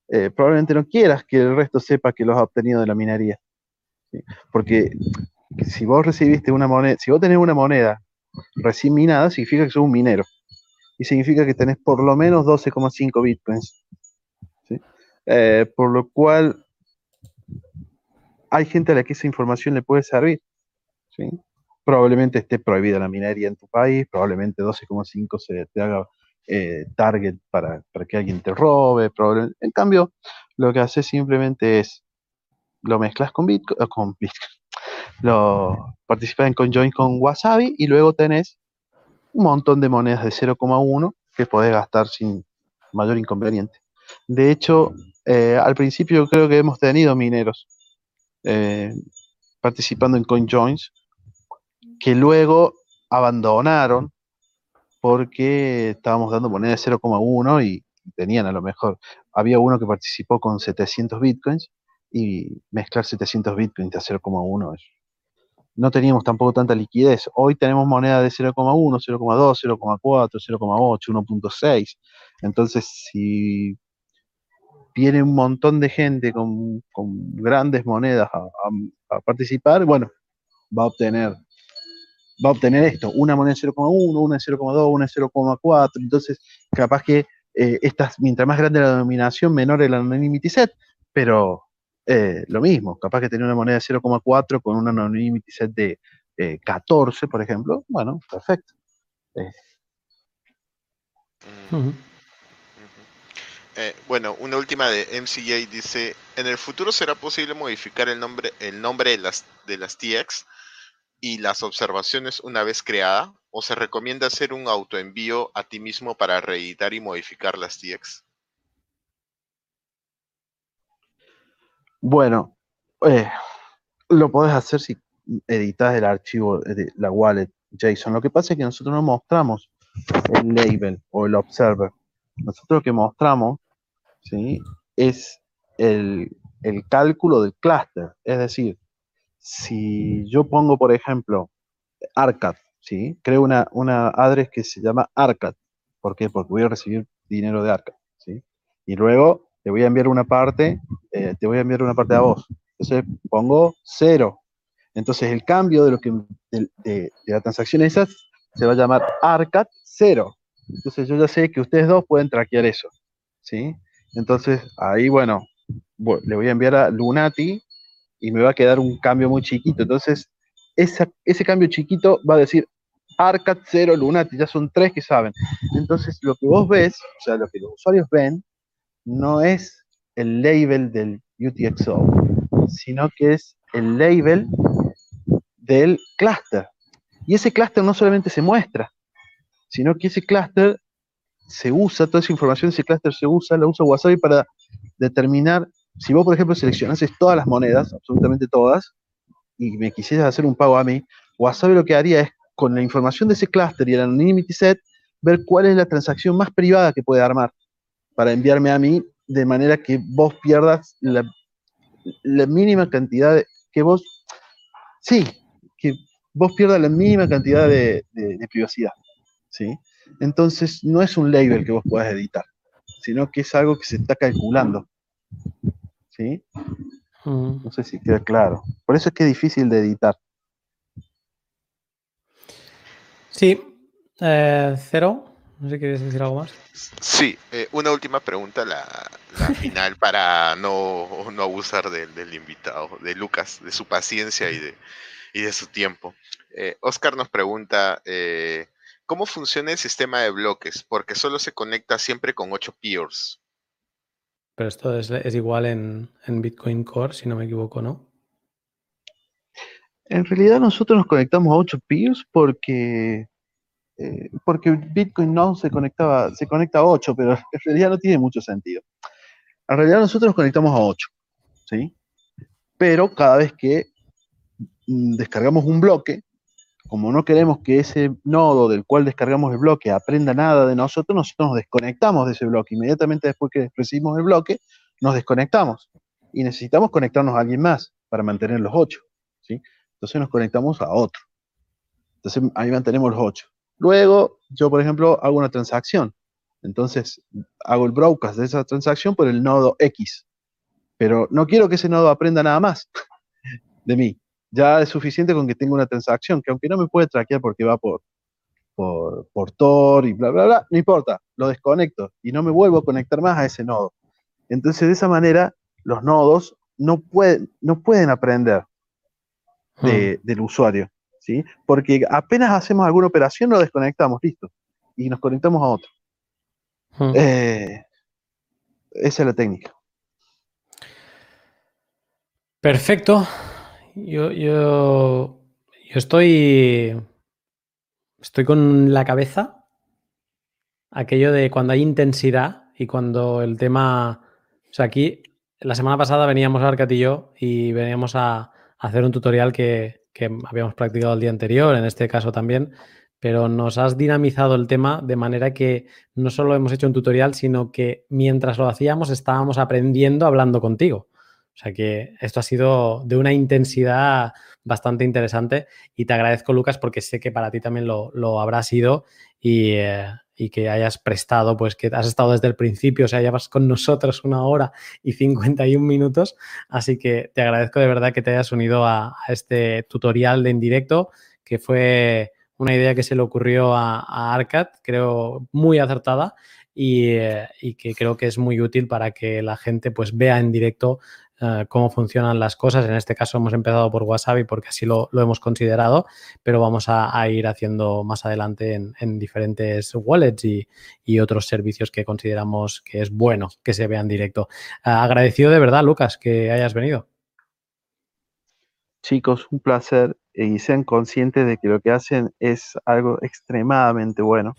Speaker 4: eh, probablemente no quieras que el resto sepa que lo has obtenido de la minería. Porque si vos recibiste una moneda, si vos tenés una moneda recién minada, significa que sos un minero. Y significa que tenés por lo menos 12,5 bitcoins. Eh, por lo cual hay gente a la que esa información le puede servir. Probablemente esté prohibida la minería en tu país, probablemente 12,5 se te haga eh, target para, que alguien te robe. En cambio, lo que haces simplemente es lo mezclas con Bitcoin, eh, con lo participas en conjoin con Wasabi y luego tenés un montón de monedas de 0,1 que podés gastar sin mayor inconveniente. De hecho, eh, al principio creo que hemos tenido mineros participando en CoinJoins que luego abandonaron porque estábamos dando moneda de 0,1 y tenían a lo mejor, había uno que participó con 700 bitcoins y mezclar 700 bitcoins a 0,1 no teníamos tampoco tanta liquidez. Hoy tenemos moneda de 0,1, 0,2, 0,4, 0,8, 1.6. Entonces, si viene un montón de gente con, grandes monedas a, participar, bueno, va a obtener va a obtener esto, una moneda 0,1, una 0,2, una 0,4, entonces capaz que eh, estas, mientras más grande la denominación, menor el anonymity set, pero eh, lo mismo, capaz que tener una moneda 0,4 con un anonymity set de 14, por ejemplo, bueno, perfecto.
Speaker 2: Mm. Eh, bueno, una última de MCJ dice, ¿en el futuro será posible modificar el nombre, el nombre de las, de las TX y las observaciones una vez creada? ¿O se recomienda hacer un autoenvío a ti mismo para reeditar y modificar las TX?
Speaker 4: Bueno, eh, lo podés hacer si editas el archivo de la wallet JSON. Lo que pasa es que nosotros no mostramos el label o el observer. Nosotros lo que mostramos ¿sí? es el, el cálculo del clúster. Es decir, si yo pongo, por ejemplo, ARCAD, ¿sí? Creo una, una address que se llama ARCAD. ¿Por qué? Porque voy a recibir dinero de ARCAD, ¿sí? Y luego te voy a enviar una parte, eh, te voy a enviar una parte a vos. Entonces pongo cero. Entonces el cambio de lo que de, la transacción esa se va a llamar ARCAD cero. Entonces yo ya sé que ustedes dos pueden traquear eso, ¿sí? Entonces ahí, bueno, le voy a enviar a Lunati y me va a quedar un cambio muy chiquito. Entonces, ese cambio chiquito va a decir ARCAD 0 Lunati, ya son tres que saben. Entonces, lo que vos ves, o sea, lo que los usuarios ven, no es el label del UTXO, sino que es el label del cluster. Y ese cluster no solamente se muestra, sino que ese cluster se usa, toda esa información ese cluster se usa, la usa Wasabi para determinar si vos, por ejemplo, seleccionases todas las monedas, absolutamente todas, y me quisieras hacer un pago a mí, Wasabi lo que haría es, con la información de ese clúster y el anonymity set, ver cuál es la transacción más privada que puede armar para enviarme a mí, de manera que vos pierdas la, mínima cantidad de, que vos, sí, que vos pierdas la mínima cantidad de privacidad, ¿sí? Entonces, no es un label que vos puedas editar, sino que es algo que se está calculando. ¿sí? No sé si queda claro. Por eso es que es difícil de editar.
Speaker 1: Sí. Eh, cero. No sé si quieres decir algo más.
Speaker 2: Sí, eh, una última pregunta, la, final, para no, no abusar del, invitado, de Lucas, de su paciencia y de, y de su tiempo. Eh, Oscar nos pregunta, eh, ¿cómo funciona el sistema de bloques? Porque solo se conecta siempre con 8 peers.
Speaker 1: Pero esto es, igual en, Bitcoin Core, si no me equivoco, ¿no?
Speaker 4: En realidad nosotros nos conectamos a 8 peers porque, eh, porque Bitcoin no se conectaba, se conecta a 8, pero en realidad no tiene mucho sentido. En realidad nosotros nos conectamos a 8, ¿sí? Pero cada vez que mm, descargamos un bloque, como no queremos que ese nodo del cual descargamos el bloque aprenda nada de nosotros, nosotros nos desconectamos de ese bloque. Inmediatamente después que recibimos el bloque, nos desconectamos. Y necesitamos conectarnos a alguien más para mantener los 8. ¿sí? Entonces nos conectamos a otro. Entonces ahí mantenemos los 8. Luego, yo, por ejemplo, hago una transacción. Entonces, hago el broadcast de esa transacción por el nodo X. Pero no quiero que ese nodo aprenda nada más de mí ya es suficiente con que tenga una transacción, que aunque no me puede traquear porque va por, por, por Tor y bla, bla, bla, no importa, lo desconecto y no me vuelvo a conectar más a ese nodo. Entonces, de esa manera, los nodos no pueden, no pueden aprender hmm. del usuario, ¿sí? Porque apenas hacemos alguna operación, lo desconectamos, listo, y nos conectamos a otro. Hmm. Eh, esa es la técnica.
Speaker 1: Perfecto. Yo, yo, yo estoy, estoy con la cabeza aquello de cuando hay intensidad y cuando el tema, o sea, aquí la semana pasada veníamos Arcat y yo y veníamos a, hacer un tutorial que, que, habíamos practicado el día anterior, en este caso también, pero nos has dinamizado el tema de manera que no solo hemos hecho un tutorial, sino que mientras lo hacíamos estábamos aprendiendo hablando contigo. O sea que esto ha sido de una intensidad bastante interesante y te agradezco, Lucas, porque sé que para ti también lo, lo habrá sido eh, y, que hayas prestado, pues que has estado desde el principio, o sea, llevas con nosotros una hora y 51 minutos. Así que te agradezco de verdad que te hayas unido a, este tutorial de en directo, que fue una idea que se le ocurrió a, a Arcad, creo muy acertada. Y, eh, y, que creo que es muy útil para que la gente pues vea en directo eh, cómo funcionan las cosas. En este caso hemos empezado por Wasabi porque así lo, hemos considerado, pero vamos a, ir haciendo más adelante en, diferentes wallets y, otros servicios que consideramos que es bueno que se vean directo. Eh, agradecido de verdad, Lucas, que hayas venido.
Speaker 4: Chicos, un placer y sean conscientes de que lo que hacen es algo extremadamente bueno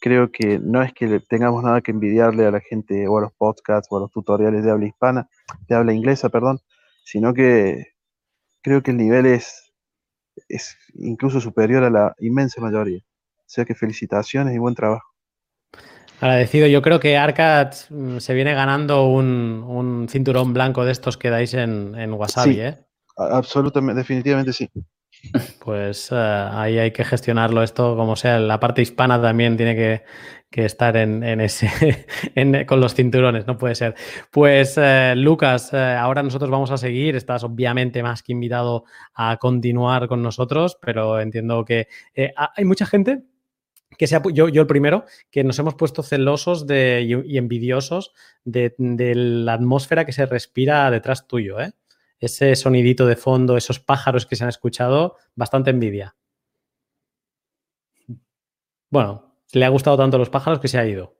Speaker 4: creo que no es que tengamos nada que envidiarle a la gente o a los podcasts o a los tutoriales de habla hispana, de habla inglesa, perdón, sino que creo que el nivel es, es incluso superior a la inmensa mayoría. O sea que felicitaciones y buen trabajo.
Speaker 1: Agradecido. Yo creo que Arcad mm, se viene ganando un, cinturón blanco de estos que dais en, en Wasabi, ¿eh?
Speaker 4: Absolutamente, definitivamente sí.
Speaker 1: Pues eh, ahí hay que gestionarlo esto como sea. La parte hispana también tiene que, estar en, ese, con los cinturones, no puede ser. Pues eh, Lucas, eh, ahora nosotros vamos a seguir. Estás obviamente más que invitado a continuar con nosotros, pero entiendo que hay mucha gente que sea yo, yo el primero, que nos hemos puesto celosos y, envidiosos de, de, la atmósfera que se respira detrás tuyo, ¿eh? Ese sonidito de fondo, esos pájaros que se han escuchado, bastante envidia. Bueno, le ha gustado tanto los pájaros que se ha ido.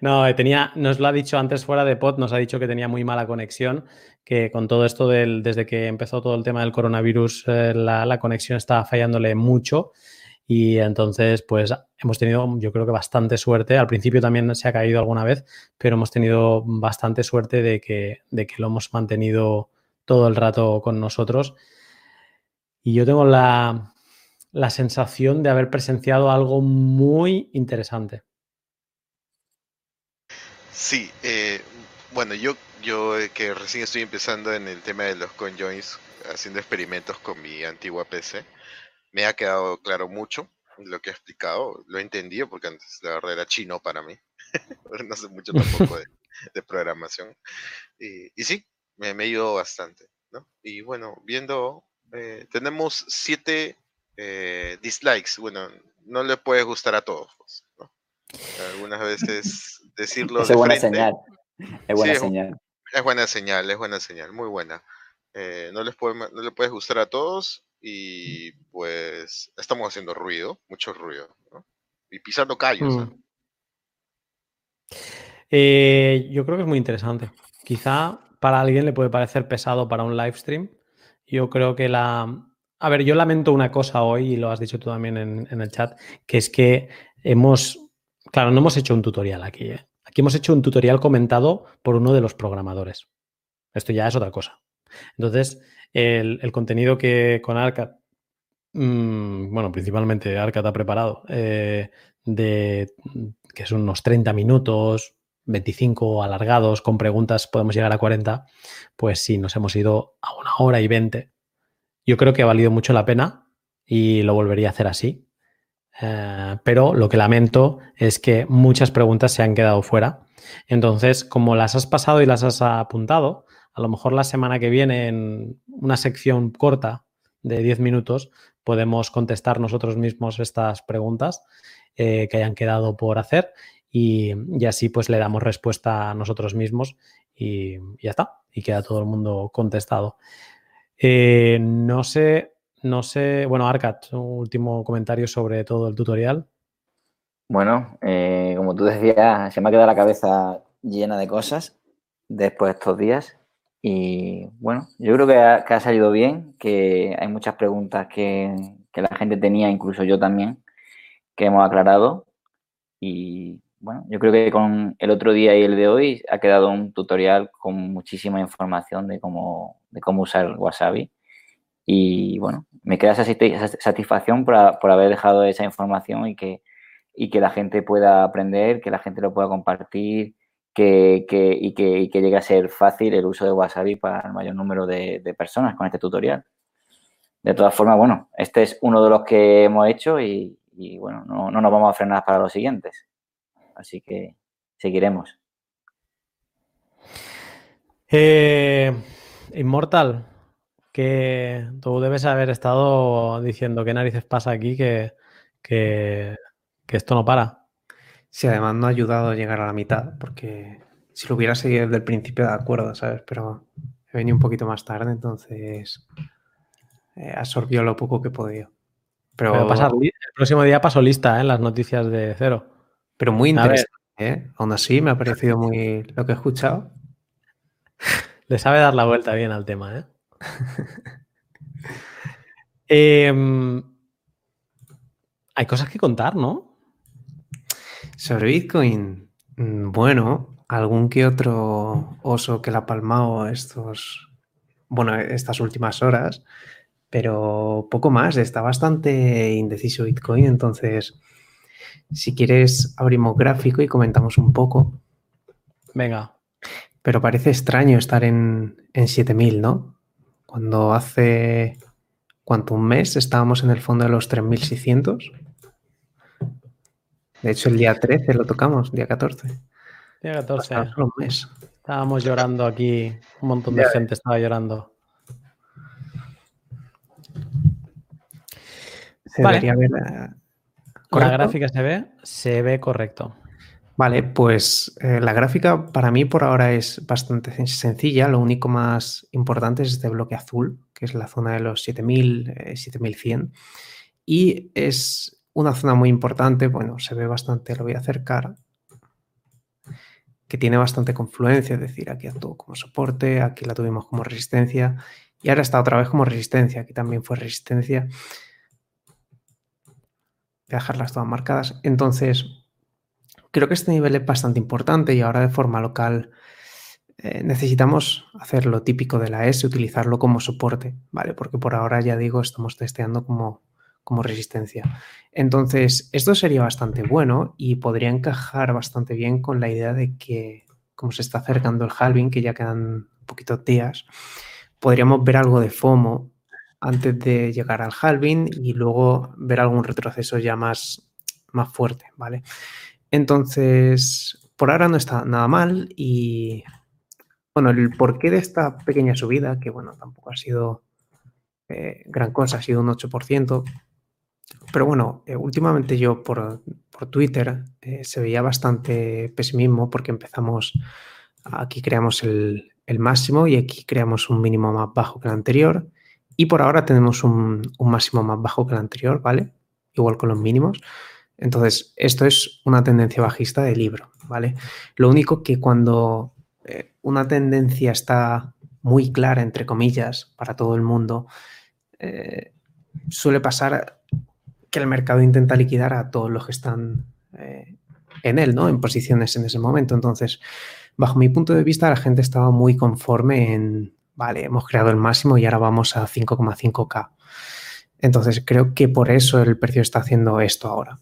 Speaker 1: no, tenía, nos lo ha dicho antes fuera de pod, nos ha dicho que tenía muy mala conexión, que con todo esto del, desde que empezó todo el tema del coronavirus, eh, la, la, conexión estaba fallándole mucho y entonces, pues hemos tenido, yo creo que bastante suerte. Al principio también se ha caído alguna vez, pero hemos tenido bastante suerte de que, de que lo hemos mantenido todo el rato con nosotros. Y yo tengo la, la sensación de haber presenciado algo muy interesante.
Speaker 2: Sí, eh, bueno, yo, yo eh, que recién estoy empezando en el tema de los conjoins, haciendo experimentos con mi antigua PC me ha quedado claro mucho lo que ha explicado, lo he entendido porque antes la verdad era chino para mí, no sé mucho tampoco de, programación. Y, sí, me, me, ido bastante, ¿no? Y bueno, viendo, eh, tenemos siete eh, dislikes, bueno, no le puede gustar a todos, pues, ¿no? Algunas veces decirlo
Speaker 3: es buena señal. Es buena señal.
Speaker 2: Es buena señal, es buena señal, muy buena. eh, no, les puede, no les puede gustar a todos y pues estamos haciendo ruido, mucho ruido, y pisando callos.
Speaker 1: Mm. Eh, yo creo que es muy interesante. Quizá para alguien le puede parecer pesado para un live stream. Yo creo que la... A ver, yo lamento una cosa hoy, y lo has dicho tú también en, el chat, que es que hemos... Claro, no hemos hecho un tutorial aquí. ¿eh? Aquí hemos hecho un tutorial comentado por uno de los programadores. Esto ya es otra cosa. Entonces, el, contenido que con Arcad, mm, bueno, principalmente Arcad ha preparado, eh, de que son unos 30 minutos, 25 alargados, con preguntas podemos llegar a 40, pues sí, nos hemos ido a una hora y 20. Yo creo que ha valido mucho la pena y lo volvería a hacer así. Eh, pero lo que lamento es que muchas preguntas se han quedado fuera. Entonces, como las has pasado y las has apuntado, a lo mejor la semana que viene en una sección corta de 10 minutos podemos contestar nosotros mismos estas preguntas eh, que hayan quedado por hacer y, así pues le damos respuesta a nosotros mismos y, ya está, y queda todo el mundo contestado. Eh, no sé, no sé, bueno, Arcat, un último comentario sobre todo el tutorial.
Speaker 3: Bueno, eh, como tú decías, se me ha quedado la cabeza llena de cosas después de estos días. Y bueno, yo creo que ha, salido bien, que hay muchas preguntas que, que, la gente tenía, incluso yo también, que hemos aclarado. Y bueno, yo creo que con el otro día y el de hoy ha quedado un tutorial con muchísima información de cómo, de cómo usar Wasabi. Y bueno, me queda esa satisfacción por, por haber dejado esa información y que, y que la gente pueda aprender, que la gente lo pueda compartir que, que, y, que, y, que, llegue a ser fácil el uso de Wasabi para el mayor número de, personas con este tutorial. De todas formas, bueno, este es uno de los que hemos hecho y, bueno, no, no, nos vamos a frenar para los siguientes. Así que seguiremos.
Speaker 1: Eh, Inmortal, que tú debes haber estado diciendo qué narices pasa aquí, que, que esto no para.
Speaker 5: Sí, además no ha ayudado a llegar a la mitad, porque si lo hubiera seguido desde el principio, de acuerdo, ¿sabes? Pero he venido un poquito más tarde, entonces eh, absorbió lo poco que he podido.
Speaker 1: Pero, el próximo día paso lista ¿eh? en las noticias de cero.
Speaker 5: Pero muy interesante, ¿eh? Aún así me ha parecido muy lo que he escuchado.
Speaker 1: Le sabe dar la vuelta bien al tema, ¿eh? eh hay cosas que contar, ¿no?
Speaker 5: Sobre Bitcoin, mm, bueno, algún que otro oso que la ha palmado estos, bueno, estas últimas horas, pero poco más, está bastante indeciso Bitcoin, entonces, si quieres, abrimos gráfico y comentamos un poco.
Speaker 1: Venga.
Speaker 5: Pero parece extraño estar en, en 7000, ¿no? Cuando hace, ¿cuánto? Un mes estábamos en el fondo de los 3600. De hecho, el día 13 lo tocamos, día 14.
Speaker 1: Día 14. Un mes. Estábamos llorando aquí, un montón de gente estaba llorando.
Speaker 5: Se debería ver. Eh,
Speaker 1: ¿La gráfica se ve? Se ve correcto.
Speaker 5: Vale, pues eh, la gráfica para mí por ahora es bastante sencilla. Lo único más importante es este bloque azul, que es la zona de los 7000, 7100. Eh, y es una zona muy importante, bueno, se ve bastante, lo voy a acercar, que tiene bastante confluencia, es decir, aquí actuó como soporte, aquí la tuvimos como resistencia y ahora está otra vez como resistencia, aquí también fue resistencia. Voy a dejarlas todas marcadas. Entonces, creo que este nivel es bastante importante y ahora de forma local eh, necesitamos hacer lo típico de la S, utilizarlo como soporte, ¿vale? Porque por ahora ya digo, estamos testeando como como resistencia. Entonces, esto sería bastante bueno y podría encajar bastante bien con la idea de que, como se está acercando el halving, que ya quedan un poquito días, podríamos ver algo de FOMO antes de llegar al halving y luego ver algún retroceso ya más, más fuerte, ¿vale? Entonces, por ahora no está nada mal y, bueno, el porqué de esta pequeña subida, que bueno, tampoco ha sido eh, gran cosa, ha sido un 8%, pero bueno, eh, últimamente yo por, Twitter eh, se veía bastante pesimismo porque empezamos, aquí creamos el, el máximo y aquí creamos un mínimo más bajo que el anterior. Y por ahora tenemos un, máximo más bajo que el anterior, ¿vale? Igual con los mínimos. Entonces, esto es una tendencia bajista de libro, ¿vale? Lo único que cuando eh, una tendencia está muy clara, entre comillas, para todo el mundo, suele pasar que el mercado intenta liquidar a todos los que están eh, en él, ¿no? En posiciones en ese momento. Entonces, bajo mi punto de vista, la gente estaba muy conforme en, vale, hemos creado el máximo y ahora vamos a 5,5K. Entonces, creo que por eso el precio está haciendo esto ahora.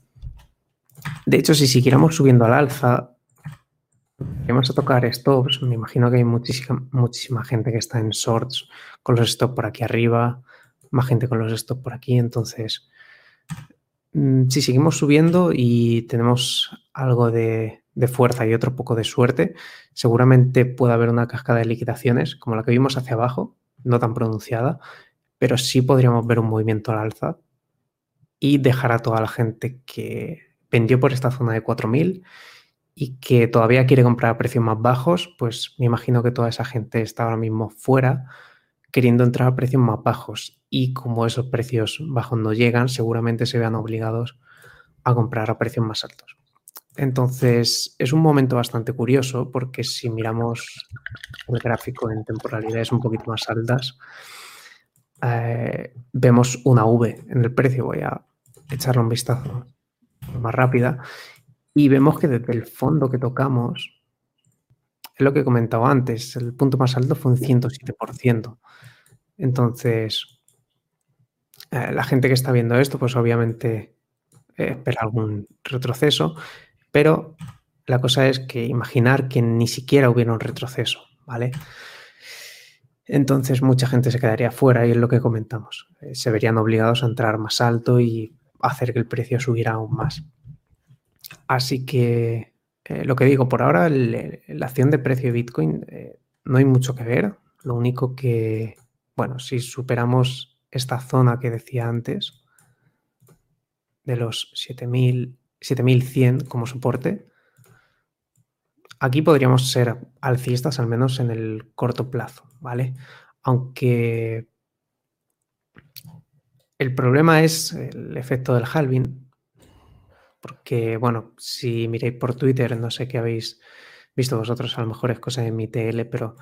Speaker 5: De hecho, si siguiéramos subiendo al alza, vamos a tocar stops. Me imagino que hay muchísima, muchísima gente que está en shorts con los stops por aquí arriba, más gente con los stops por aquí. Entonces, si seguimos subiendo y tenemos algo de, de fuerza y otro poco de suerte, seguramente puede haber una cascada de liquidaciones como la que vimos hacia abajo, no tan pronunciada, pero sí podríamos ver un movimiento al alza y dejar a toda la gente que vendió por esta zona de 4000 y que todavía quiere comprar a precios más bajos, pues me imagino que toda esa gente está ahora mismo fuera queriendo entrar a precios más bajos y como esos precios bajos no llegan, seguramente se vean obligados a comprar a precios más altos. Entonces, es un momento bastante curioso porque si miramos el gráfico en temporalidades un poquito más altas, eh, vemos una V en el precio. Voy a echarle un vistazo más rápida y vemos que desde el fondo que tocamos, es lo que he comentado antes, el punto más alto fue un 107%. Entonces, eh, la gente que está viendo esto, pues obviamente eh, espera algún retroceso pero la cosa es que imaginar que ni siquiera hubiera un retroceso, ¿vale? Entonces mucha gente se quedaría fuera y es lo que comentamos. Eh, se verían obligados a entrar más alto y hacer que el precio subiera aún más. Así que eh, lo que digo, por ahora la acción de precio de Bitcoin eh, no hay mucho que ver. Lo único que, bueno, si superamos esta zona que decía antes, de los 7000 7100 como soporte. Aquí podríamos ser alcistas, al menos en el corto plazo, ¿vale? Aunque el problema es el efecto del halving, porque, bueno, si miréis por Twitter, no sé qué habéis visto vosotros, a lo mejor es cosa de mi TL, pero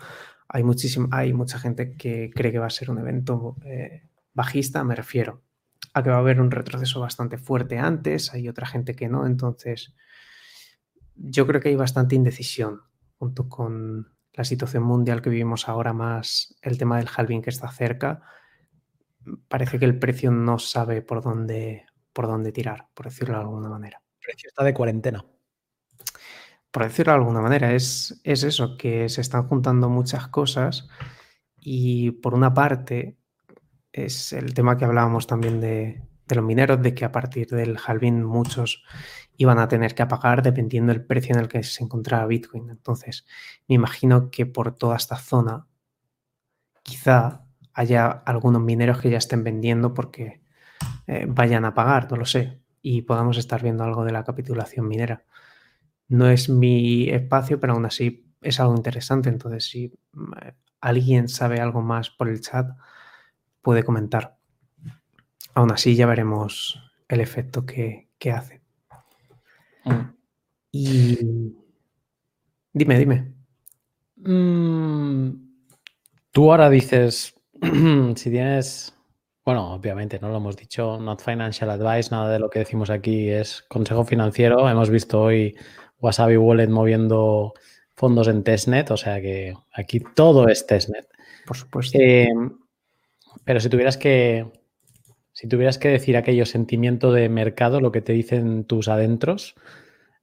Speaker 5: hay, muchísima, hay mucha gente que cree que va a ser un evento eh, bajista, me refiero a que va a haber un retroceso bastante fuerte antes, hay otra gente que no, entonces yo creo que hay bastante indecisión junto con la situación mundial que vivimos ahora más el tema del halving que está cerca, parece que el precio no sabe por dónde, por dónde tirar, por decirlo de alguna manera.
Speaker 1: El precio está de cuarentena.
Speaker 5: Por decirlo de alguna manera, es, es eso, que se están juntando muchas cosas y por una parte es el tema que hablábamos también de, los mineros, de que a partir del halving muchos iban a tener que apagar dependiendo del precio en el que se encontraba Bitcoin. Entonces, me imagino que por toda esta zona quizá haya algunos mineros que ya estén vendiendo porque eh, vayan a pagar, no lo sé, y podamos estar viendo algo de la capitulación minera. No es mi espacio, pero aún así es algo interesante. Entonces, si mm, alguien sabe algo más por el chat, puede comentar. Aún así ya veremos el efecto que, hace. Mm. Y dime, dime.
Speaker 1: Mm, tú ahora dices, si tienes, bueno, obviamente no lo hemos dicho, not financial advice, nada de lo que decimos aquí es consejo financiero. Hemos visto hoy Wasabi Wallet moviendo fondos en testnet, o sea que aquí todo es testnet.
Speaker 5: Por supuesto.
Speaker 1: Eh, pero si tuvieras que, si tuvieras que decir aquello sentimiento de mercado, lo que te dicen tus adentros,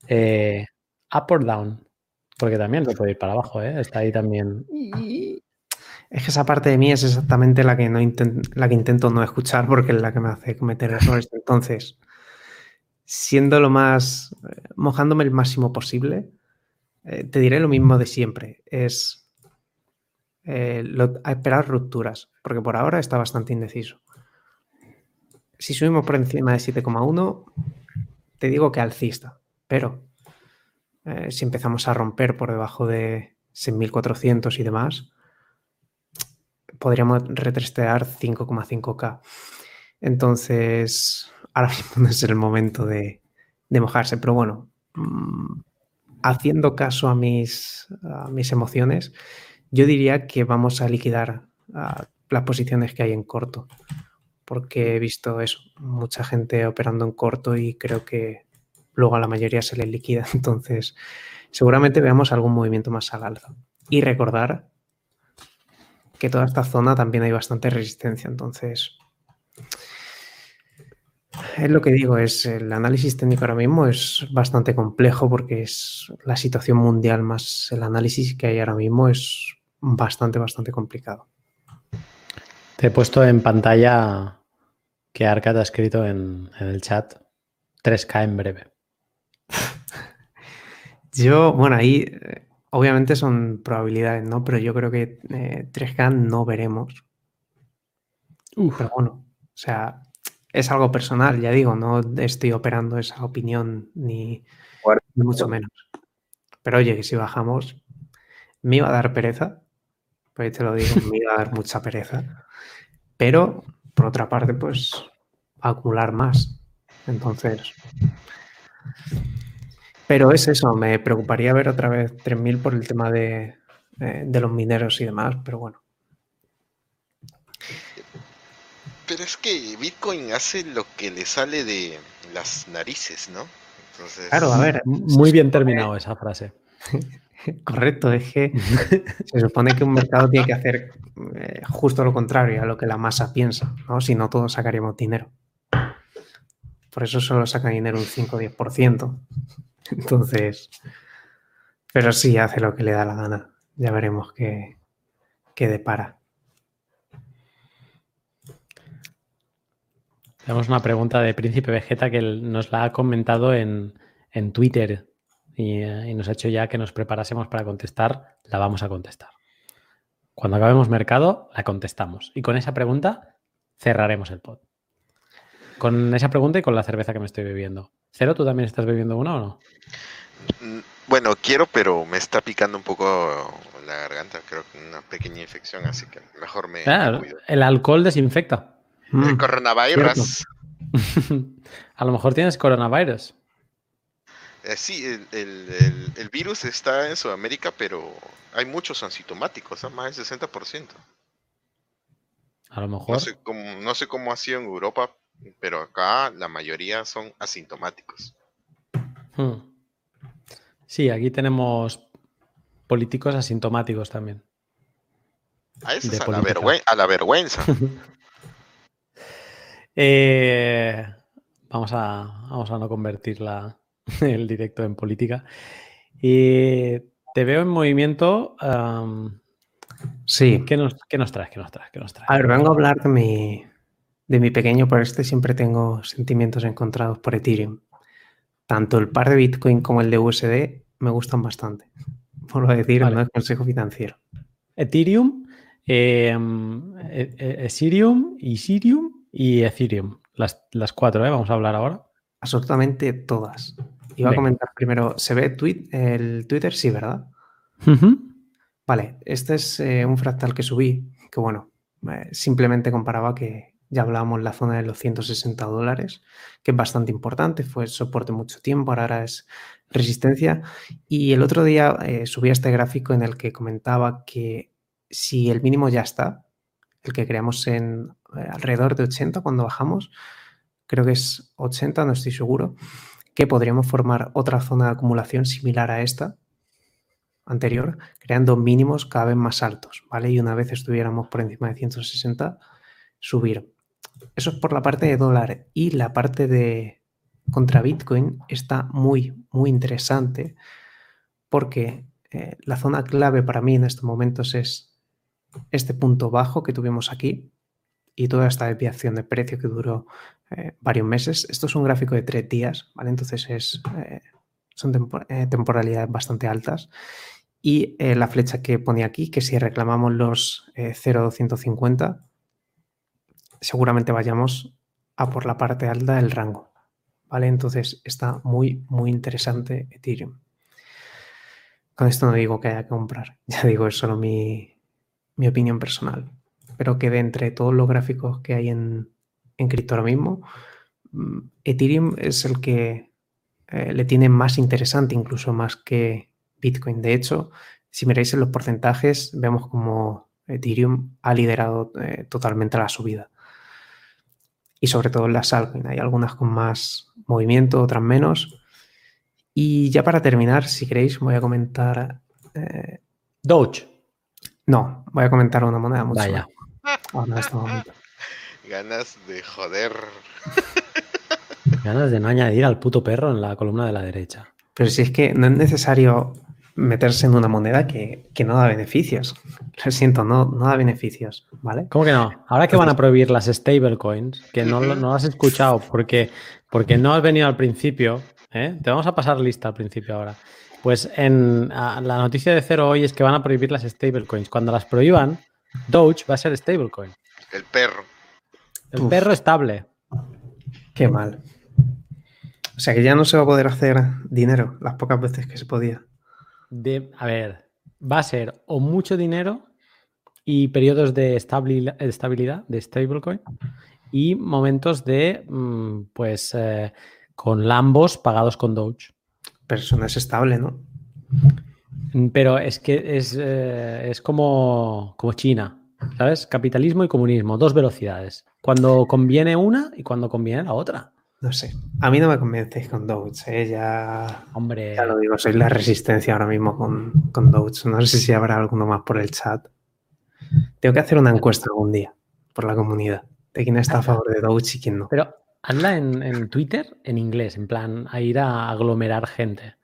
Speaker 1: eh, up or down, porque también se puede ir para abajo, ¿eh? está ahí también.
Speaker 5: Es que esa parte de mí es exactamente la que, no la que intento no escuchar porque es la que me hace cometer errores. Entonces, siendo lo más, mojándome el máximo posible, eh, te diré lo mismo de siempre. Es eh, a esperar rupturas, porque por ahora está bastante indeciso. Si subimos por encima de 7,1, te digo que alcista, pero eh, si empezamos a romper por debajo de 6.400 y demás, podríamos retrestear 5,5K. Entonces, ahora mismo no es el momento de, mojarse, pero bueno, mm, haciendo caso a mis, emociones, yo diría que vamos a liquidar las posiciones que hay en corto, porque he visto eso, mucha gente operando en corto y creo que luego a la mayoría se les liquida, entonces seguramente veamos algún movimiento más al alza. Y recordar que toda esta zona también hay bastante resistencia, entonces es lo que digo, es el análisis técnico ahora mismo es bastante complejo porque es la situación mundial más el análisis que hay ahora mismo es bastante, bastante complicado.
Speaker 1: Te he puesto en pantalla que Arcad ha escrito en, el chat 3K en breve.
Speaker 5: Yo, bueno, ahí obviamente son probabilidades, ¿no? Pero yo creo que 3K eh, no veremos. Pero bueno, o sea, es algo personal, ya digo, no estoy operando esa opinión ni, mucho menos. Pero oye, que si bajamos, me iba a dar pereza, pues te lo digo, me iba a dar mucha pereza. Pero, por otra parte, pues acumular más. Entonces, pero es eso, me preocuparía ver otra vez 3.000 por el tema de, eh, de los mineros y demás, pero bueno.
Speaker 2: Pero es que Bitcoin hace lo que le sale de las narices, ¿no?
Speaker 5: Claro, a ver.
Speaker 1: Muy bien terminado esa frase.
Speaker 5: Correcto, es que se supone que un mercado tiene que hacer eh, justo lo contrario a lo que la masa piensa, ¿no? Si no, todos sacaríamos dinero. Por eso solo saca dinero un 5 o 10%. Entonces, pero sí hace lo que le da la gana. Ya veremos qué, qué depara.
Speaker 1: Tenemos una pregunta de Príncipe Vegeta que nos la ha comentado en, Twitter eh, y, nos ha hecho ya que nos preparásemos para contestar. La vamos a contestar. Cuando acabemos mercado, la contestamos. Y con esa pregunta cerraremos el pod. Con esa pregunta y con la cerveza que me estoy bebiendo. Cero, ¿tú también estás bebiendo una o no?
Speaker 2: Mm, bueno, quiero, pero me está picando un poco la garganta. Creo que una pequeña infección, así que mejor me,
Speaker 1: ah, El alcohol desinfecta.
Speaker 2: El mm, coronavirus.
Speaker 1: a lo mejor tienes coronavirus.
Speaker 2: Eh, sí, el, virus está en Sudamérica, pero hay muchos asintomáticos, más del 60%.
Speaker 1: A lo mejor.
Speaker 2: No sé cómo, no sé cómo ha sido en Europa, pero acá la mayoría son asintomáticos.
Speaker 1: Hmm. Sí, aquí tenemos políticos asintomáticos también.
Speaker 2: A, eso es a, la vergüenza.
Speaker 1: Eh, vamos, a, vamos a no convertir el directo en política. Y te veo en movimiento.
Speaker 5: sí.
Speaker 1: ¿qué nos, nos traes? ¿Qué nos traes? ¿Qué nos traes?
Speaker 5: A ver, vengo a hablar de mi, de mi pequeño por este. Siempre tengo sentimientos encontrados por Ethereum. Tanto el par de Bitcoin como el de USD me gustan bastante. Por lo decir, no es consejo financiero.
Speaker 1: Ethereum, em, e, e, Ethereum, Ethereum y Ethereum. Las, las cuatro, ¿eh? Vamos a hablar ahora.
Speaker 5: Absolutamente todas. Iba a comentar primero, ¿se ve tweet, el Twitter? Sí, ¿verdad? Vale, este es eh, un fractal que subí, que bueno, eh, simplemente comparaba que ya hablábamos la zona de los 160 dólares, que es bastante importante, fue soporte mucho tiempo, ahora es resistencia. Y el otro día eh, subí este gráfico en el que comentaba que si el mínimo ya está, el que creamos en eh, alrededor de 80 cuando bajamos, creo que es 80, no estoy seguro, que podríamos formar otra zona de acumulación similar a esta anterior, creando mínimos cada vez más altos, ¿vale? Y una vez estuviéramos por encima de 160, subir. Eso es por la parte de dólar y la parte de contra Bitcoin está muy, muy interesante porque eh, la zona clave para mí en estos momentos es este punto bajo que tuvimos aquí y toda esta desviación de precio que duró eh, varios meses. Esto es un gráfico de tres días, ¿vale? Entonces es, eh, son temporalidades bastante altas. Y la flecha que pone aquí, que si reclamamos los 0,250, seguramente vayamos a por la parte alta del rango, ¿vale? Entonces está muy, muy interesante Ethereum. Con esto no digo que haya que comprar, ya digo, es solo mi, mi opinión personal. Pero que de entre todos los gráficos que hay en, en cripto ahora mismo, mm, Ethereum es el que eh, le tiene más interesante, incluso más que Bitcoin. De hecho, si miráis en los porcentajes, vemos como Ethereum ha liderado eh, totalmente la subida. Y sobre todo en las altcoins. Hay algunas con más movimiento, otras menos. Y ya para terminar, si queréis, voy a comentar. Eh,
Speaker 1: Doge.
Speaker 5: No, voy a comentar una moneda mucho.
Speaker 1: Vaya.
Speaker 5: ahora en este momento.
Speaker 2: Ganas de joder.
Speaker 1: Ganas de no añadir al puto perro en la columna de la derecha.
Speaker 5: Pero si es que no es necesario meterse en una moneda que, que no da beneficios. Lo siento, no, no da beneficios, ¿vale?
Speaker 1: ¿Cómo que no? Ahora que van a prohibir las stablecoins, que no, lo- no las has escuchado porque, porque no has venido al principio, ¿eh? te vamos a pasar lista al principio ahora. Pues en a- la noticia de cero hoy es que van a prohibir las stablecoins. Cuando las prohíban, Doge va a ser stablecoin.
Speaker 2: El perro.
Speaker 1: El
Speaker 5: Uf.
Speaker 1: perro estable.
Speaker 5: Qué mal. O sea que ya no se va a poder hacer dinero las pocas veces que se podía.
Speaker 1: De, a ver, va a ser o mucho dinero y periodos de estabili- estabilidad de stablecoin y momentos de, mm, pues, eh, con lambos pagados con Doge.
Speaker 5: Pero eso no es estable, ¿no?
Speaker 1: Mm, Pero es que es, eh, es como, como China, ¿sabes? Capitalismo y comunismo, dos velocidades. Cuando conviene una y cuando conviene la otra.
Speaker 5: No sé. A mí no me convencéis con Doge, ¿eh? Ya,
Speaker 1: Hombre,
Speaker 5: ya lo digo, soy la resistencia ahora mismo con, con Doge. No sé si habrá alguno más por el chat. Tengo que hacer una encuesta algún día por la comunidad de quién está a favor de Doge y quién no.
Speaker 1: pero hazla en, en Twitter en inglés, en plan, a ir a aglomerar gente.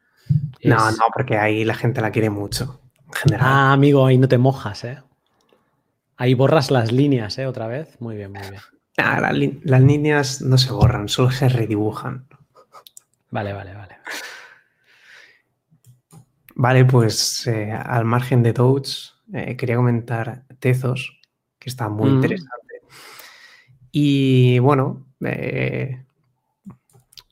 Speaker 5: No, no, porque ahí la gente la quiere mucho. En general.
Speaker 1: Ah, amigo, ahí no te mojas, ¿eh? Ahí borras las líneas, ¿eh? Otra vez. Muy bien, muy bien.
Speaker 5: Ah, la las líneas no se borran, solo se redibujan.
Speaker 1: Vale, vale, vale.
Speaker 5: Vale, pues eh, al margen de Doge, eh, quería comentar Tezos, que está muy
Speaker 1: Mm.
Speaker 5: interesante. Y bueno, eh,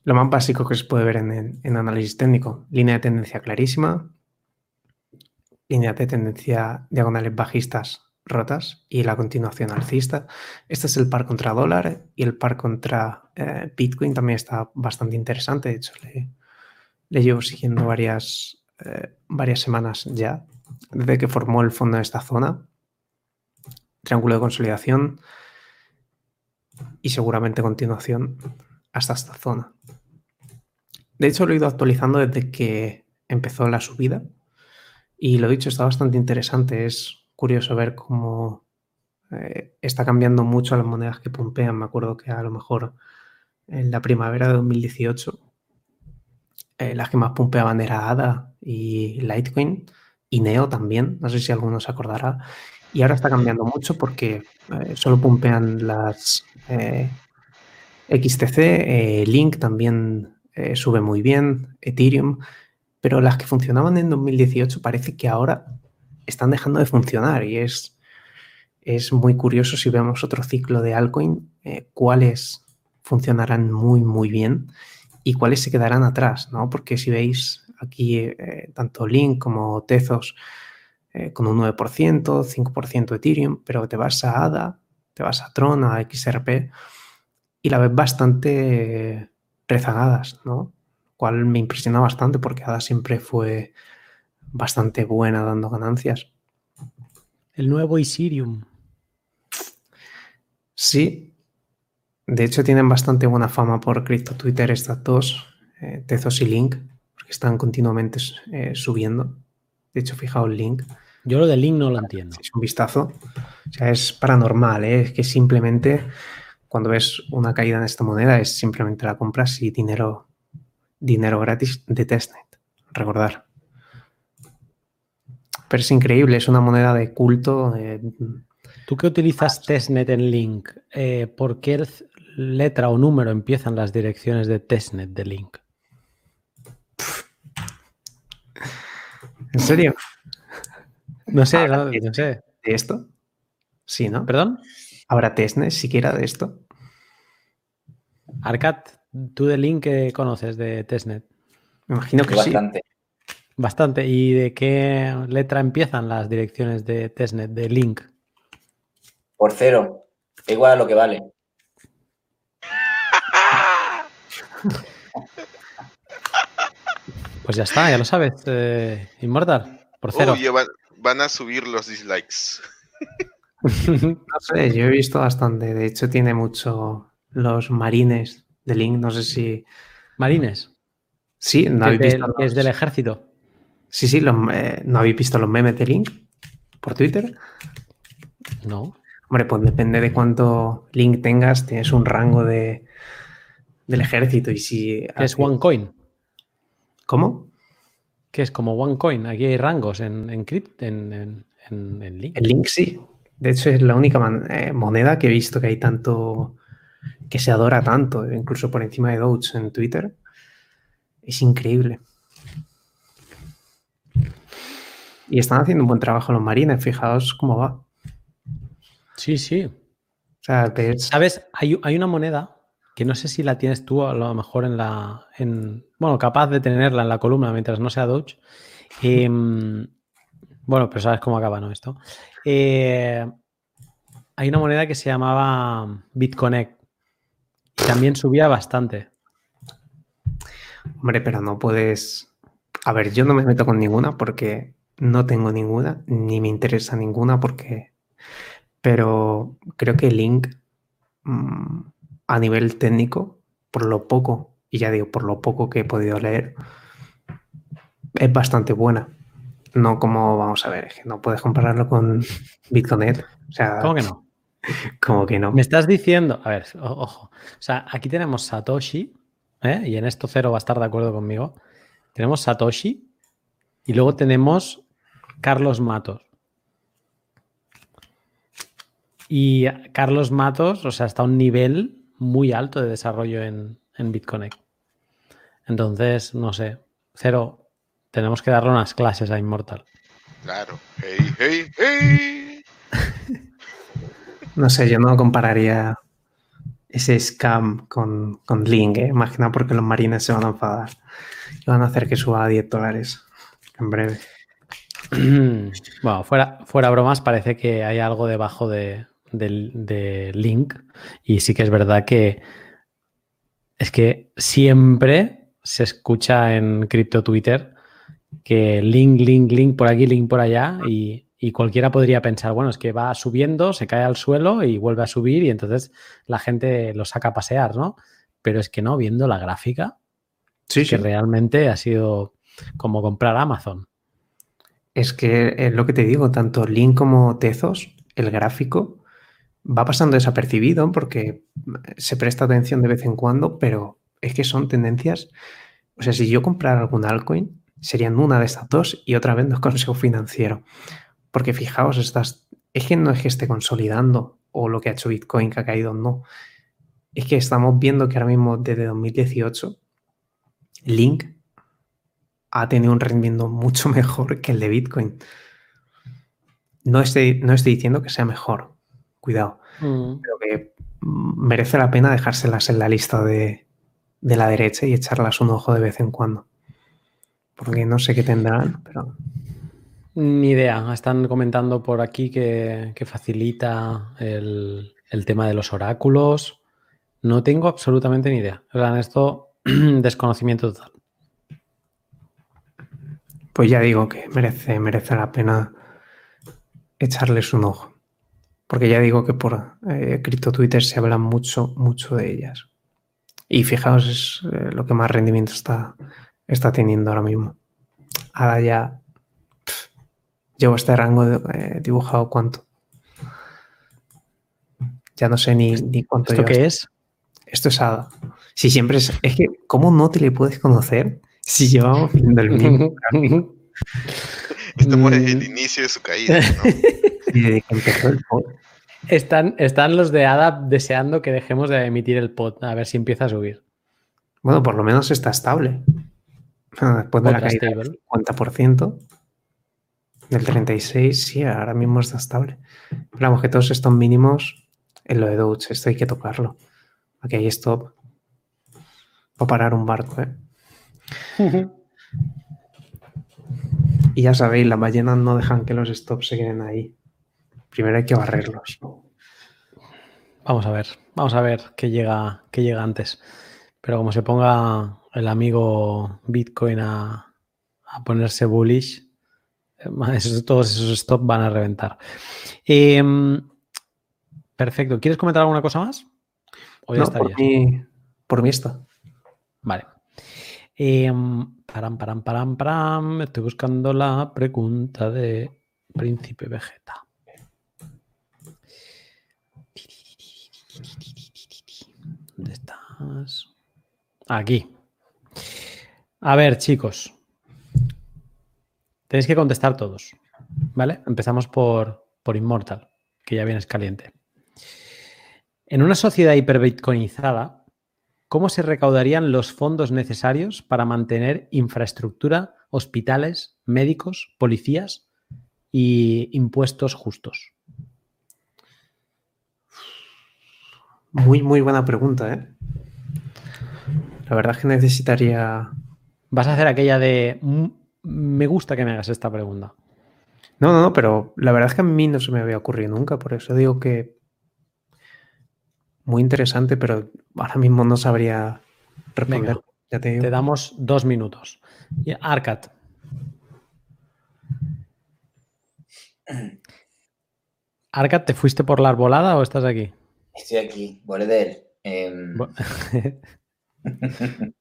Speaker 5: lo más básico que se puede ver en, en- en análisis técnico, línea de tendencia clarísima, línea de tendencia diagonales bajistas rotas y la continuación alcista. Este es el par contra dólar y el par contra eh, Bitcoin también está bastante interesante. De hecho, le, le llevo siguiendo varias, eh, varias semanas ya, desde que formó el fondo en esta zona. Triángulo de consolidación y seguramente continuación hasta esta zona. De hecho, lo he ido actualizando desde que empezó la subida y lo dicho, está bastante interesante. Es curioso ver cómo eh, está cambiando mucho las monedas que pumpean. Me acuerdo que a lo mejor en la primavera de 2018 eh, las que más pumpeaban era ADA y Litecoin y Neo también. No sé si alguno se acordará. Y ahora está cambiando mucho porque eh, solo pumpean las eh, XTC, Link también sube muy bien, Ethereum, pero las que funcionaban en 2018 parece que ahora están dejando de funcionar y es, es muy curioso si vemos otro ciclo de altcoin, eh, cuáles funcionarán muy, muy bien y cuáles se quedarán atrás, ¿no? Porque si veis aquí eh, tanto Link como Tezos eh, con un 9%, 5% Ethereum, pero te vas a ADA, te vas a Tron, a XRP y la ves bastante rezagadas, ¿no? Cual me impresiona bastante porque ADA siempre fue bastante buena dando ganancias.
Speaker 1: El nuevo Ethereum.
Speaker 5: Sí, de hecho tienen bastante buena fama por cripto Twitter estas dos, eh, Tezos y Link, porque están continuamente eh, subiendo. De hecho, fijaos Link,
Speaker 1: Yo lo del link no lo entiendo.
Speaker 5: es un vistazo. O sea, es paranormal, ¿eh? es que simplemente cuando ves una caída en esta moneda es simplemente la compras y dinero, dinero gratis de testnet. Recordar. Pero es increíble, es una moneda de culto. eh,
Speaker 1: Tú que utilizas testnet en link, eh, ¿por qué letra o número empiezan las direcciones de testnet de link?
Speaker 5: ¿En serio?
Speaker 1: No sé, no, sé.
Speaker 5: ¿De esto? Sí, ¿no?
Speaker 1: ¿Perdón?
Speaker 5: ¿Habrá testnet siquiera de esto?
Speaker 1: Arcat, ¿tú de link qué conoces de testnet?
Speaker 5: Me imagino que sí.
Speaker 3: Bastante.
Speaker 1: ¿Y de qué letra empiezan las direcciones de testnet, de link?
Speaker 3: Por cero. Igual a lo que vale.
Speaker 1: Pues ya está, ya lo sabes, eh, Immortal, por cero.
Speaker 2: Uy, van, van a subir los dislikes.
Speaker 5: No sé, yo he visto bastante. De hecho, tiene mucho los marines de Link. No sé si.
Speaker 1: Marines,
Speaker 5: Sí, no
Speaker 1: que
Speaker 5: habéis
Speaker 1: es,
Speaker 5: visto.
Speaker 1: del ejército.
Speaker 5: Sí, sí, los, eh, ¿no habéis visto los memes de Link por Twitter?
Speaker 1: No.
Speaker 5: Hombre, pues depende de cuánto Link tengas, tienes un rango de, del ejército. Y si.
Speaker 1: Es OneCoin,
Speaker 5: ¿Cómo?
Speaker 1: que es como OneCoin. Aquí hay rangos en, en Crypt, en, en, en- en Link.
Speaker 5: Link sí. De hecho, es la única eh, moneda que he visto que hay tanto. que se adora tanto, incluso por encima de Doge en Twitter. Es increíble. Y están haciendo un buen trabajo los marines, fijaos cómo va. O
Speaker 1: Sí, sí.
Speaker 5: sea, ves-
Speaker 1: ¿Sabes? Hay, hay una moneda que no sé si la tienes tú a lo mejor en la. En, bueno, capaz de tenerla en la columna mientras no sea Doge. Em, bueno, pero sabes cómo acaba, ¿no? Esto. Eh, hay una moneda que se llamaba BitConnect. Y también subía bastante.
Speaker 5: Hombre, pero no puedes. A ver, yo no me meto con ninguna porque no tengo ninguna, ni me interesa ninguna porque. Pero creo que Link, mm, a nivel técnico, por lo poco, y ya digo, por lo poco que he podido leer, es bastante buena. No como, vamos a ver, es que no puedes compararlo con Bitcoin. O sea,
Speaker 1: ¿Cómo que no?
Speaker 5: como que no.
Speaker 1: Me estás diciendo, a ver, o- ojo, o sea, aquí tenemos Satoshi, ¿eh? y en esto Cero va a estar de acuerdo conmigo. Tenemos Satoshi y luego tenemos Carlos Matos. Y Carlos Matos, o sea, está a un nivel muy alto de desarrollo en, en BitConnect. Entonces, no sé, Cero, tenemos que darle unas clases a Immortal.
Speaker 2: Claro. Hey, hey, hey.
Speaker 5: No sé, yo no compararía ese scam con, con Link, ¿eh? Más que nada porque los marines se van a enfadar. Y van a hacer que suba a 10 dólares en breve.
Speaker 1: Bueno, fuera, fuera bromas, parece que hay algo debajo de, del- de Link. Y sí que es verdad que es que siempre se escucha en cripto Twitter que link, link, link por aquí, link por allá. Y, y cualquiera podría pensar, bueno, es que va subiendo, se cae al suelo y vuelve a subir. Y entonces la gente lo saca a pasear, ¿no? Pero es que no, viendo la gráfica,
Speaker 5: Sí,
Speaker 1: que realmente ha sido como comprar Amazon.
Speaker 5: Es que es lo que te digo, tanto Link como Tezos, el gráfico, va pasando desapercibido porque se presta atención de vez en cuando, pero es que son tendencias. O sea, si yo comprara algún altcoin, serían una de estas dos y otra vez no es consejo financiero. Porque fijaos, estas, es que no es que esté consolidando o lo que ha hecho Bitcoin que ha caído, no. Es que estamos viendo que ahora mismo desde 2018 Link ha tenido un rendimiento mucho mejor que el de Bitcoin. No estoy, no estoy diciendo que sea mejor, cuidado, pero que mm, merece la pena dejárselas en la lista de, de la derecha y echarlas un ojo de vez en cuando. Porque no sé qué tendrán, pero
Speaker 1: Ni idea. Están comentando por aquí que, que facilita el, el tema de los oráculos. No tengo absolutamente ni idea. O sea, en esto, desconocimiento total.
Speaker 5: Pues ya digo que merece, merece la pena echarles un ojo. Porque ya digo que por eh, cripto Twitter se habla mucho, mucho de ellas. Y fijaos, es eh, lo que más rendimiento está, está teniendo ahora mismo. Ahora ya llevo este rango de- eh, dibujado cuánto. Ya no sé ni, ni cuánto
Speaker 1: ¿Esto qué es?
Speaker 5: Esto es ADA. Si siempre es. Es que, ¿cómo no te le puedes conocer si llevamos viendo el mismo
Speaker 2: el
Speaker 1: Mm.
Speaker 2: inicio de su caída, ¿no?
Speaker 5: desde que empezó el pod?
Speaker 1: Están, están los de ADA deseando que dejemos de emitir el pod, a ver si empieza a subir.
Speaker 5: Bueno, por lo menos está estable. Bueno, Después de la caída
Speaker 1: stable.
Speaker 5: del 50%, del 36%, sí, ahora mismo está estable. Pero vamos, que todos estos mínimos en lo de Doge, esto hay que tocarlo. Aquí hay stop. Para parar un barco, ¿eh? Y ya sabéis, las ballenas no dejan que los stops se queden ahí. Primero hay que barrerlos.
Speaker 1: Vamos a ver, vamos a ver qué llega, qué llega antes. Pero como se ponga el amigo Bitcoin a, a ponerse bullish, eh, esos- todos esos stops van a reventar. Em, perfecto. ¿Quieres comentar alguna cosa más? ¿O ya
Speaker 5: No, por, mí, por mí está.
Speaker 1: Vale. Em, param, param, param, param. Estoy buscando la pregunta de Príncipe Vegeta. ¿Dónde estás? Aquí. A ver, chicos. Tenéis que contestar todos. ¿Vale? Empezamos por, por que ya vienes caliente. En una sociedad hiperbitcoinizada, ¿cómo se recaudarían los fondos necesarios para mantener infraestructura, hospitales, médicos, policías y impuestos justos?
Speaker 5: Muy, muy buena pregunta, ¿eh? La verdad es que necesitaría.
Speaker 1: Vas a hacer aquella de "Mm, me gusta que me hagas esta pregunta.
Speaker 5: No, no, no, pero la verdad es que a mí no se me había ocurrido nunca, por eso digo que. Muy interesante, pero ahora mismo no sabría responder.
Speaker 1: Venga,
Speaker 5: ya te digo.
Speaker 1: Te damos dos minutos. Y Arcat. Arcat, ¿te fuiste por la arbolada o estás aquí?
Speaker 3: Estoy aquí, Boredel. em,
Speaker 1: Bu-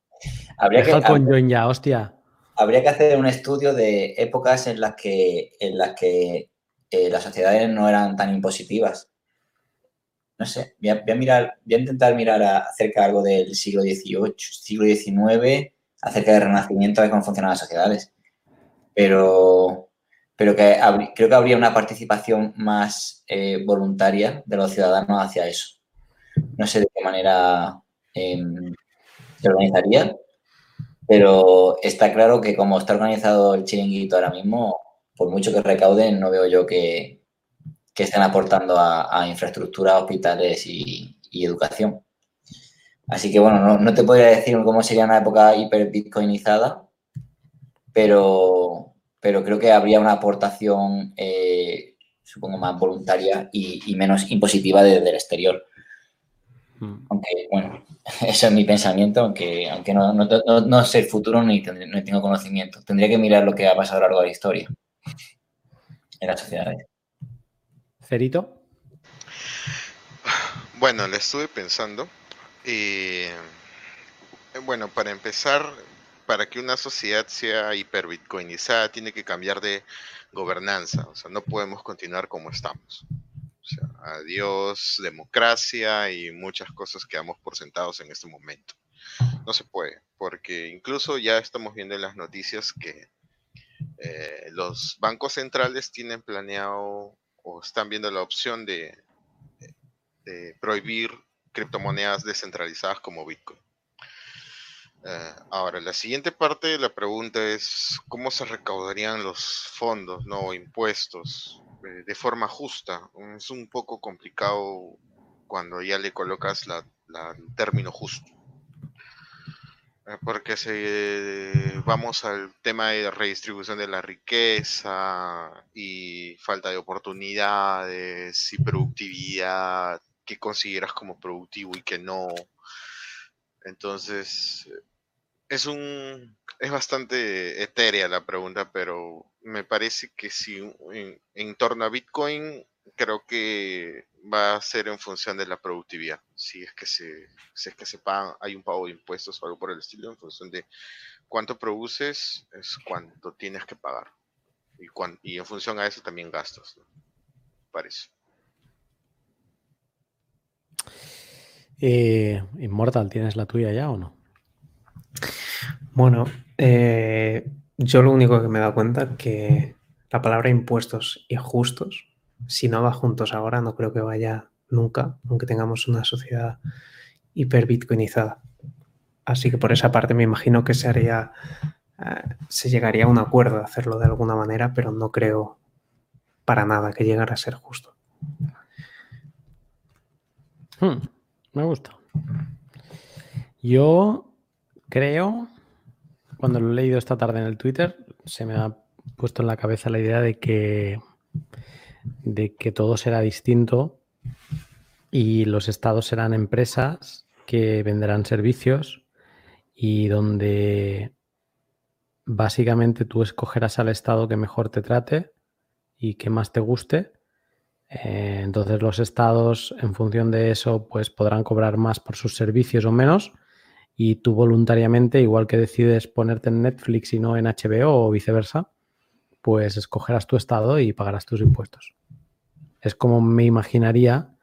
Speaker 3: habría, que,
Speaker 1: el conjoin ya, hostia.
Speaker 3: habría que hacer un estudio de épocas en las que, en las que eh, las sociedades no eran tan impositivas. No sé, voy a, mirar, voy a intentar mirar a- acerca algo del siglo XVIII, siglo XIX, acerca del Renacimiento, de cómo funcionaban las sociedades. Pero, pero que creo que habría una participación más eh, voluntaria de los ciudadanos hacia eso. No sé de qué manera em, se organizaría, pero está claro que como está organizado el chiringuito ahora mismo, por mucho que recauden, no veo yo que, que estén aportando a, a infraestructura, hospitales y, y educación. Así que bueno, no, no te podría decir cómo sería una época hiper bitcoinizada, pero, pero creo que habría una aportación, eh, supongo, más voluntaria y, y menos impositiva desde el exterior.
Speaker 1: Mm.
Speaker 3: Aunque, bueno, eso es mi pensamiento, aunque, aunque no, no, no- no sé el futuro ni, tendré- no tengo conocimiento. Tendría que mirar lo que ha pasado a lo largo de la historia en las sociedades.
Speaker 2: Bueno, le estuve pensando. Y eh, bueno, para empezar, para que una sociedad sea hiperbitcoinizada, tiene que cambiar de gobernanza. O sea, no podemos continuar como estamos. Adiós democracia y muchas cosas que damos por sentados en este momento. No se puede, porque incluso ya estamos viendo en las noticias que eh, los bancos centrales tienen planeado o están viendo la opción de, prohibir criptomonedas descentralizadas como Bitcoin. Eh, ahora, la siguiente parte de la pregunta es cómo se recaudarían los fondos, no impuestos, eh, de forma justa. Es un poco complicado cuando ya le colocas la, la- el término justo. Eh, Porque si vamos al tema de redistribución de la riqueza y falta de oportunidades y productividad, qué consideras como productivo y qué no. Entonces, es un es bastante etérea la pregunta, pero me parece que si en torno a Bitcoin creo que va a ser en función de la productividad. Si es que se si es que se pagan, hay un pago de impuestos o algo por el estilo, en función de cuánto produces es cuánto tienes que pagar. Y, cuan- y en función a eso también gastos, ¿no? Parece.
Speaker 1: Eh, Immortal, ¿tienes la tuya ya o no?
Speaker 5: Bueno, eh, yo lo único que me he dado cuenta es que la palabra impuestos y justos, si no va juntos ahora, no creo que vaya nunca, aunque tengamos una sociedad hiperbitcoinizada. Así que por esa parte me imagino que se haría, eh, se llegaría a un acuerdo de hacerlo de alguna manera, pero no creo para nada que llegara a ser justo.
Speaker 1: Hmm, me gusta. Yo creo, cuando lo he leído esta tarde en el Twitter, se me ha puesto en la cabeza la idea de que, de que todo será distinto y los estados serán empresas que venderán servicios y donde básicamente tú escogerás al estado que mejor te trate y que más te guste. Eh, entonces los estados, en función de eso, pues podrán cobrar más por sus servicios o menos. Y tú voluntariamente, igual que decides ponerte en Netflix y no en HBO o viceversa, pues escogerás tu estado y pagarás tus impuestos. Es como me imaginaría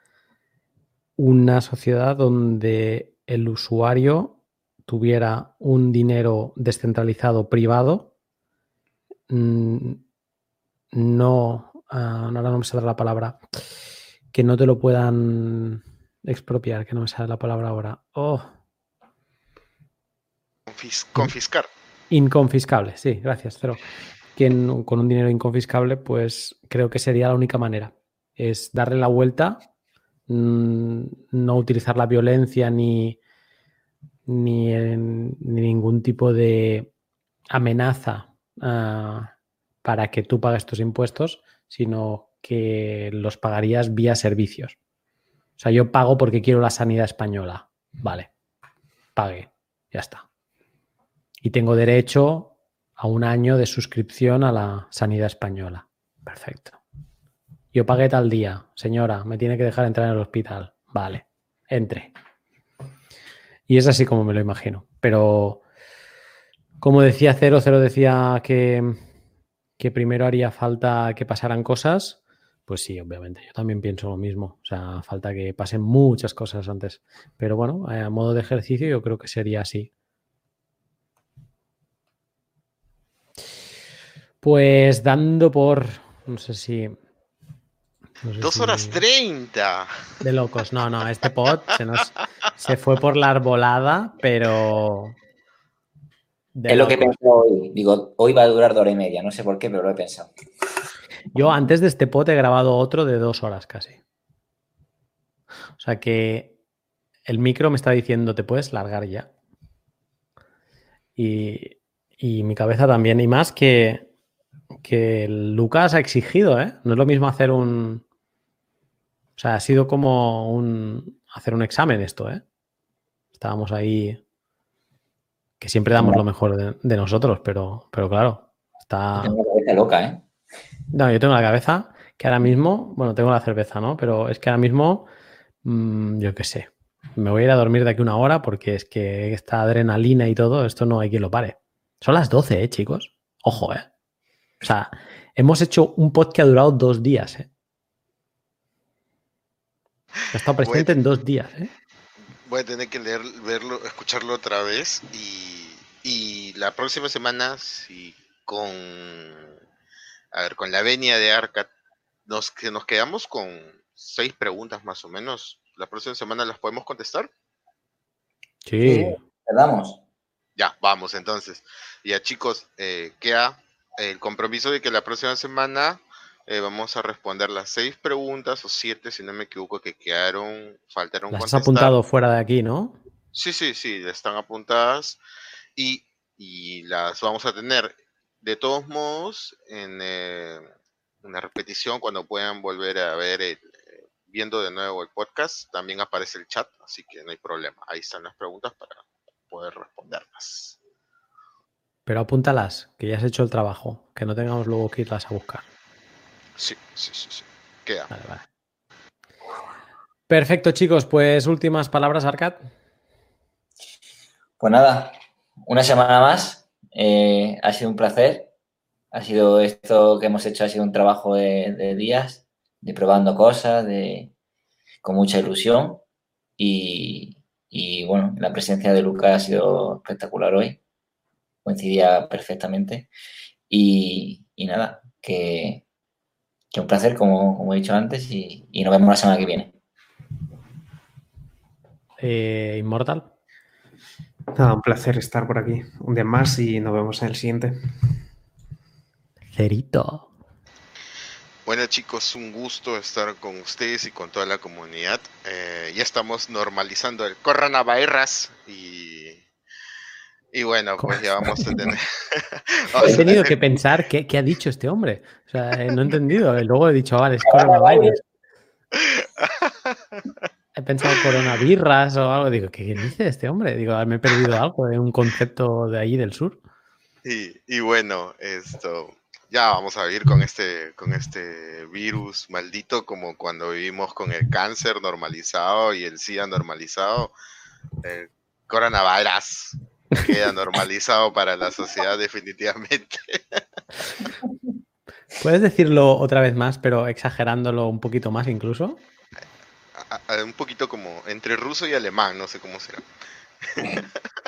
Speaker 1: una sociedad donde el usuario tuviera un dinero descentralizado privado, mm, no, ah, ahora no me sale la palabra, que no te lo puedan expropiar, que no me sale la palabra ahora. Oh.
Speaker 2: confiscar.
Speaker 1: Inconfiscable, sí, gracias, que con un dinero inconfiscable, pues creo que sería la única manera. Es darle la vuelta, mm, no utilizar la violencia ni, ni, ningún tipo de amenaza ah, para que tú pagues tus impuestos, sino que los pagarías vía servicios. O sea, yo pago porque quiero la sanidad española. Vale, pague, ya está. Y tengo derecho a un año de suscripción a la sanidad española. Perfecto. Yo pagué tal día, señora, me tiene que dejar entrar en el hospital. Vale, entre. Y es así como me lo imagino. Pero, como decía Cero, Cero decía que, que primero haría falta que pasaran cosas. Pues sí, obviamente, yo también pienso lo mismo. O sea, falta que pasen muchas cosas antes. Pero bueno, a modo de ejercicio yo creo que sería así. Pues dando por, no sé si
Speaker 2: Dos horas treinta.
Speaker 1: De locos. No, no, este pod se nos se fue por la arbolada, pero.
Speaker 3: es lo que he pensado hoy. Digo, hoy va a durar dos horas y media. No sé por qué, pero lo he pensado.
Speaker 1: Yo antes de este pod he grabado otro de dos horas casi. O sea que el micro me está diciendo, te puedes largar ya. Y, y mi cabeza también. Y más que, que Lucas ha exigido, ¿eh? No es lo mismo hacer un, o sea, ha sido como un, hacer un examen esto, ¿eh? Estábamos ahí, que siempre damos lo mejor de, nosotros, pero, pero claro, está...
Speaker 3: Tengo la cabeza loca, ¿eh?
Speaker 1: No, yo tengo la cabeza que ahora mismo, bueno, tengo la cerveza, ¿no? Pero es que ahora mismo, mmm, yo qué sé, me voy a ir a dormir de aquí una hora porque es que esta adrenalina y todo, esto no hay quien lo pare. Son las 12, ¿eh, chicos? Ojo, ¿eh? O sea, hemos hecho un pod que ha durado dos días, ¿eh? Ha estado presente en dos días, ¿eh?
Speaker 2: Voy a tener que leer, verlo, escucharlo otra vez y, y la próxima semana, si con a ver, con la venia de Arca nos, que nos quedamos con seis preguntas más o menos. ¿La próxima semana las podemos contestar?
Speaker 1: Sí.
Speaker 3: ¿Damos?
Speaker 2: Ya, vamos entonces. Ya chicos, eh, queda el compromiso de que la próxima semana eh, vamos a responder las seis preguntas o siete, si no me equivoco, que quedaron, faltaron
Speaker 1: las has apuntado fuera de aquí, ¿no?
Speaker 2: Sí, sí, sí, están apuntadas y, las vamos a tener de todos modos en eh, una repetición cuando puedan volver a ver, eh, viendo de nuevo el podcast, también aparece el chat, así que no hay problema. Ahí están las preguntas para poder responderlas.
Speaker 1: Pero apúntalas, que ya has hecho el trabajo, que no tengamos luego que irlas a buscar.
Speaker 2: Sí, sí, sí, sí. Queda.
Speaker 1: Perfecto, chicos. Pues últimas palabras, Arcad.
Speaker 3: Pues nada, una semana más. Eh, ha sido un placer. Ha sido esto que hemos hecho, ha sido un trabajo de, días, de probando cosas, de, con mucha ilusión. Y, bueno, la presencia de Lucas ha sido espectacular hoy. Coincidía perfectamente. y nada, que, que un placer, como, he dicho antes, y, nos vemos la semana que viene.
Speaker 1: Eh, Inmortal.
Speaker 5: un placer estar por aquí un día más y nos vemos en el siguiente.
Speaker 1: Cerito.
Speaker 2: Bueno chicos, un gusto estar con ustedes y con toda la comunidad. Eh, ya estamos normalizando el coronavirus y Y bueno, pues ya vamos a tener.
Speaker 1: he tenido que pensar qué, qué, ha dicho este hombre. O sea, eh, no he entendido. Luego he dicho, vale, es coronavirus. He pensado coronavirras o algo. Digo, ¿qué dice este hombre? Digo, me he perdido algo de un concepto de ahí del sur.
Speaker 2: Y, y bueno, esto ya vamos a vivir con este, con este virus maldito como cuando vivimos con el cáncer normalizado y el SIDA normalizado. El coronavirus queda normalizado para la sociedad definitivamente.
Speaker 1: ¿Puedes decirlo otra vez más, pero exagerándolo un poquito más incluso?
Speaker 2: un poquito como entre ruso y alemán, no sé cómo será.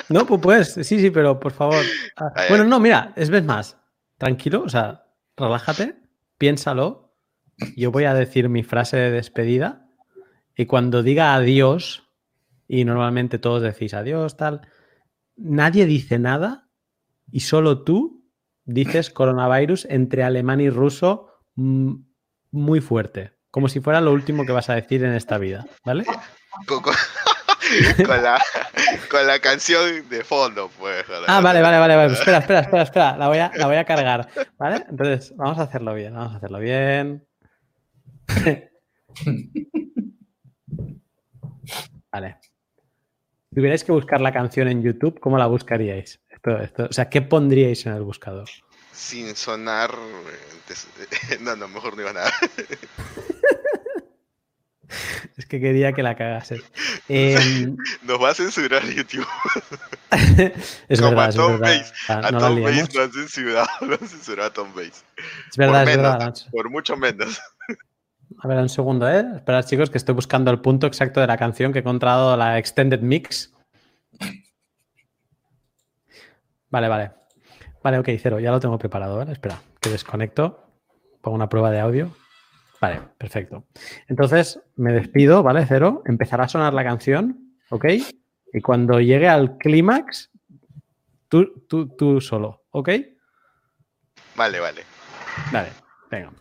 Speaker 1: No, pues sí, sí, pero por favor. Ah, bueno, no, mira, es vez más. Tranquilo, o sea, relájate, piénsalo. Yo voy a decir mi frase de despedida y cuando diga adiós, y normalmente todos decís adiós, tal, nadie dice nada y solo tú dices coronavirus entre alemán y ruso mm, muy fuerte, como si fuera lo último que vas a decir en esta vida, ¿vale?
Speaker 2: Con, la, canción de fondo, pues.
Speaker 1: Ah, vale, vale, vale, vale. Espera, espera, espera, espera. La voy, a, la voy a cargar, ¿vale? Entonces, vamos a hacerlo bien, vamos a hacerlo bien. Vale. Si tuvierais que buscar la canción en YouTube, ¿cómo la buscaríais? Esto, o sea, ¿qué pondríais en el buscador?
Speaker 2: Sin sonar. No, no, mejor no iba nada.
Speaker 1: Es que quería que la cagases. Em,
Speaker 2: Nos va a censurar YouTube.
Speaker 1: es
Speaker 2: Como
Speaker 1: verdad,
Speaker 2: a Tom
Speaker 1: es verdad.
Speaker 2: A
Speaker 1: Ah, no la
Speaker 2: Tom. Bass lo han censurado, lo han censurado a Tom Bass.
Speaker 1: Es verdad,
Speaker 2: por
Speaker 1: es
Speaker 2: menos,
Speaker 1: verdad. Nacho.
Speaker 2: por mucho menos.
Speaker 1: A ver, un segundo, ¿eh? Esperad, chicos, que estoy buscando el punto exacto de la canción que he encontrado, la Extended Mix. Vale, vale. Vale, ok, cero, ya lo tengo preparado, ¿vale? Espera, que desconecto, pongo una prueba de audio. Vale, perfecto. Entonces, me despido, ¿vale? Cero, empezará a sonar la canción, ¿ok? Y cuando llegue al clímax, tú, tú, tú solo, ¿ok?
Speaker 2: Vale, vale.
Speaker 1: Vale, venga.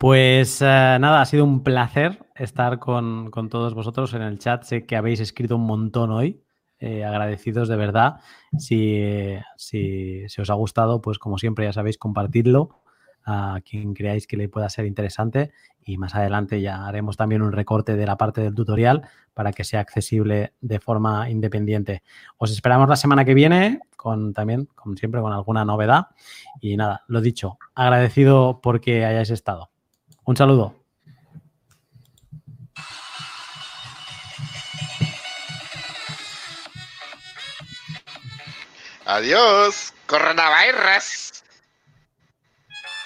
Speaker 1: Pues eh, nada, ha sido un placer estar con, con todos vosotros en el chat. Sé que habéis escrito un montón hoy. eh, agradecidos de verdad. Si, si, si os ha gustado, pues como siempre ya sabéis, compartidlo a quien creáis que le pueda ser interesante y más adelante ya haremos también un recorte de la parte del tutorial para que sea accesible de forma independiente. Os esperamos la semana que viene con también, como siempre, con alguna novedad. Y nada, lo dicho, agradecido porque hayáis estado. Un saludo.
Speaker 2: Adiós, coronavirus.